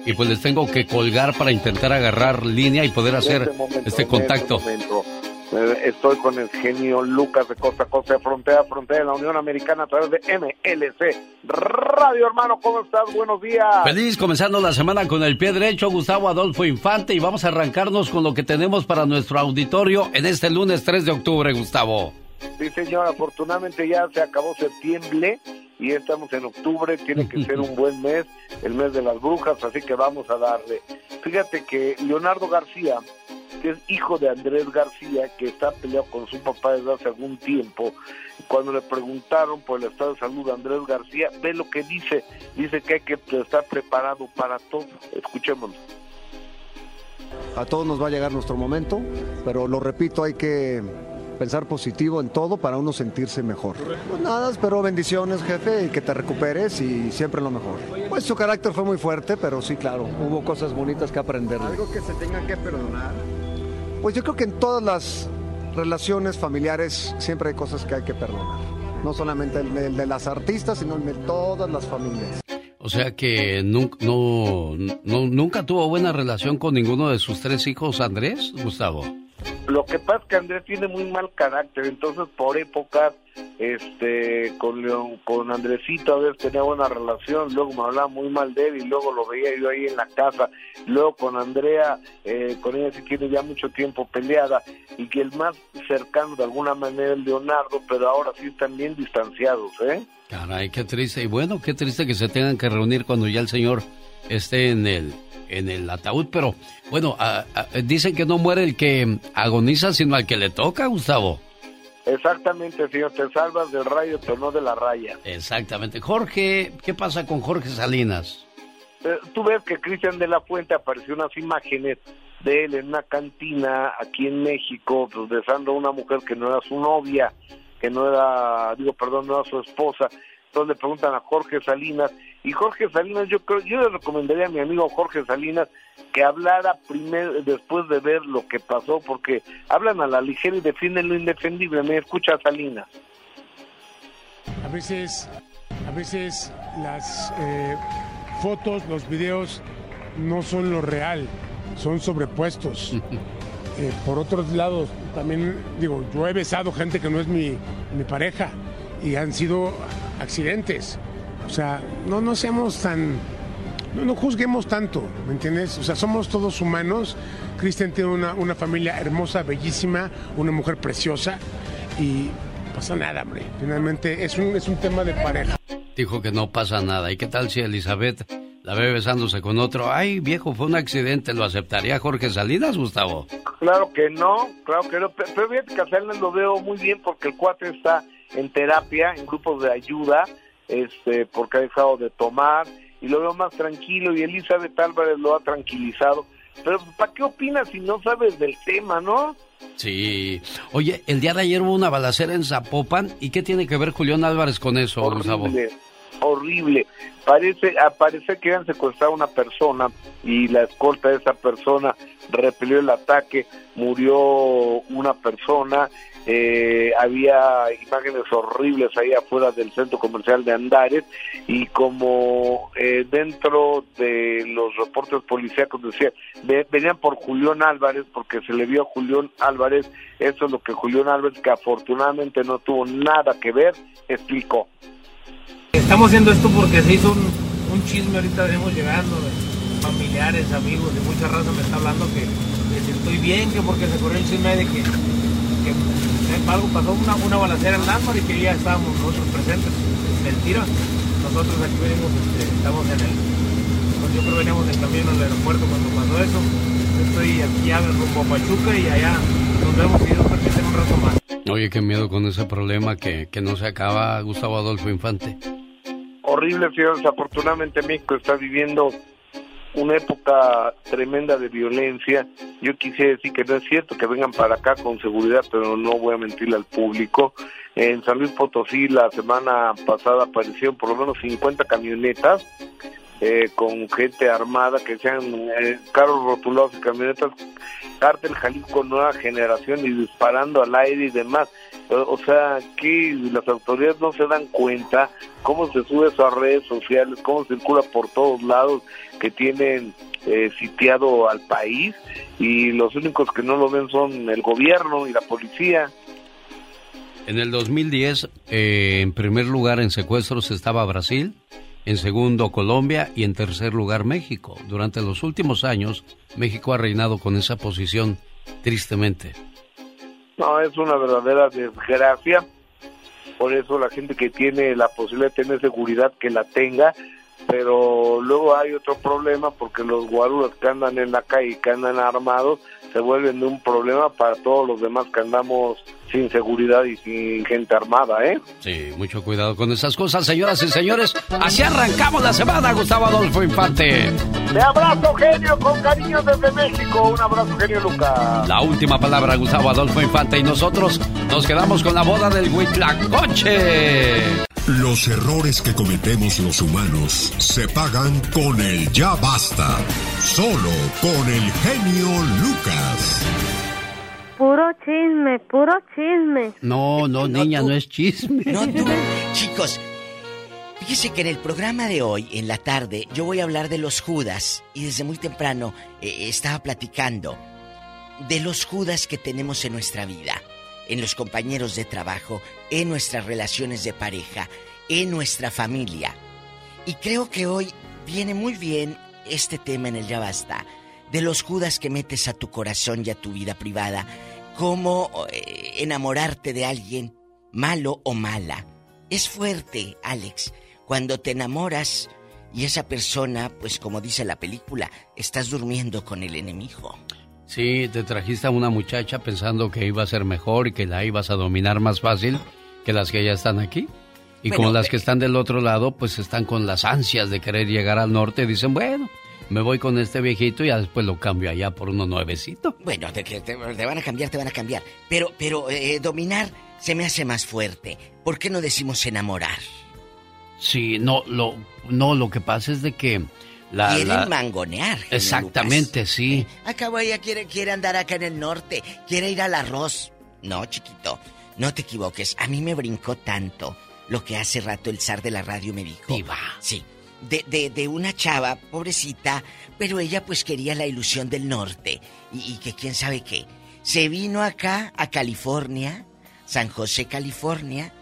Y pues les tengo que colgar para intentar agarrar línea y poder hacer este, este contacto. Eh, estoy con el genio Lucas de Costa a Costa, de frontera a frontera de la Unión Americana a través de MLC Radio, hermano. ¿Cómo estás? Buenos días. Feliz comenzando la semana con el pie derecho, Gustavo Adolfo Infante. Y vamos a arrancarnos con lo que tenemos para nuestro auditorio en este lunes 3 de octubre, Gustavo. Sí, señor, afortunadamente ya se acabó septiembre y estamos en octubre, tiene que ser un buen mes, el mes de las brujas, así que vamos a darle. Fíjate que Leonardo García, que es hijo de Andrés García, que está peleado con su papá desde hace algún tiempo, cuando le preguntaron por el estado de salud de Andrés García, ve lo que dice, dice que hay que estar preparado para todo. Escuchémoslo. A todos nos va a llegar nuestro momento, pero lo repito, hay que pensar positivo en todo para uno sentirse mejor. Pues nada, espero bendiciones, jefe, y que te recuperes y siempre lo mejor. Pues su carácter fue muy fuerte, pero sí, claro, hubo cosas bonitas que aprender. ¿Algo que se tenga que perdonar? Pues yo creo que en todas las relaciones familiares siempre hay cosas que hay que perdonar. No solamente el de, las artistas, sino el de todas las familias. O sea que nunca, no, nunca tuvo buena relación con ninguno de sus tres hijos, Andrés, Gustavo. Lo que pasa es que Andrés tiene muy mal carácter, entonces por épocas este con León, con Andresito a veces tenía buena relación, luego me hablaba muy mal de él y luego lo veía yo ahí en la casa, luego con Andrea, eh, con ella sí tiene ya mucho tiempo peleada y que el más cercano de alguna manera es Leonardo, pero ahora sí están bien distanciados, ¿eh? Caray, qué triste y bueno, qué triste que se tengan que reunir cuando ya el señor esté en el en el ataúd, pero bueno, dicen que no muere el que agoniza, sino al que le toca, Gustavo. Exactamente, señor, te salvas del rayo, pero no de la raya. Exactamente. Jorge, ¿qué pasa con Jorge Salinas? Eh, tú ves que Cristian de la Fuente apareció unas imágenes de él en una cantina aquí en México, pues, besando a una mujer que no era su novia, que no era, digo, perdón, no era su esposa, Entonces le preguntan a Jorge Salinas y Jorge Salinas, yo creo, yo le recomendaría a mi amigo Jorge Salinas que hablara primero, después de ver lo que pasó, porque hablan a la ligera y defienden lo indefendible. Me escucha Salinas. A veces, a veces las eh, fotos, los videos no son lo real, son sobrepuestos. Eh, por otros lados, también digo, yo he besado gente que no es mi, mi pareja y han sido accidentes. O sea, no, no seamos tan, no, no juzguemos tanto, ¿me entiendes? O sea, somos todos humanos. Cristian tiene una, una familia hermosa, bellísima, una mujer preciosa y pasa nada, hombre. Finalmente es un, es un tema de pareja. Dijo que no pasa nada. ¿Y qué tal si Elizabeth la ve besándose con otro? Ay, viejo, fue un accidente. ¿Lo aceptaría Jorge Salinas, Gustavo? Claro que no, claro que no. Pero, fíjate que a Salinas lo veo muy bien porque el cuate está en terapia, en grupos de ayuda, este, porque ha dejado de tomar y lo veo más tranquilo y Elizabeth Álvarez lo ha tranquilizado. Pero ¿para qué opinas si no sabes del tema, no? Sí. Oye, el día de ayer hubo una balacera en Zapopan. ¿Y qué tiene que ver Julián Álvarez con eso, horrible, Horrible. Parece, parece que han secuestrado a una persona y la escolta de esa persona repelió el ataque, murió una persona eh, había imágenes horribles ahí afuera del centro comercial de Andares y como eh, dentro de los reportes policíacos decía, venían por Julián Álvarez porque se le vio a Julián Álvarez, eso es lo que Julián Álvarez, que afortunadamente no tuvo nada que ver, explicó. Estamos haciendo esto porque se hizo un, chisme ahorita, venimos llegando, familiares, amigos, de mucha raza me está hablando que, que estoy bien, que porque se corrió el chisme de que algo pasó una, una balacera en Lázaro y que ya estábamos nosotros presentes. Mentira. Nosotros aquí venimos, este, estamos en el. Pues yo creo que veníamos en camino al aeropuerto cuando pasó eso. Estoy aquí ya rumbo a Pachuca y allá nos vemos y Dios permite un rato más. Oye, qué miedo con ese problema que, que no se acaba, Gustavo Adolfo Infante. Horrible, fíjense, afortunadamente México está viviendo una época tremenda de violencia. Yo quisiera decir que no es cierto que vengan para acá con seguridad, pero no voy a mentirle al público. En San Luis Potosí la semana pasada aparecieron por lo menos 50 camionetas eh, con gente armada que sean eh, carros rotulados y camionetas Cártel Jalisco Nueva Generación y disparando al aire y demás. O, sea, que las autoridades no se dan cuenta cómo se sube eso a redes sociales, cómo circula por todos lados que tienen eh, sitiado al país y los únicos que no lo ven son el gobierno y la policía. En el 2010, eh, en primer lugar en secuestros estaba Brasil, en segundo Colombia y en tercer lugar México. Durante los últimos años, México ha reinado con esa posición, tristemente. No, es una verdadera desgracia. Por eso la gente que tiene la posibilidad de tener seguridad, que la tenga, pero luego hay otro problema porque los guaruras que andan en la calle, que andan armados, se vuelven un problema para todos los demás que andamos sin seguridad y sin gente armada, ¿eh? Sí, mucho cuidado con esas cosas, señoras y señores. Así arrancamos la semana, Gustavo Adolfo Infante. Te abrazo, genio, con cariño desde México. Un abrazo, genio Lucas. La última palabra, Gustavo Adolfo Infante, y nosotros nos quedamos con la boda del Huitlacoche. Los errores que cometemos los humanos se pagan con el ya basta. Solo con el genio Lucas. Puro chisme, puro chisme. No, no, niña, no es chisme. No, tú. Chicos, fíjese que en el programa de hoy, en la tarde, yo voy a hablar de los Judas. Y desde muy temprano eh, estaba platicando de los Judas que tenemos en nuestra vida en los compañeros de trabajo, en nuestras relaciones de pareja, en nuestra familia. Y creo que hoy viene muy bien este tema en el Ya Basta, de los judas que metes a tu corazón y a tu vida privada, cómo eh, enamorarte de alguien, malo o mala. Es fuerte, Alex, cuando te enamoras y esa persona, pues como dice la película, estás durmiendo con el enemigo. Sí, te trajiste a una muchacha pensando que iba a ser mejor y que la ibas a dominar más fácil que las que ya están aquí. Y como las que están del otro lado, pues están con las ansias de querer llegar al norte, dicen, bueno, me voy con este viejito y ya después lo cambio allá por uno nuevecito. Bueno, te, te, van a cambiar, te van a cambiar. Pero, pero eh, dominar se me hace más fuerte. ¿Por qué no decimos enamorar? Sí, no, lo, no, lo que pasa es de que... La, Quieren mangonear. Exactamente, sí. Eh, acabo ella quiere, quiere andar acá en el norte, quiere ir al arroz. No, chiquito, no te equivoques. A mí me brincó tanto lo que hace rato el zar de la radio me dijo. Diva. Sí. De, de, de, una chava, pobrecita, pero ella pues quería la ilusión del norte. Y, y que quién sabe qué. Se vino acá, a California, San José, California,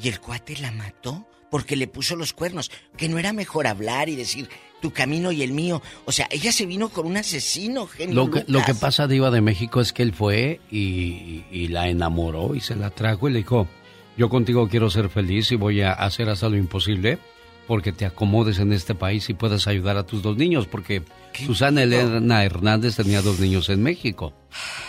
y el cuate la mató porque le puso los cuernos. Que no era mejor hablar y decir tu camino y el mío. O sea, ella se vino con un asesino, genio. Lo que, lo que pasa, Diva de México, es que él fue y, y, la enamoró y se la trajo y le dijo: Yo contigo quiero ser feliz y voy a hacer hasta lo imposible porque te acomodes en este país y puedas ayudar a tus dos niños, porque Susana Elena Hernández tenía dos niños en México.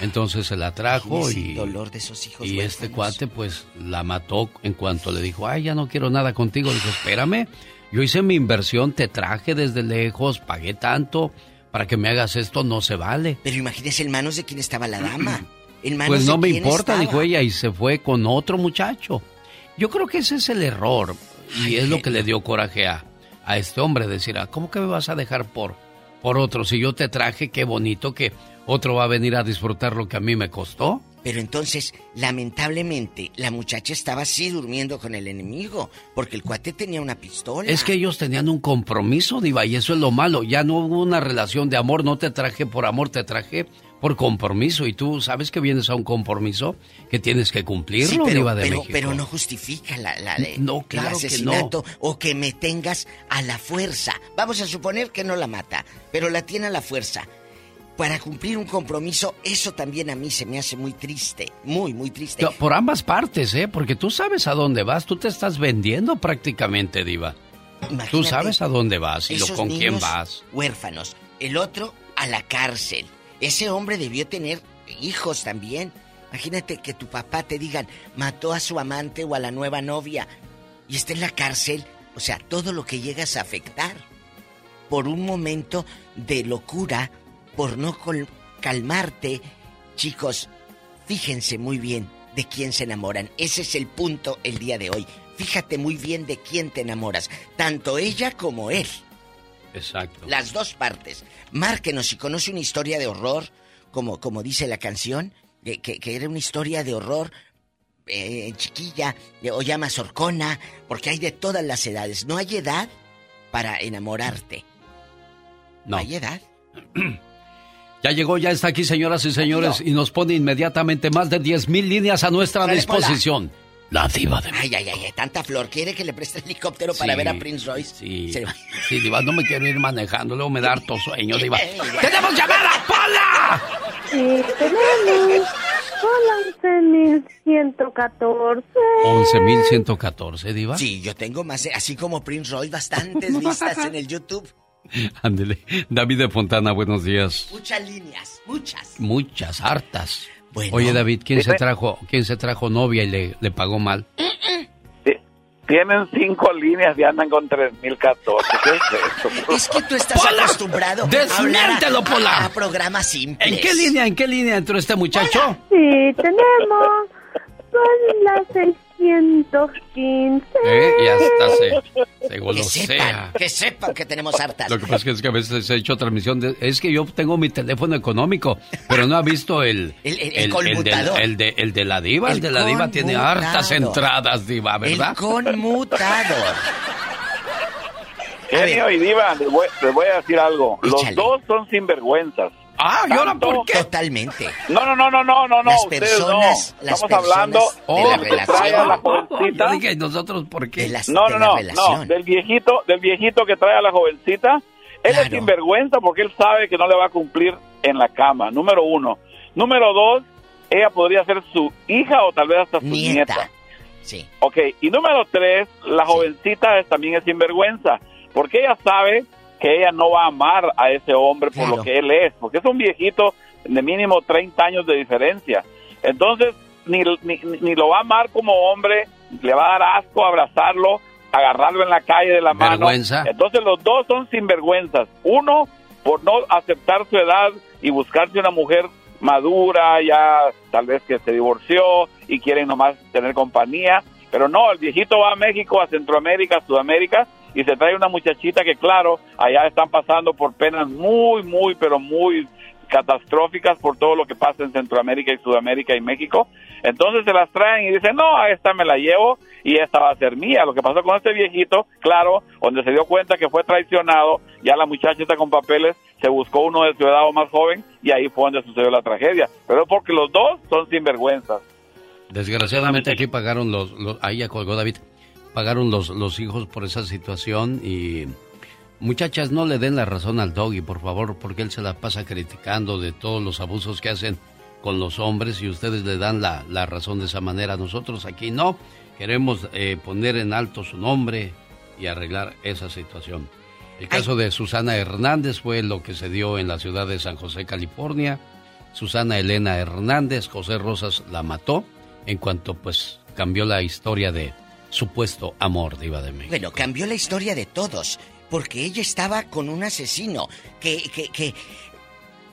Entonces se la trajo y, dolor de esos hijos y este cuate pues la mató en cuanto le dijo, ay, ya no quiero nada contigo. Dijo, espérame, yo hice mi inversión, te traje desde lejos, pagué tanto, para que me hagas esto no se vale. Pero imagínese en manos de quién estaba la dama. En manos pues no me importa, dijo ella, y se fue con otro muchacho. Yo creo que ese es el error. Y es lo que le dio coraje a, a este hombre, decir, ah, ¿cómo que me vas a dejar por, por otro? Si yo te traje, qué bonito que otro va a venir a disfrutar lo que a mí me costó. Pero entonces, lamentablemente, la muchacha estaba así durmiendo con el enemigo, porque el cuate tenía una pistola. Es que ellos tenían un compromiso, Diva, y eso es lo malo. Ya no hubo una relación de amor, no te traje por amor, te traje por compromiso. Y tú sabes que vienes a un compromiso que tienes que cumplirlo, pero, Diva de pero, México. pero no justifica la, la no, claro el asesinato que no. o que me tengas a la fuerza. Vamos a suponer que no la mata, pero la tiene a la fuerza para cumplir un compromiso, eso también a mí se me hace muy triste, muy, muy triste. Por ambas partes, ¿eh? Porque tú sabes a dónde vas, tú te estás vendiendo prácticamente, diva. tú sabes a dónde vas y lo, con quién vas. Huérfanos, el otro a la cárcel. Ese hombre debió tener hijos también. Imagínate que tu papá te digan, mató a su amante o a la nueva novia y está en la cárcel. O sea, todo lo que llegas a afectar por un momento de locura por no calmarte. Chicos, fíjense muy bien de quién se enamoran. Ese es el punto el día de hoy. Fíjate muy bien de quién te enamoras, tanto ella como él. Exacto. Las dos partes. Márquenos si conoce una historia de horror, como, como dice la canción, que, que era una historia de horror eh, chiquilla o llama sorcona, porque hay de todas las edades. No hay edad para enamorarte. No. hay edad. Ya llegó, ya está aquí, señoras y señores, y nos pone inmediatamente más de 10.000 líneas a nuestra disposición. La diva de Ay, ay, ay, tanta flor. ¿Quiere que le preste el helicóptero para ver a Prince Royce? Sí, sí, diva, no me quiero ir manejando, luego me da harto sueño, diva. ¡Tenemos llamada, Pola! Sí, tenemos. Hola, 11.114. 11.114, diva. Sí, yo tengo más, así como Prince Royce, bastantes vistas en el YouTube. Ándele. David de Fontana, buenos días. Muchas líneas, muchas. Muchas, hartas. Oye, David, ¿quién se trajo, quién se trajo novia y le, le pagó mal? Tienen cinco líneas y andan con 3014. ¿Qué es eso? Es que tú estás acostumbrado a hablar a, a, programas simples. ¿En qué línea, en qué línea entró este muchacho? Sí, tenemos. Son las seis 115. ¿Eh? Y hasta se, se golosea. Que sepan, que tenemos hartas. Lo que pasa es que a veces he hecho transmisión. De, es que yo tengo mi teléfono económico, pero no ha visto el. El, el, el, de, el de la Diva. El, de la Diva tiene hartas entradas, Diva, ¿verdad? El conmutador. Genio y Diva, les voy, les voy, a decir algo. Los dos son sinvergüenzas. Ah, ¿y ahora por qué? Totalmente. No, no, no, no, no, no, las personas, no. Estamos hablando de la relación. la jovencita. Yo dije, ¿nosotros por qué? no, no, no, no, del viejito, del viejito que trae a la jovencita. Él es sinvergüenza porque él sabe que no le va a cumplir en la cama, número uno. Número dos, ella podría ser su hija o tal vez hasta su nieta. Sí. Ok, y número tres, la jovencita también es sinvergüenza porque ella sabe que ella no va a amar a ese hombre por lo que él es, porque es un viejito de mínimo 30 años de diferencia. Entonces, ni, ni, lo va a amar como hombre, le va a dar asco abrazarlo, agarrarlo en la calle de la mano. Entonces, los dos son sinvergüenzas. Uno, por no aceptar su edad y buscarse una mujer madura, ya tal vez que se divorció y quieren nomás tener compañía. Pero no, el viejito va a México, a Centroamérica, a Sudamérica y se trae una muchachita que claro, allá están pasando por penas muy, muy, pero muy catastróficas por todo lo que pasa en Centroamérica y Sudamérica y México. Entonces se las traen y dicen, no, a esta me la llevo y esta va a ser mía. Lo que pasó con este viejito, claro, donde se dio cuenta que fue traicionado, ya la muchacha está con papeles, se buscó uno de su edad o más joven y ahí fue donde sucedió la tragedia. Pero porque los dos son sinvergüenzas. Desgraciadamente aquí pagaron los, ahí ya colgó David, pagaron los, los hijos por esa situación y Muchachas, no le den la razón al doggy, por favor, porque él se la pasa criticando de todos los abusos que hacen con los hombres y ustedes le dan la, razón de esa manera. Nosotros aquí no. Queremos eh, poner en alto su nombre y arreglar esa situación. El caso de Susana Hernández fue lo que se dio en la ciudad de San José, California. Susana Elena Hernández, José Rosas la mató en cuanto pues cambió la historia de supuesto amor de Iba de México. Bueno, cambió la historia de todos porque ella estaba con un asesino que, que, que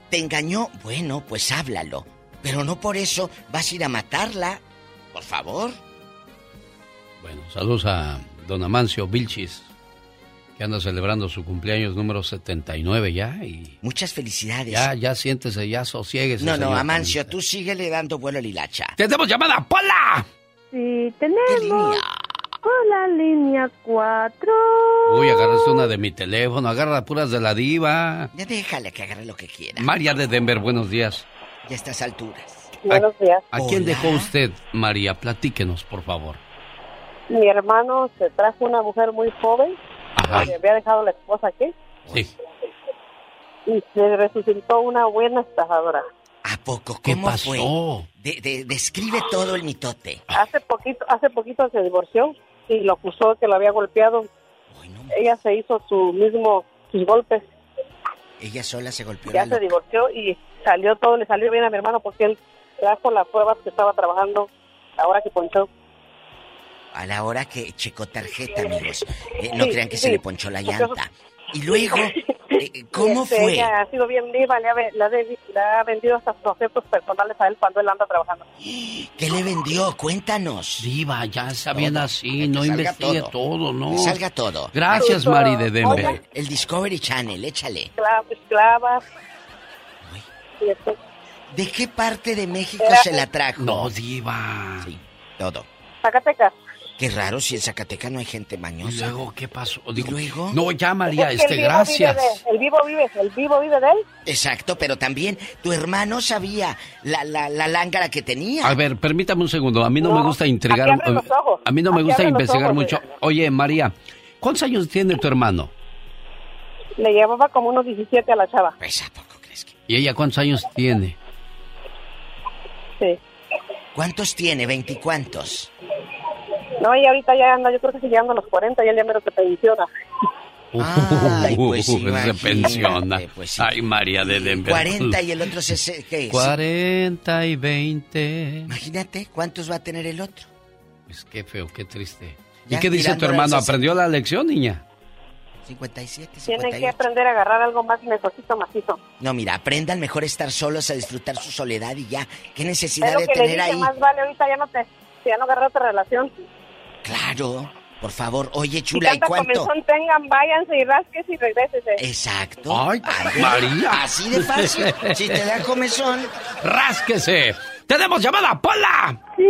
te engañó. Bueno, pues háblalo. Pero no por eso vas a ir a matarla. Por favor. Bueno, saludos a don Amancio Vilchis, que anda celebrando su cumpleaños número 79 ya. Y Muchas felicidades. Ya, ya siéntese, ya sosieguese. No, no, Amancio, tú síguele dando vuelo a Lilacha. ¡Tenemos llamada, Pola! Sí, tenemos. Hola, línea 4. Uy, agarraste una de mi teléfono, agarra puras de la diva. Ya déjale que agarre lo que quiera. María de Denver, buenos días. Ya a estas alturas. Buenos días. ¿A quién dejó usted, María? Platíquenos, por favor. Mi hermano se trajo una mujer muy joven. Ajá. Que había dejado la esposa aquí. Sí. Y se resucitó una buena estafadora. ¿A poco? ¿Cómo pasó? fue? describe todo el mitote. Hace poquito, hace poquito se divorció y lo acusó que lo había golpeado. Ella se hizo su mismo sus golpes. Ella sola se golpeó. Ya se divorció y salió todo, le salió bien a mi hermano porque él trajo las pruebas que estaba trabajando ahora que ponchó. A la hora que checó tarjeta, amigos. Eh, no crean que se le ponchó la llanta. Y luego, ¿cómo este, fue? Ella ha sido bien viva, le ha, vendido hasta sus objetos personales a él cuando él anda trabajando. ¿Qué le vendió? Cuéntanos. Viva, ya sabían así, no investigue todo. ¿no? Que salga todo. Gracias, Mari de Denver. El Discovery Channel, échale. Esclavas. ¿De qué parte de México se la trajo? No, diva. Sí, todo. Zacatecas. Qué raro si en Zacatecas no hay gente mañosa. ¿Y luego qué pasó? ¿Y luego? No, ya María, este, gracias. el vivo vive, el vivo vive de él. Exacto, pero también tu hermano sabía la, la, la lángara que tenía. A ver, permítame un segundo. A mí no, me gusta intrigar. A mí no me gusta investigar mucho. Oye, María, ¿cuántos años tiene tu hermano? Le llevaba como unos 17 a la chava. Pues, ¿a poco crees que? ¿Y ella cuántos años tiene? Sí. ¿Cuántos tiene? ¿Veinticuántos? No, y ahorita ya anda, yo creo que sigue llegando a los 40 y él ya menos se pensiona. Ay, pues se pensiona. Pues sí. Ay, María de Denver. 40 y el otro se, ¿qué es? 40 y 20. Imagínate, ¿cuántos va a tener el otro? Pues qué feo, qué triste. ¿Y qué dice tu hermano? ¿Aprendió la lección, niña? 57, 58. Tienen que aprender a agarrar algo más mejorcito, macizo. No, mira, aprendan mejor a estar solos, a disfrutar su soledad y ya. ¿Qué necesidad de tener le ahí? más vale ahorita ya no te, ya no agarrar otra relación. Claro. Por favor, oye, chula, ¿y, ¿y cuánto? comenzón tengan, váyanse y rasques y regrésese. Exacto. Ay, María. Así de fácil. si te da comezón, rásquese. ¡Tenemos llamada, Pola! Sí.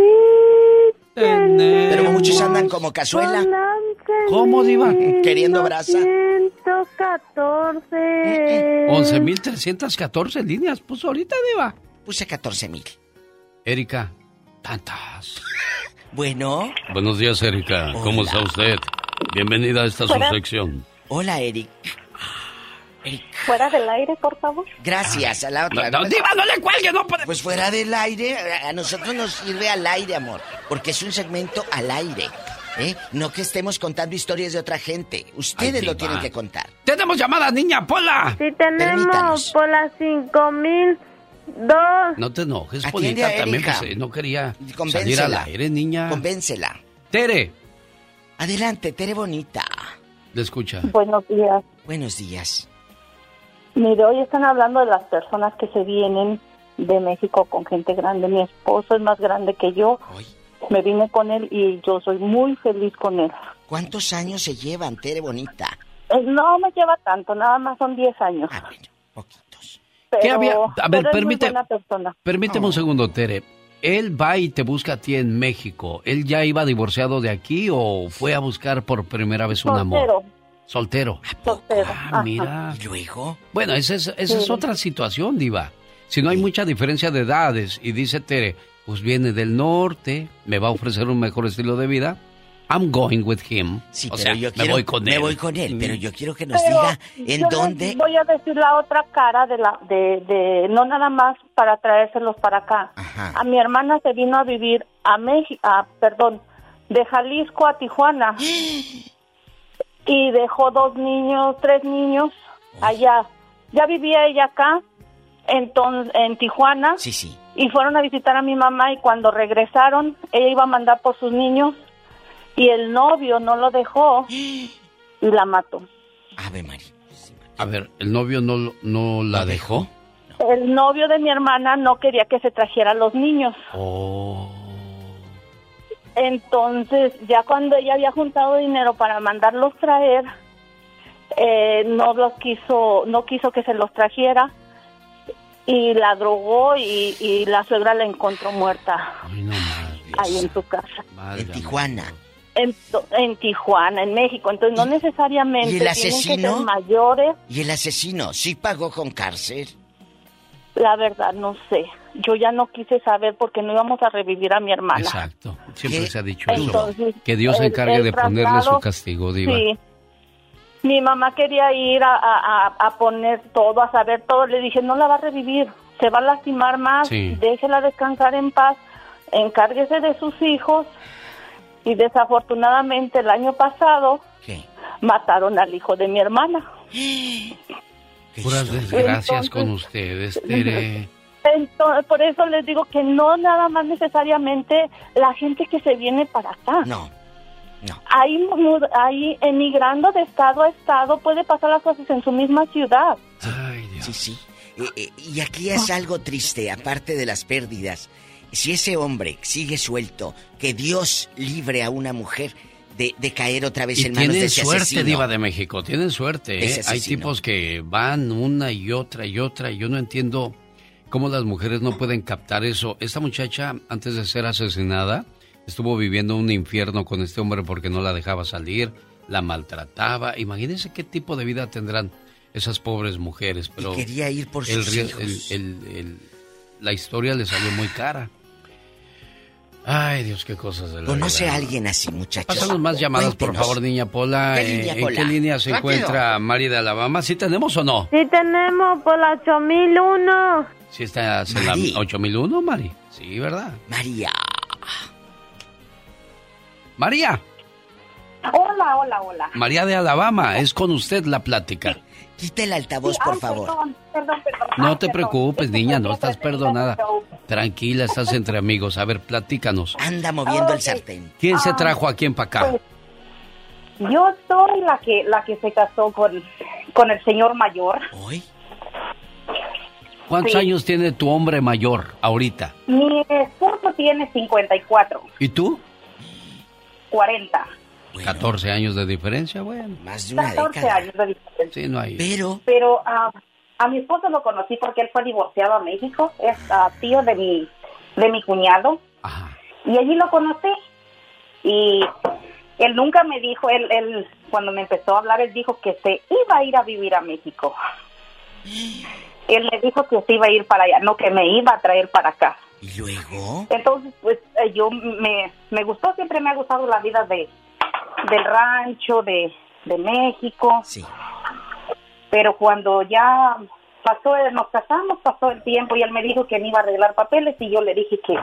Pero muchos andan como cazuela. ¿Cómo, Diva? Queriendo brasa. 114. 11.314 líneas puso ahorita, Diva. Puse 14.000. Erika, tantas. Bueno. Buenos días, Erika. ¿Cómo está usted? Bienvenida a esta subsección. Hola, Eric. Fuera del aire, por favor. Gracias, a la otra. No, no, diva, no le cuelgue, no puede. Pues fuera del aire, a nosotros nos sirve al aire, amor. Porque es un segmento al aire. ¿Eh? No que estemos contando historias de otra gente. Ustedes lo tienen que contar. ¡Tenemos llamada, niña Pola! Sí, tenemos Pola 5000. Dos. No te enojes, Polita, también pues, no quería salir al aire, niña. Convéncela. Tere. Adelante, Tere bonita. Le escucha. Buenos días. Buenos días. Mire, hoy están hablando de las personas que se vienen de México con gente grande. Mi esposo es más grande que yo. Me vine con él y yo soy muy feliz con él. ¿Cuántos años se llevan, Tere Bonita? Eh, no me lleva tanto, nada más son 10 años. Ah, bueno, ¿Qué había? A ver, permite, permíteme un segundo, Tere. Él va y te busca a ti en México. ¿Él ya iba divorciado de aquí o fue a buscar por primera vez un amor? Soltero. Soltero. Ah, mira. ¿Y luego? Bueno, esa es, esa es otra situación, Diva. Si no hay mucha diferencia de edades y dice Tere, pues viene del norte, me va a ofrecer un mejor estilo de vida, I'm going with him. Sí, o pero sea, yo me voy con él. Me voy con él, pero yo quiero que nos Pero diga en yo dónde. les Voy a decir la otra cara de la, de, de, no nada más para traérselos para acá. A mi hermana se vino a vivir a México, a, perdón, de Jalisco a Tijuana. y dejó dos niños, tres niños allá. Ya vivía ella acá, entonces, en Tijuana. Sí, sí. Y fueron a visitar a mi mamá y cuando regresaron, ella iba a mandar por sus niños y el novio no lo dejó y la mató. Ave María. A ver, ¿el novio no, no la dejó? El novio de mi hermana no quería que se trajera a los niños. Oh. Entonces, ya cuando ella había juntado dinero para mandarlos traer, eh, no los quiso, no quiso que se los trajera y la drogó y, y la suegra la encontró muerta ahí en su casa. En Tijuana. En, en Tijuana, en México. Entonces, no necesariamente ¿Y el tienen que asesino? ser mayores. ¿Y el asesino sí pagó con cárcel? La verdad, no sé. Yo ya no quise saber porque no íbamos a revivir a mi hermana. Exacto. Siempre se ha dicho Entonces, eso. Que Dios se encargue el de ponerle su castigo, Diva. Sí. Mi mamá quería ir a, a- a- a poner todo, a saber todo. Le dije, no la va a revivir, se va a lastimar más, Sí. déjela descansar en paz, encárguese de sus hijos. Y desafortunadamente el año pasado mataron al hijo de mi hermana. Puras desgracias Entonces- con ustedes, Tere. Entonces, por eso les digo que no nada más necesariamente la gente que se viene para acá. No. Ahí, mu- ahí emigrando de estado a estado puede pasar las cosas en su misma ciudad. Sí, sí. Eh, eh, y aquí es algo triste, aparte de las pérdidas. Si ese hombre sigue suelto, que Dios libre a una mujer de, de caer otra vez Y en manos de tienen ese suerte, asesino. Diva de México, tienen suerte. ¿eh? Hay tipos que van una y otra y otra. Y yo no entiendo cómo las mujeres no pueden captar eso. Esta muchacha, antes de ser asesinada, estuvo viviendo un infierno con este hombre porque no la dejaba salir, la maltrataba. Imagínense qué tipo de vida tendrán esas pobres mujeres. Pero quería ir por sus hijos. el- el- el- la historia le salió muy cara. Ay, Dios, qué cosas de la ¿Conoce vida. a alguien así, muchachos? Pásanos más llamadas, por favor, niña Pola. ¿Qué Eh, línea, ¿En Pola? qué línea se Rápido. encuentra Mari de Alabama? ¿Sí tenemos o no? Sí tenemos por la 8001. ¿Sí está en la Mari. 8001, Mari? Sí, ¿verdad? María. María, Hola, hola, hola. María de Alabama, es con usted la plática. Quita el altavoz, por favor. Perdón, perdón, perdón. No te preocupes, niña, no estás perdonada. Tranquila, estás entre amigos. A ver, platícanos. Anda moviendo el sartén. ¿Quién se Ah, trajo aquí en acá? Yo soy la que la que se casó con, con el señor mayor. ¿Cuántos sí. años tiene tu hombre mayor ahorita? Mi esposo tiene 54, ¿Y tú? 40, 14 años de diferencia, bueno. Más de 14 años de diferencia. Sí, no hay. Pero. Pero ah, a mi esposo lo conocí porque él fue divorciado a México, es ah, tío de mi de mi cuñado. Y allí lo conocí. Y él nunca me dijo, él, él cuando me empezó a hablar, él dijo que se iba a ir a vivir a México. Él me dijo que se iba a ir para allá, no que me iba a traer para acá. ¿Y luego? Entonces, pues eh, yo me, me gustó, siempre me ha gustado la vida de del rancho, de, de México. Sí. Pero cuando ya pasó, nos casamos, pasó el tiempo y él me dijo que me iba a arreglar papeles y yo le dije que,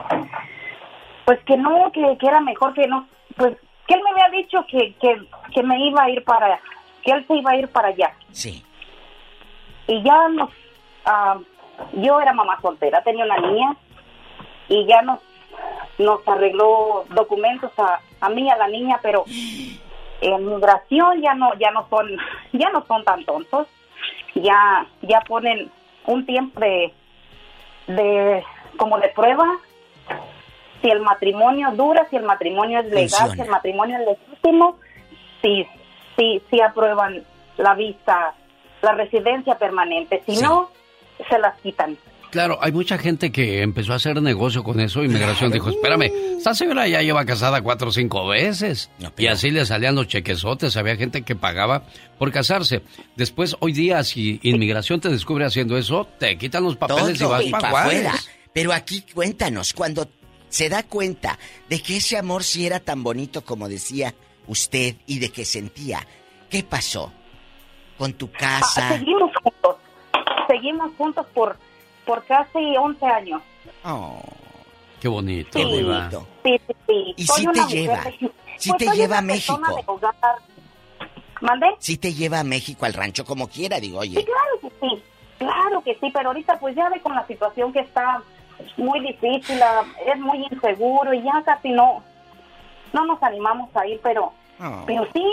pues que no, que, que era mejor que no, pues que él me había dicho que, que, que me iba a ir para, que él se iba a ir para allá. Sí. Y ya nos, ah, yo era mamá soltera, tenía una niña y ya nos, nos arregló documentos a, a mí a la niña, pero en migración ya no, ya no son, ya no son tan tontos, ya, ya ponen un tiempo de, de, como de prueba si el matrimonio dura, si el matrimonio es legal, si el matrimonio es legítimo, si, si, si aprueban la visa, la residencia permanente. Si no, se las quitan. Claro, hay mucha gente que empezó a hacer negocio con eso. Inmigración dijo, espérame, esta señora ya lleva casada cuatro o cinco veces. Y así le salían los chequesotes. Había gente que pagaba por casarse. Después, hoy día, si inmigración te descubre haciendo eso, te quitan los papeles y vas para afuera. Pero aquí cuéntanos, cuando se da cuenta de que ese amor sí era tan bonito como decía usted y de que sentía, ¿qué pasó? Con tu casa. Ah, seguimos juntos. Seguimos juntos por por casi 11 años. Oh, qué bonito, sí, Sí, sí, sí. ¿Y si te lleva? Si te lleva a México. ¿Mande? Si te lleva a México al rancho como quiera, digo, oye. Sí, claro que sí. Claro que sí, pero ahorita pues ya ve con la situación que está muy difícil, es muy inseguro y ya casi no no nos animamos a ir, pero oh. pero sí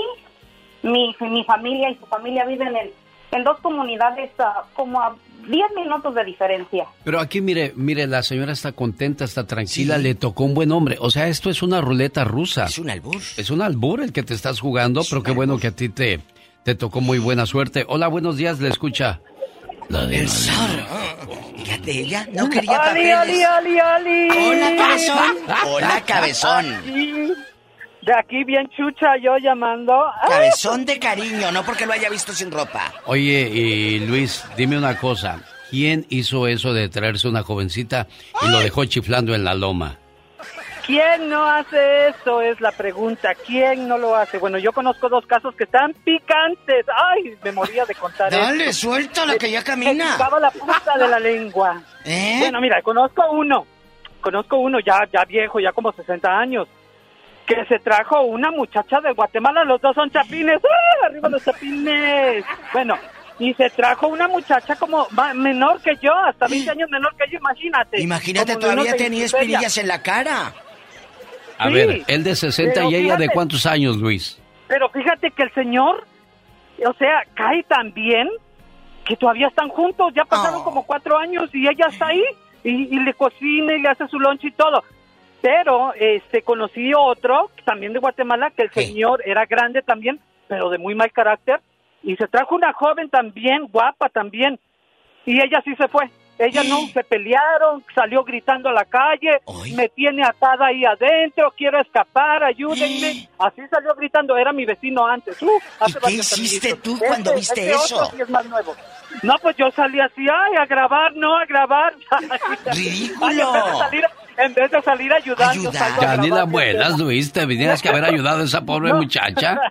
mi, mi familia y su familia viven en, en dos comunidades uh, como a 10 minutos de diferencia. Pero aquí mire, mire, la señora está contenta, está tranquila, le tocó un buen hombre. O sea, esto es una ruleta rusa. Es un albur. Es un albur el que te estás jugando, pero qué bueno que a ti te, te tocó muy buena suerte. Hola, buenos días, le escucha. La de el Fíjate, ella no quería papeles. Ali, ali, ali, Hola, cabezón. Hola, cabezón. De aquí bien chucha yo llamando. Cabezón de cariño, no porque lo haya visto sin ropa. Oye, y Luis, dime una cosa. ¿Quién hizo eso de traerse una jovencita y lo dejó chiflando en la loma? ¿Quién no hace eso? Es la pregunta. ¿Quién no lo hace? Bueno, yo conozco dos casos que están picantes. Ay, me moría de contar Dale, suelta la que ya camina. Me la punta de la lengua. ¿Eh? Bueno, mira, conozco uno. Conozco uno ya, ya viejo, ya como 60 años que se trajo una muchacha de Guatemala, los dos son chapines, ¡Ah! arriba los chapines. Bueno, y se trajo una muchacha como menor que yo, hasta 20 años menor que yo, imagínate. Imagínate, todavía tenía espinillas en la cara. A ver, él de 60 y ella de cuántos años, Luis. Pero fíjate que el señor, o sea, cae tan bien que todavía están juntos, ya pasaron oh. como cuatro años y ella está ahí y, y le cocina y le hace su lunch y todo. Pero este conocí otro, también de Guatemala, que el señor era grande también, pero de muy mal carácter, y se trajo una joven también, guapa también, y ella sí se fue. Ella no, se pelearon, salió gritando a la calle, me tiene atada ahí adentro, quiero escapar, ayúdenme. Así salió gritando, era mi vecino antes. Uh, ¿Y qué hiciste tú cuando este, viste este eso? es más nuevo. No, pues yo salí así, ay, a grabar, no, a grabar. ¡Ridículo! En vez de salir ni la buenas, Luis, te tenías que haber ayudado a esa pobre muchacha.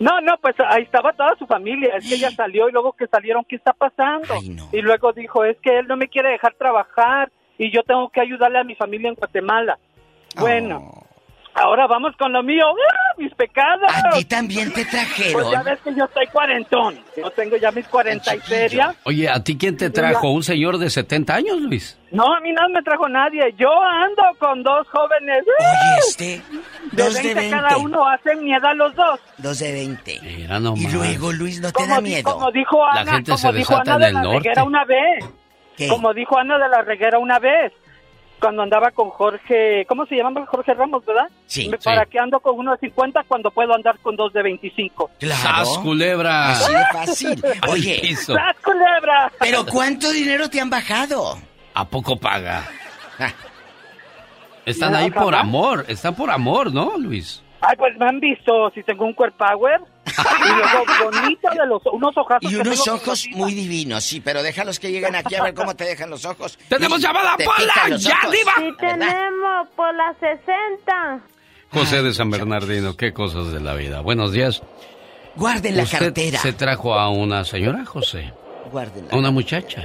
No, no, pues ahí estaba toda su familia. Es que ella salió y luego que salieron, ¿qué está pasando? Y luego dijo, es que él no me quiere dejar trabajar y yo tengo que ayudarle a mi familia en Guatemala. Bueno, oh. Ahora vamos con lo mío. ¡Ah, mis pecados. A ti también te trajeron. Pues ya ves que yo estoy cuarentón. Yo tengo ya mis cuarenta y feria. Oye, ¿a ti quién te trajo? ¿Un señor de 70 años, Luis? No, a mí no me trajo nadie. Yo ando con dos jóvenes. Oye, este. Dos de 20. Cada uno hacen miedo a los dos. Dos de 20. Mira nomás. Y luego, Luis, ¿no te da miedo? Como dijo Ana, la gente se dijo Ana de la norte. Reguera una vez. Como dijo Ana de la Reguera una vez cuando andaba con Jorge, ¿cómo se llama? Jorge Ramos, ¿verdad? Sí. ¿Para qué ando con uno de 50 cuando puedo andar con dos de 25? ¡Claro! culebra! Así de fácil. Oye, ¡Sas, culebra! ¿Pero cuánto dinero te han bajado? ¿A poco paga? Ah. Están ahí por amor, están por amor, ¿no, Luis? Ay, pues me han visto si tengo un cuerpo power. Y luego bonito de los unos ojos. Y unos ojos muy divinos, sí, pero déjalos que lleguen aquí a ver cómo te dejan los ojos. ¡Tenemos llamada, Pola! ¡Ya, diva! Sí, tenemos por las 60. José de San Bernardino, qué cosas de la vida. Buenos días. Guarden la cartera. se trajo a una señora, José? Guarden. A una muchacha.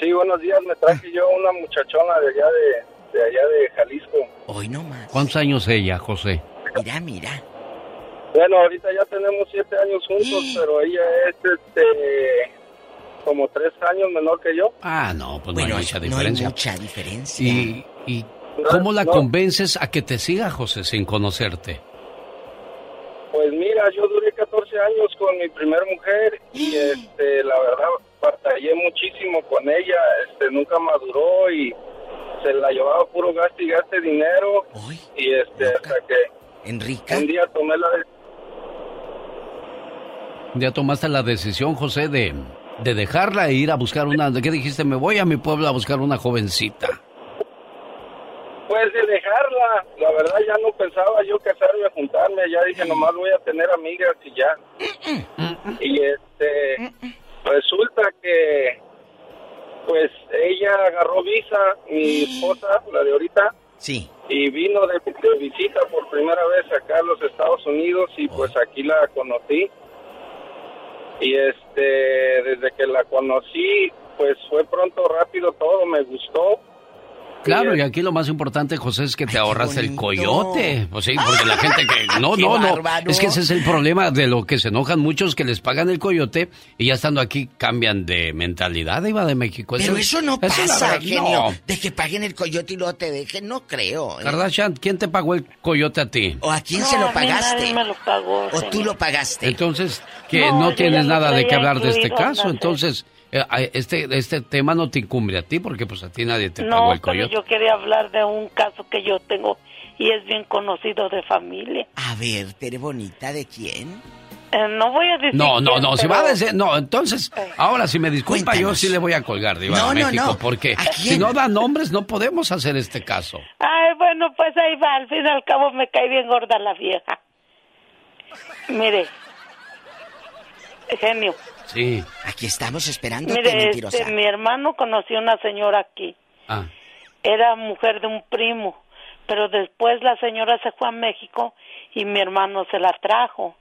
Sí, buenos días. Me traje yo una muchachona de allá de de allá de Jalisco. Hoy no más. ¿Cuántos años ella, José? Mira, mira. Bueno, ahorita ya tenemos siete años juntos, pero ella es este como tres años menor que yo. Ah, no, pues no hay mucha diferencia. No hay mucha diferencia. ¿Y, y cómo la convences a que te siga, José, sin conocerte? Pues mira, yo duré 14 años con mi primer mujer y este, la verdad batallé muchísimo con ella, este, nunca maduró y se la llevaba puro gasto y gaste dinero. y este, hasta que. Enrique. Un día tomé la. Ya tomaste la decisión, José, de, de dejarla e ir a buscar una. ¿Qué dijiste? Me voy a mi pueblo a buscar una jovencita. Pues de dejarla, la verdad ya no pensaba yo casarme, juntarme, ya dije nomás voy a tener amigas y ya. Y este, resulta que pues ella agarró visa, mi esposa, la de ahorita. Sí. Y vino de, visita por primera vez acá a los Estados Unidos y pues aquí la conocí. Y este, desde que la conocí, pues fue pronto, rápido todo, me gustó Claro, y aquí lo más importante, José, es que te ahorras el coyote. Pues sí, porque la gente que... No, no, no. Es que ese es el problema de lo que se enojan muchos que les pagan el coyote y ya estando aquí cambian de mentalidad, Iba de México. Pero eso, no pasa, genio. De que paguen el coyote y luego te dejen, no creo. ¿eh? Kardashian, ¿quién te pagó el coyote a ti? ¿O a quién se lo pagaste? me lo pagó, ¿O tú lo pagaste? Entonces, que no, tienes nada de qué hablar de este caso. Entonces... Eh, este, este tema no te incumbe a ti porque pues a ti nadie te pagó el coyote. No, yo quería hablar de un caso que yo tengo y es bien conocido de familia. A ver, Tere Bonita, ¿de quién? Eh, no voy a decir. No, no, no, si va a decir. No, entonces, ahora si me disculpa, yo sí le voy a colgar, Diva no, de México, porque si no da nombres, no podemos hacer este caso. Ay, bueno, pues ahí va, al fin y al cabo me cae bien gorda la vieja. Mire, genio. Sí. Aquí estamos esperando. Mire, este, mi hermano conoció una señora aquí. Ah. Era mujer de un primo, pero después la señora se fue a México y mi hermano se la trajo.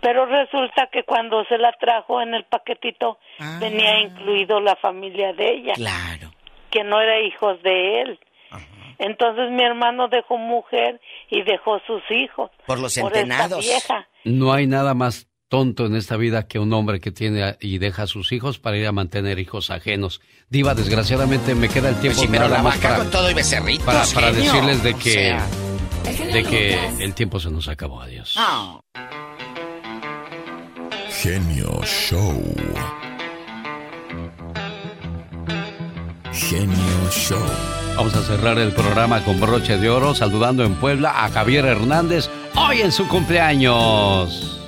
Pero resulta que cuando se la trajo en el paquetito Ah. venía incluido la familia de ella. Claro. Que no era hijos de él. Entonces mi hermano dejó mujer y dejó sus hijos. Por los esta entenados. vieja. No hay nada más tonto en esta vida que un hombre que tiene y deja a sus hijos para ir a mantener hijos ajenos. Diva, desgraciadamente me queda el tiempo Pues sí, pero nada la vaca para, con todo y becerritos, para, decirles de O que sea. de que el tiempo se nos acabó. Adiós. Genio Show. Genio Show. Vamos a cerrar el programa con broche de oro saludando en Puebla a Javier Hernández hoy en su cumpleaños.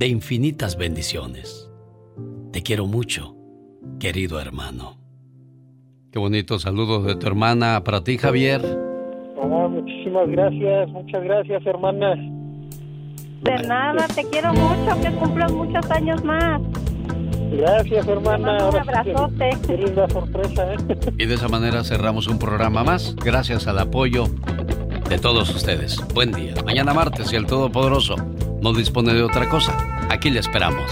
de infinitas bendiciones. Te quiero mucho, querido hermano. Qué bonito saludo de tu hermana para ti, Javier. Ah, muchísimas gracias, muchas gracias, hermana. De nada, te quiero mucho, que cumplas muchos años más. Gracias, hermana. Un abrazote. Qué linda sorpresa, ¿eh? Y de esa manera cerramos un programa más, gracias al apoyo de todos ustedes. Buen día. Mañana martes y el Todopoderoso no dispone de otra cosa. Aquí le esperamos.